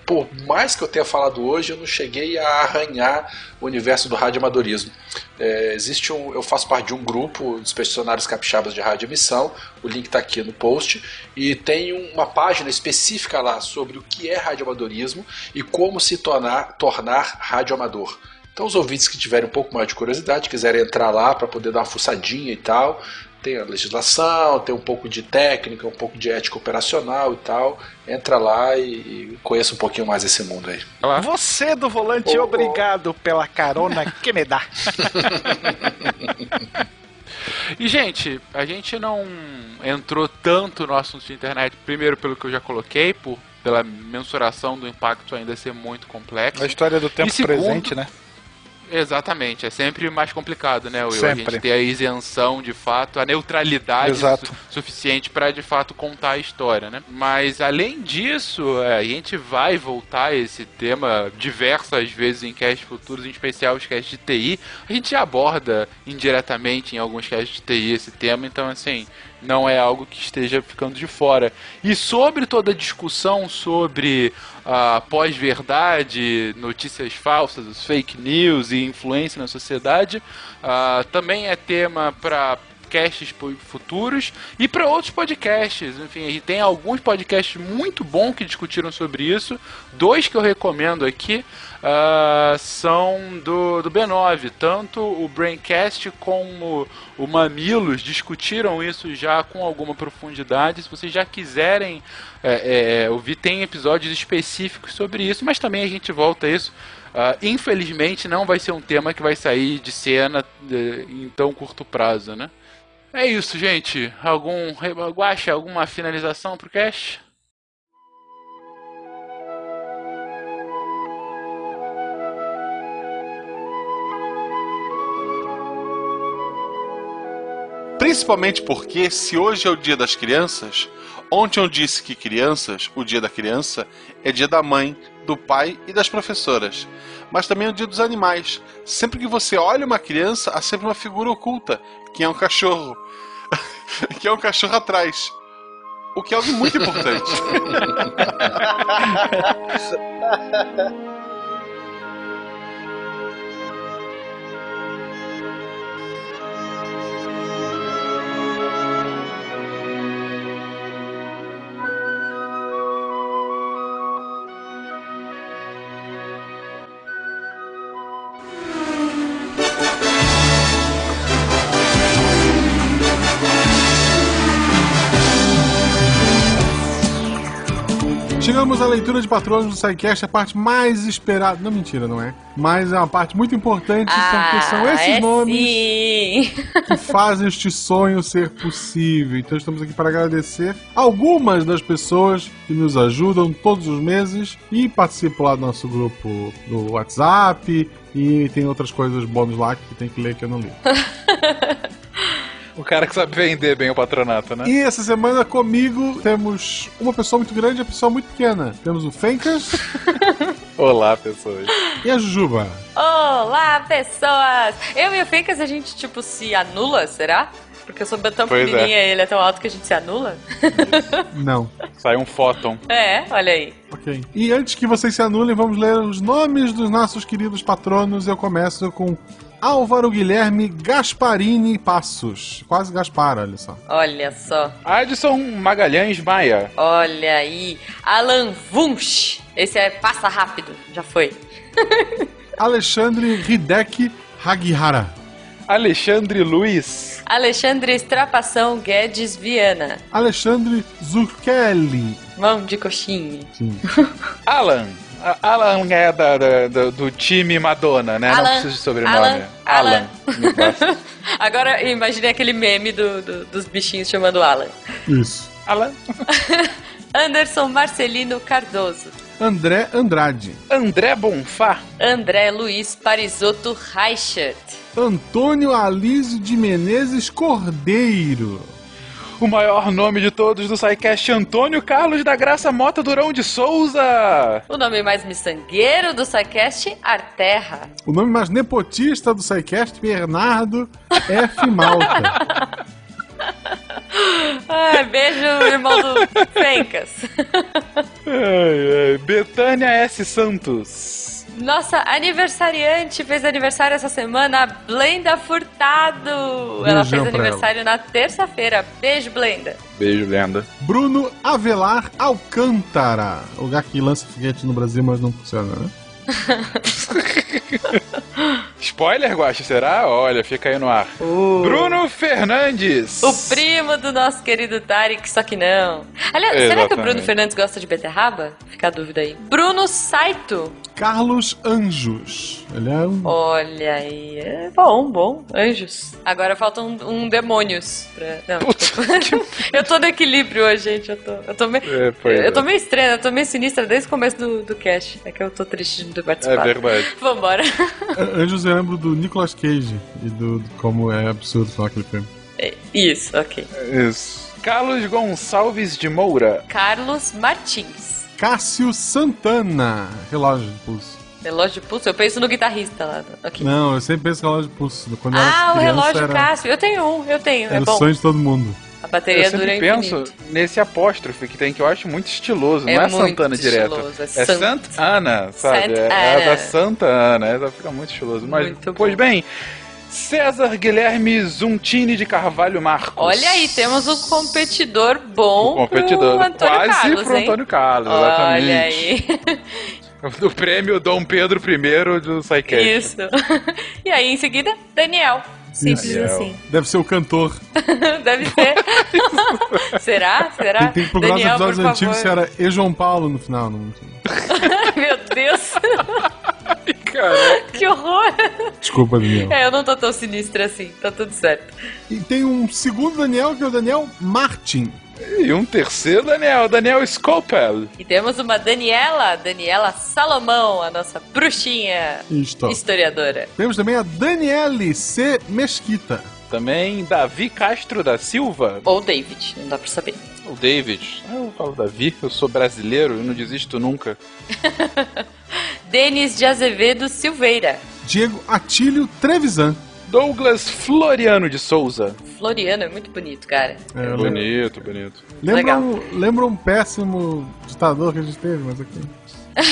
por mais que eu tenha falado hoje, eu não cheguei a arranhar o universo do radioamadorismo. É, existe um, eu faço parte de um grupo dos personagens capixabas de radioemissão. O link está aqui no post e tem uma página específica lá sobre o que é radioamadorismo e como se tornar, tornar radioamador. Então, os ouvintes que tiverem um pouco mais de curiosidade, quiserem entrar lá para poder dar uma fuçadinha e tal, tem a legislação, tem um pouco de técnica, um pouco de ética operacional e tal. Entra lá e, e conheça um pouquinho mais esse mundo aí. Você do volante, ô. obrigado pela carona que me dá. E, gente, a gente não entrou tanto no assunto de internet, primeiro pelo que eu já coloquei, por, pela mensuração do impacto ainda ser muito complexo. A história do tempo segundo- presente, né? Exatamente, é sempre mais complicado, né, Will? A Sempre. gente ter a isenção de fato, a neutralidade su- suficiente para de fato contar a história, né? Mas além disso, é, a gente vai voltar a esse tema diversas vezes em casts futuros, em especial os casts de TI. A gente aborda indiretamente em alguns casts de TI esse tema, então assim, não é algo que esteja ficando de fora. E sobre toda a discussão sobre a pós-verdade, notícias falsas, os fake news e influência na sociedade, ah, também é tema para casts pu- futuros e para outros podcasts. Enfim, tem alguns podcasts muito bons que discutiram sobre isso. Dois que eu recomendo aqui ah, são do, do B9. Tanto o Braincast como o Mamilos discutiram isso já com alguma profundidade. Se vocês já quiserem é, é, ouvir, tem episódios específicos sobre isso, mas também a gente volta a isso. Ah, infelizmente não vai ser um tema que vai sair de cena eh, em tão curto prazo, né? É isso, gente. Algum Guaxa, alguma finalização pro cast? Principalmente porque, se hoje é o dia das crianças, ontem eu disse que crianças, o dia da criança, é dia da mãe, do pai e das professoras. Mas também é o dia dos animais. Sempre que você olha uma criança, há sempre uma figura oculta, que é um cachorro. que é um cachorro atrás. O que é algo muito importante. Chegamos à leitura de patronos do SciCast, a parte mais esperada. Não, mentira, não é? Mas é uma parte muito importante, porque são esses é nomes Sim. que fazem este sonho ser possível. Então estamos aqui para agradecer algumas das pessoas que nos ajudam todos os meses e participam lá do nosso grupo do WhatsApp e tem outras coisas bônus lá que tem que ler que eu não li. O cara que sabe vender bem o patronato, né? E essa semana comigo temos uma pessoa muito grande e uma pessoa muito pequena. Temos o Fencas Olá, pessoas. e a Jujuba. Olá, pessoas! Eu e o Fencas, a gente, tipo, se anula, será? Porque eu sou tão Pois é. pequenininha e ele é tão alto que a gente se anula? Não. Sai um fóton. É, olha aí. Ok. E antes que vocês se anulem, vamos ler os nomes dos nossos queridos patronos. Eu começo com Álvaro Guilherme Gasparini Passos. Quase Gaspar, olha só. Olha só. Adson Magalhães Maia. Olha aí. Alan Wunsch. Esse é passa rápido. Já foi. Alexandre Hideki Hagihara. Alexandre Luiz. Alexandre Estrapação Guedes Viana. Alexandre Zurkelli. Mão de coxinha. Sim. Alan. Alan é da, da- da- do time Madonna, né? Alan. Não precisa de sobrenome. Alan. Alan. Basta. Agora imaginei aquele meme do- do- dos bichinhos chamando Alan. Isso. Alan. Anderson Marcelino Cardoso. André Andrade. André Bonfá. André Luiz Parisotto Reichert. Antônio Alísio de Menezes Cordeiro. O maior nome de todos do SciCast, Antônio Carlos da Graça Mota Durão de Souza. O nome mais miçangueiro do SciCast, Arterra. O nome mais nepotista do SciCast, Bernardo F. Malta. Ah, beijo, irmão do Fencas. Ai, ai. Betânia S. Santos. Nossa aniversariante fez aniversário essa semana, a Blenda Furtado. ela Beijão fez pra aniversário na terça-feira. Beijo, Blenda. Beijo, lenda. Bruno Avelar Alcântara. O lugar que lança foguete no Brasil, mas não funciona, né? Spoiler, Guache, será? Olha, fica aí no ar. Bruno Fernandes. O primo do nosso querido Tarek, só que não. Aliás, será que o Exatamente. Bruno Fernandes gosta de beterraba? Fica a dúvida aí. Bruno Saito. Carlos Anjos. Ele é um. Olha aí. É bom, bom. Anjos. Agora falta um, um demônios. Pra... Não, desculpa. eu tô no equilíbrio hoje, gente. Eu tô, eu tô meio. É, eu tô é. meio estranha, eu tô meio sinistra desde o começo do, do cast. É que eu tô triste de ter É participado. verdade. Vambora. Anjos eu lembro do Nicolas Cage e do, do como é absurdo falar aquele filme. É, Isso, ok. Isso. Carlos Gonçalves de Moura. Carlos Martins. Cássio Santana. Relógio de pulso. Relógio de pulso? Eu penso no guitarrista lá. Ok. Não, eu sempre penso em relógio de pulso. Quando eu Ah, o relógio era, Cássio. Eu tenho um, eu tenho. era é o bom. sonho de todo mundo. A bateria eu dura penso infinito. nesse apóstrofe que tem, que eu acho muito estiloso. É não é Santana direto. estiloso, é É Sant- Santa Ana, sabe? Sant é, é da Santa Ana. Essa fica muito estiloso. Mas, Muito pois bem, César Guilherme Zuntini de Carvalho Marcos. Olha aí, temos um competidor bom O competidor pro Antônio quase Carlos, pro? Antônio Carlos, exatamente. Olha aí. Do prêmio Dom Pedro I do SciCast. Isso. E aí, em seguida, Daniel. Simples Daniel. assim. Deve ser o cantor. Deve ser. Será? Será? Tem, tem que procurar Daniel, os episódios antigos se era E. João Paulo no final. Não... Meu Deus, Cara, que horror. Desculpa, Daniel. É, eu não tô tão sinistra assim, tá tudo certo. E tem um segundo Daniel, que é o Daniel Martin. E um terceiro Daniel, Daniel Scopel. E temos uma Daniela, Daniela Salomão, a nossa bruxinha Isto. historiadora. Temos também a Daniele C. Mesquita. Também Davi Castro da Silva. Ou David, não dá pra saber. O David. Ah, Eu falo Davi, eu sou brasileiro, eu não desisto nunca. Denis de Azevedo Silveira. Diego Atílio Trevisan. Douglas Floriano de Souza. Floriano é muito bonito, cara. É, lembro, Bonito, bonito. lembra, Legal. um, lembra um péssimo ditador que a gente teve, mas aqui.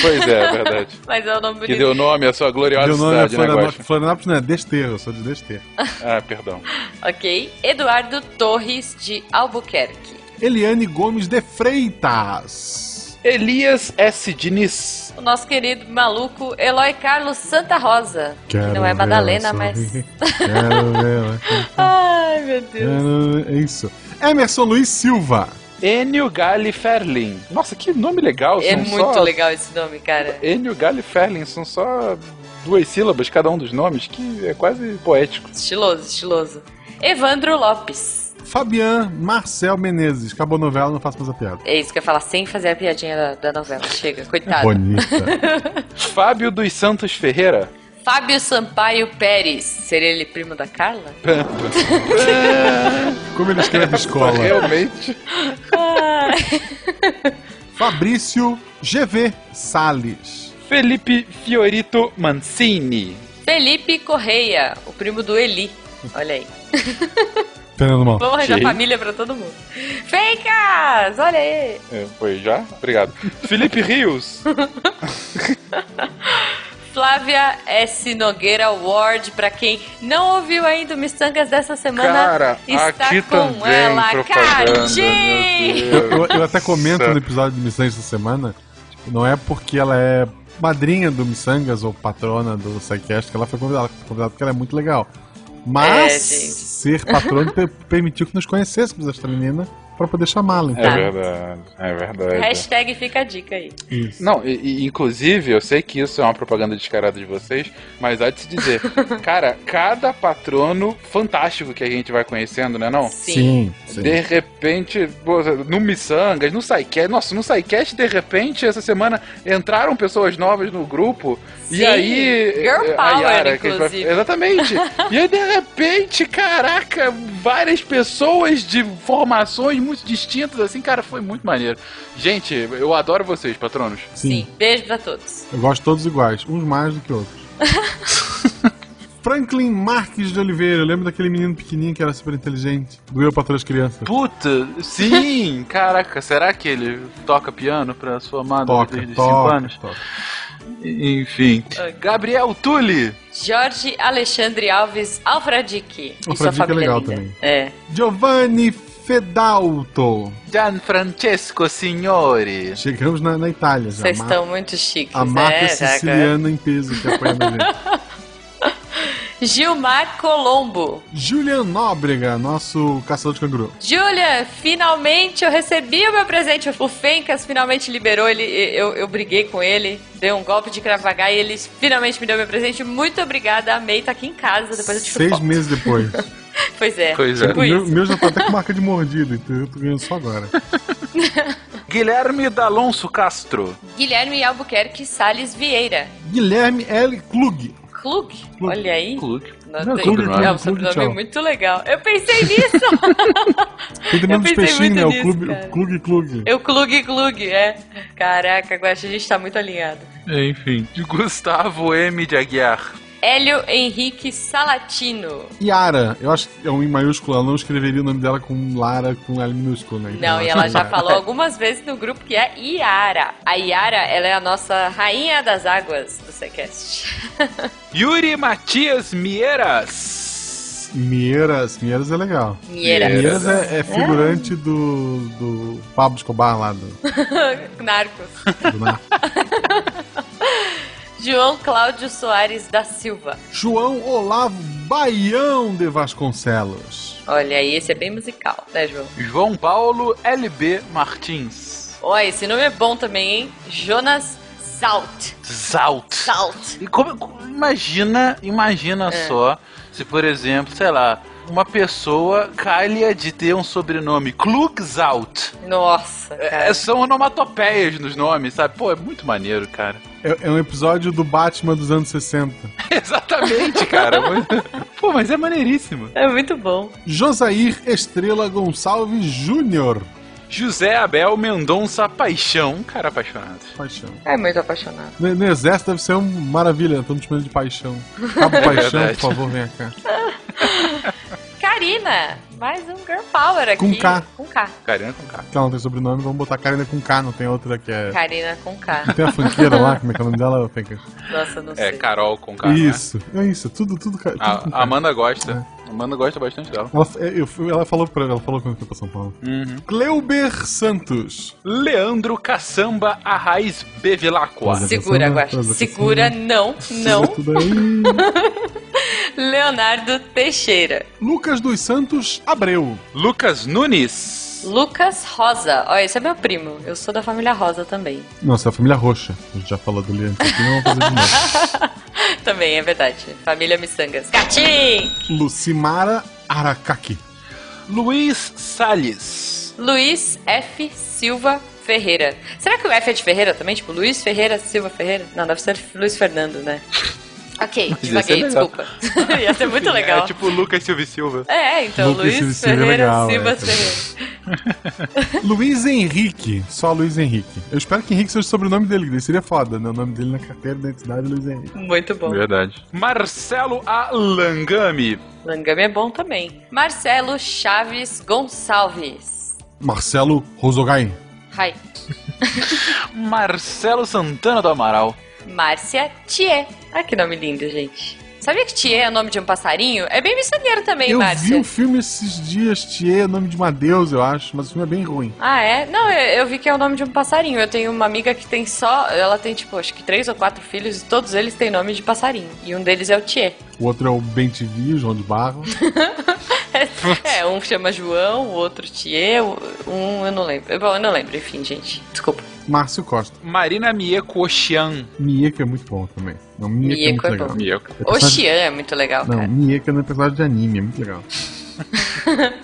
Pois é, é verdade. Mas é o nome Que bonito. deu nome à sua gloriosa Deu nome a cidade, né, Florianópolis. Guaxa? Florianópolis não é Desterro, eu sou de Desterro. Ah, perdão. Ok. Eduardo Torres de Albuquerque. Eliane Gomes de Freitas. Elias S. Diniz. O nosso querido maluco Eloy Carlos Santa Rosa. que não é Madalena, mas. Quero ver Ai, meu Deus. Quero- É isso. Emerson Luiz Silva. Enio Gali Ferlin. Nossa, que nome legal. É são muito só... legal esse nome, cara. Enio Gali Ferlin. São só duas sílabas cada um dos nomes, que é quase poético. Estiloso, estiloso. Evandro Lopes. Fabian Marcel Menezes. Acabou a novela, não faço mais a piada. É isso que eu ia falar sem fazer a piadinha da, da novela. Chega, coitado. Bonita. Fábio dos Santos Ferreira. Fábio Sampaio Pérez. Seria ele primo da Carla? Como ele escreve escola. Realmente. Fabrício GV Salles. Felipe Fiorito Mancini. Felipe Correia, o primo do Eli. Olha aí. Fernando Mal. Vamos arranjar família pra todo mundo. Fencas! Olha aí! É, foi já? Obrigado. Felipe Rios. Flávia S. Nogueira Ward, pra quem não ouviu ainda o Mistangas dessa semana, Cara, está aqui com também ela, Cardinho! Eu, eu até comento no episódio do Missangas essa semana, tipo, não é porque ela é madrinha do Missangas ou patrona do SciCast que ela foi convidada, foi convidada porque ela é muito legal. Mas É, ser patrona per- permitiu que nos conhecêssemos esta menina pra poder chamá-la. É Então. verdade, é verdade. Hashtag fica a dica aí. Isso. Não, e, e, inclusive, eu sei que isso é uma propaganda descarada de vocês, mas há de se dizer, cara, cada patrono fantástico que a gente vai conhecendo, né não? Sim, sim. De repente, pô, no Missangas, no SciCast, nossa, no SciCast, de repente, essa semana entraram pessoas novas no grupo, e Sim, aí... girl eh, a power, Yara, gente vai- inclusive. Exatamente. e aí, de repente, caraca, várias pessoas de formações muito distintas, assim, cara, foi muito maneiro. Gente, eu adoro vocês, patronos. Sim. Beijo pra todos. Eu gosto de todos iguais, uns mais do que outros. Franklin Marques de Oliveira, eu lembro daquele menino pequenininho que era super inteligente. Doeu pra todas as crianças. Puta, sim! Caraca, será que ele toca piano pra sua amada Toca, desde 5 toca, anos? toca. Enfim. Gabriel Tulli. Jorge Alexandre Alves Alfradique. E sua Alfradique é legal linda. também. É. Giovanni Fedalto. Gianfrancesco Signori. Chegamos na, na Itália já. Vocês estão muito chiques, A marca é, siciliana em peso que apoia a gente. Gilmar Colombo. Julian Nóbrega, nosso caçador de canguru. Julia, finalmente eu recebi o meu presente. O Fencas finalmente liberou ele. Eu, eu briguei com ele, dei um golpe de cravagar e ele finalmente me deu meu presente. Muito obrigada, amei, tá aqui em casa. Depois eu te Seis foto. meses depois. Pois é, Pois é. tipo o meu, meu já tá até com marca de mordida, então eu tô ganhando só agora. Guilherme D'Alonso Castro. Guilherme Albuquerque Salles Vieira. Guilherme L. Klug. Klug, olha aí. Klug. Não, Não, tem- Klug, é um Klug, sobrenome tchau. muito legal. Eu pensei nisso. Dos pensei peixinhos, né? muito O nisso, Clube, cara. o Klug Klug. Eu Klug Klug, é. Caraca, agora a gente tá muito alinhado. Enfim. Gustavo M. de Aguiar. Hélio Henrique Salatino. Yara, eu acho que é um em maiúsculo, ela não escreveria o nome dela com Lara com L minúsculo, né? Então Não, eu e ela já Yara. falou algumas vezes no grupo que é Iara. A Iara, ela é a nossa rainha das águas do Sequest. Yuri Matias Mieiras. Mieiras, Mieiras é legal. Mieiras. Mieiras é, é figurante do, do Pablo Escobar lá do, Narcos. do Narco. João Cláudio Soares da Silva. João Olavo Baião de Vasconcelos. Olha aí, esse é bem musical, né, João? João Paulo LB Martins. Olha, esse nome é bom também, hein? Jonas Zalt. Zalt. Zalt. E como, como- imagina, imagina É. só se, por exemplo, sei lá, uma pessoa calha de ter um sobrenome Klugzalt. Nossa, É, são onomatopeias nos nomes, sabe? Pô, é muito maneiro, cara. É, é um episódio do Batman dos anos 60. Exatamente, cara. Pô, mas é maneiríssimo. É muito bom. Josair Estrela Gonçalves Júnior. José Abel Mendonça Paixão, um cara apaixonado. Paixão. É muito apaixonado. No, no exército deve ser uma maravilha, estamos chamando de paixão. Cabo É Paixão, verdade. por favor, venha cá. Karina, mais um Girl Power aqui. Com K. Com K. Karina com K. Que ela não tem sobrenome, vamos botar Karina com K, não tem outra que é. Karina com K. Não tem a funkeira lá, como é que é o nome dela? Nossa, não É, sei. Carol com K. né? Isso, é isso, tudo, tudo, tudo A, com a K. Amanda gosta. A Amanda gosta bastante dela. Ela, é, eu ela falou pra ela falou quando foi pra São Paulo. Uhum. Cleuber Santos. Leandro Caçamba Arraiz Bevilacqua. Segura, Guaxa. atenção. Segura, não, não. Tudo aí. Leonardo Teixeira. Lucas dos Santos Abreu. Lucas Nunes. Lucas Rosa. Olha, esse é meu primo. Eu sou da família Rosa também. Nossa, é a família Roxa. A gente já falou do Leandro aqui, não vamos fazer de novo. Também, é verdade. Família Missangas. Catim! Lucimara Aracaki. Luiz Salles. Luiz F. Silva Ferreira. Será que o F é de Ferreira também? Tipo, Luiz Ferreira Silva Ferreira? Não, deve ser Luiz Fernando, né? Ok, Mas legal. desculpa. Ia ser muito legal. É tipo Lucas Silva e Silva. É, então, Lucas Luiz Silva é Ferreira legal, Silva é. Ferreira. Luiz Henrique. Só Luiz Henrique. Eu espero que Henrique seja o sobrenome dele, que seria foda, né? O nome dele na carteira de identidade é Luiz Henrique. Muito bom. Verdade. Marcelo Alangami. Langame é bom também. Marcelo Chaves Gonçalves. Marcelo Rosogai. Hi. Marcelo Santana do Amaral. Márcia Thier. Ah, que nome lindo, gente. Sabia que Thier é o nome de um passarinho? É bem missioneiro também, eu vi Márcia. um filme esses dias, Thier, nome de uma deusa, eu acho, mas o filme é bem ruim. Ah, é? Não, eu, eu vi que é o nome de um passarinho. Eu tenho uma amiga que tem só. Ela tem, tipo, acho que três ou quatro filhos e todos eles têm nome de passarinho. E um deles é o Thier. O outro é o Ben TV, o João de Barro. É, um chama João, o outro Thier, um eu não lembro. Bom, eu não lembro, enfim, gente. Desculpa. Márcio Costa. Marina Mieko Oxian. Mieko é muito bom também. Não, Mieko, Mieko é é muito legal. bom. Mieko. É personagem- Oxian é muito legal, Não, cara. Mieko é personagem de anime, é muito legal.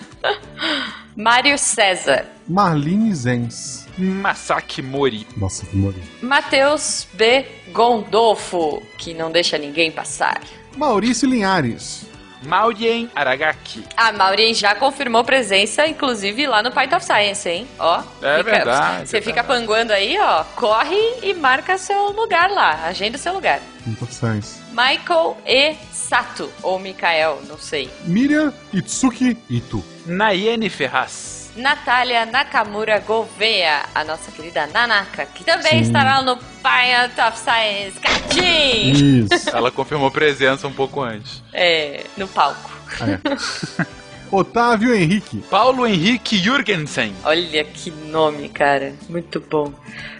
Mário César. Marlene Zenz. Masaki Mori. Nossa, que morri. Matheus B. Gondolfo, que não deixa ninguém passar. Maurício Linhares. Maurien Aragaki. A Maureen já confirmou presença, inclusive lá no of Science, hein? Ó. É verdade, Você é fica panguando aí, ó. Corre e marca seu lugar lá. Agenda seu lugar. Muito Science. Michael E. Sato. Ou Mikael, não sei. Miriam Itsuki Ito. Nayene Ferraz. Natália Nakamura Gouveia, a nossa querida Nanaka, que também Sim. estará no Point of Science Gatinho! Isso. Ela confirmou presença um pouco antes. É, no palco. É. Otávio Henrique. Paulo Henrique Jürgensen. Olha que nome, cara. Muito bom.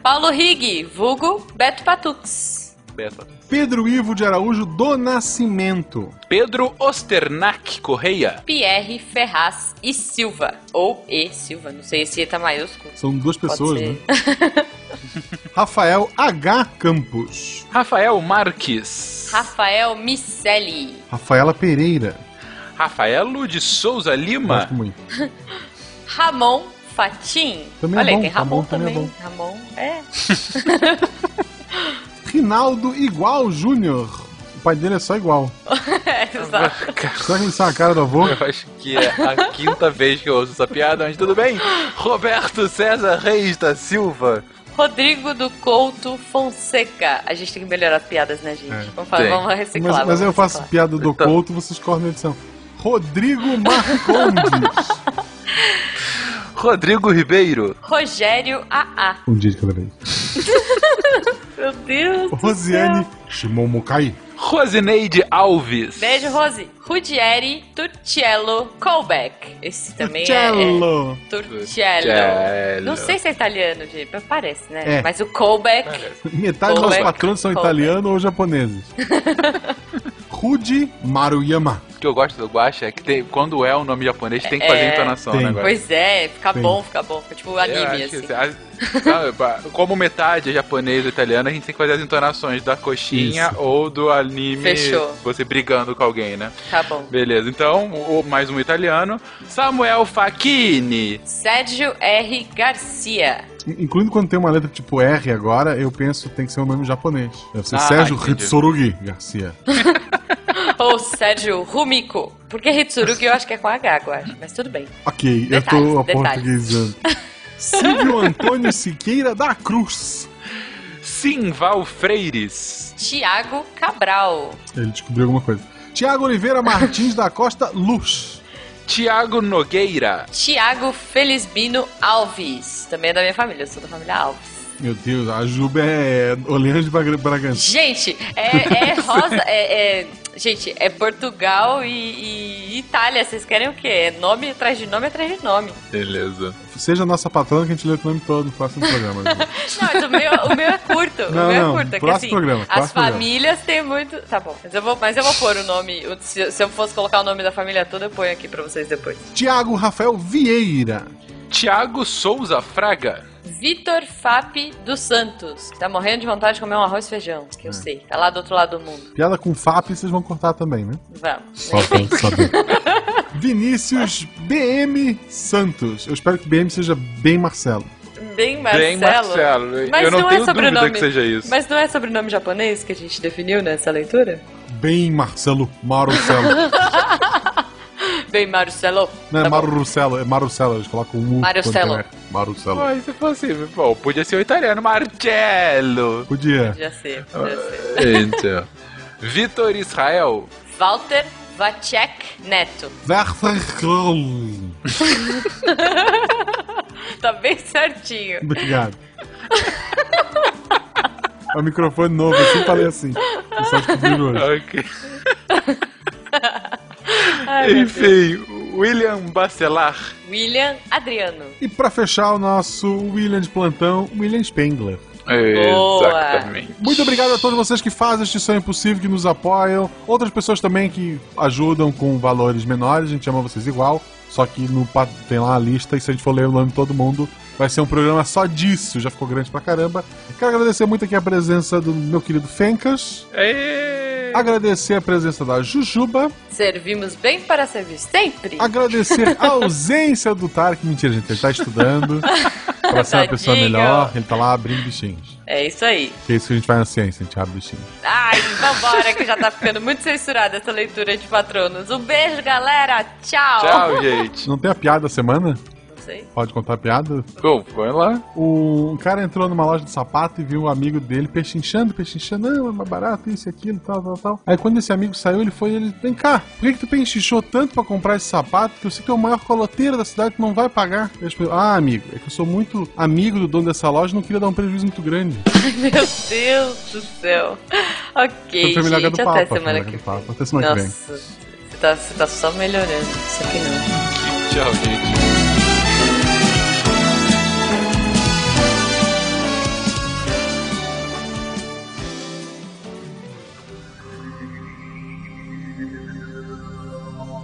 Paulo Rig, vulgo Beto Patux. Beto. Pedro Ivo de Araújo do Nascimento. Pedro Osternack Correia. Pierre Ferraz e Silva. Ou E Silva, não sei se tá maiúsculo. São duas pessoas, né? Rafael H. Campos. Rafael Marques. Rafael Micelli. Rafaela Pereira. Rafaelo de Souza Lima. Gosto muito. Ramon Fatim. Também é Olha aí, bom, tem Ramon, Ramon também é também. bom. Ramon, é. Rinaldo Igual Júnior. O pai dele é só igual. É, Exato. Será que são a cara do avô? Eu acho que é a quinta vez que eu ouço essa piada, mas tudo bem. Roberto César Reis da Silva. Rodrigo do Couto Fonseca. A gente tem que melhorar as piadas, né, gente? É, vamos, fazer, tem. vamos reciclar. Mas, mas vamos eu faço reciclar. piada do Então. Couto, vocês cortam na edição. Rodrigo Marcondes. Rodrigo Ribeiro. Rogério AA. um dia de cada vez. Meu Deus. Rosiane céu. Shimomokai. Rosineide Alves. Beijo, Rose. Rudieri Turciello Colbeck. Esse também Cello. é. Turciello. Turciello. Não sei se é italiano, gente, mas parece, né? É. Mas o Colbeck. Metade dos Colbeck. patrões são italianos ou japoneses. Rudy Maruyama. O que eu gosto do Guacha é que tem- quando é um nome japonês tem que fazer É. entonação, Tem. né, Guaxa? Pois é, fica Tem. bom, fica bom. Fica tipo Eu anime, assim. que, sabe, como metade é japonês ou italiano, a gente tem que fazer as entonações da coxinha Isso. ou do anime Fechou. você brigando com alguém, né? Tá bom. Beleza, então, o, mais um italiano. Samuel Facchini. Sérgio R. Garcia. Incluindo quando tem uma letra tipo R agora, eu penso que tem que ser um nome japonês. Deve ser Ah, Sérgio entendi. Hitsurugi Garcia. Ou Sérgio Rumiko. Porque Hitsurugi eu acho que é com H, eu acho. Mas tudo bem. Ok, eu Detalhes, tô detalhes. aportuguesando. Silvio Antônio Siqueira da Cruz. Simval Freires. Tiago Cabral. Ele descobriu alguma coisa. Tiago Oliveira Martins da Costa Luz. Tiago Nogueira. Tiago Felisbino Alves. Também é da minha família, eu sou da família Alves. Meu Deus, a Juba é Oleano de Braga- Bragança. Gente, é, é rosa. É, é- gente, é Portugal e, e Itália. Vocês querem o quê? É nome atrás de nome atrás de nome. Beleza. Seja nossa patrona que a gente lê o nome todo no próximo programa. Não, mas o meu, o meu é curto. Não, o meu não, é curto. é que, assim, programa, As famílias têm muito. Tá bom, mas eu vou, mas eu vou pôr o nome. Se, se eu fosse colocar o nome da família toda, eu ponho aqui pra vocês depois. Tiago Rafael Vieira. Tiago Souza Fraga. Vitor Fap dos Santos. que Tá morrendo de vontade de comer um arroz e feijão. Que eu É. sei. Tá lá do outro lado do mundo. Piada com FAP vocês vão cortar também, né? Vamos. Só pra saber. Vinícius BM Santos. Eu espero que BM seja bem Marcelo. Bem Marcelo. Bem Marcelo. Mas eu não, não é tenho dúvida sobrenome. que seja isso. Mas não é sobrenome japonês que a gente definiu nessa leitura? Bem Marcelo Marcelo. Bem, Marcelo. Não é Tá bom. Marcelo, é Marcelo. Eles colocam um U. Quando é Marcelo. Mas se fosse, bom, podia ser o italiano, Marcello. Podia. Podia ser, podia ser. Então. Vitor Israel. Walter Vacek Neto. Tá bem certinho. Obrigado. É um microfone novo, eu sempre falei assim. Eu só descobri hoje. Ok. Ai, Enfim, William Bacelar. William Adriano. E pra fechar o nosso William de plantão, William Spengler. Exatamente. Muito obrigado a todos vocês que fazem este sonho possível, que nos apoiam. Outras pessoas também que ajudam com valores menores, a gente ama vocês igual. Só que no tem lá a lista e se a gente for ler o nome de todo mundo, vai ser um programa só disso. Já ficou grande pra caramba. Quero agradecer muito aqui a presença do meu querido Fencas. Agradecer a presença da Jujuba. Servimos bem para servir sempre. Agradecer a ausência do Tarek. Mentira, gente, ele tá estudando pra ser uma pessoa melhor. Ele tá lá abrindo bichinhos. É isso aí. Que é isso que a gente faz na ciência, a gente abre bichinhos. Ai, vambora, que já tá ficando muito censurada essa leitura de patronos. Um beijo, galera. Tchau. gente. Não tem a piada da semana? Sei. Pode contar a piada? Bom, vai lá. O, um cara entrou numa loja de sapato e viu um amigo dele pechinchando, pechinchando, não, é mais barato, isso e aquilo, tal, tal, tal. Aí quando esse amigo saiu, ele foi, ele, vem cá, por que, que tu pechinchou tanto pra comprar esse sapato que eu sei que é o maior coloteiro da cidade, tu não vai pagar? Ele falou, ah, amigo, é que eu sou muito amigo do dono dessa loja e não queria dar um prejuízo muito grande. Meu Deus do céu. Ok, Foi melhor que a gente, do até Papa, foi semana que vem. Até semana que vem. Nossa, você tá, você tá só melhorando. Isso aqui não. Tchau, gente.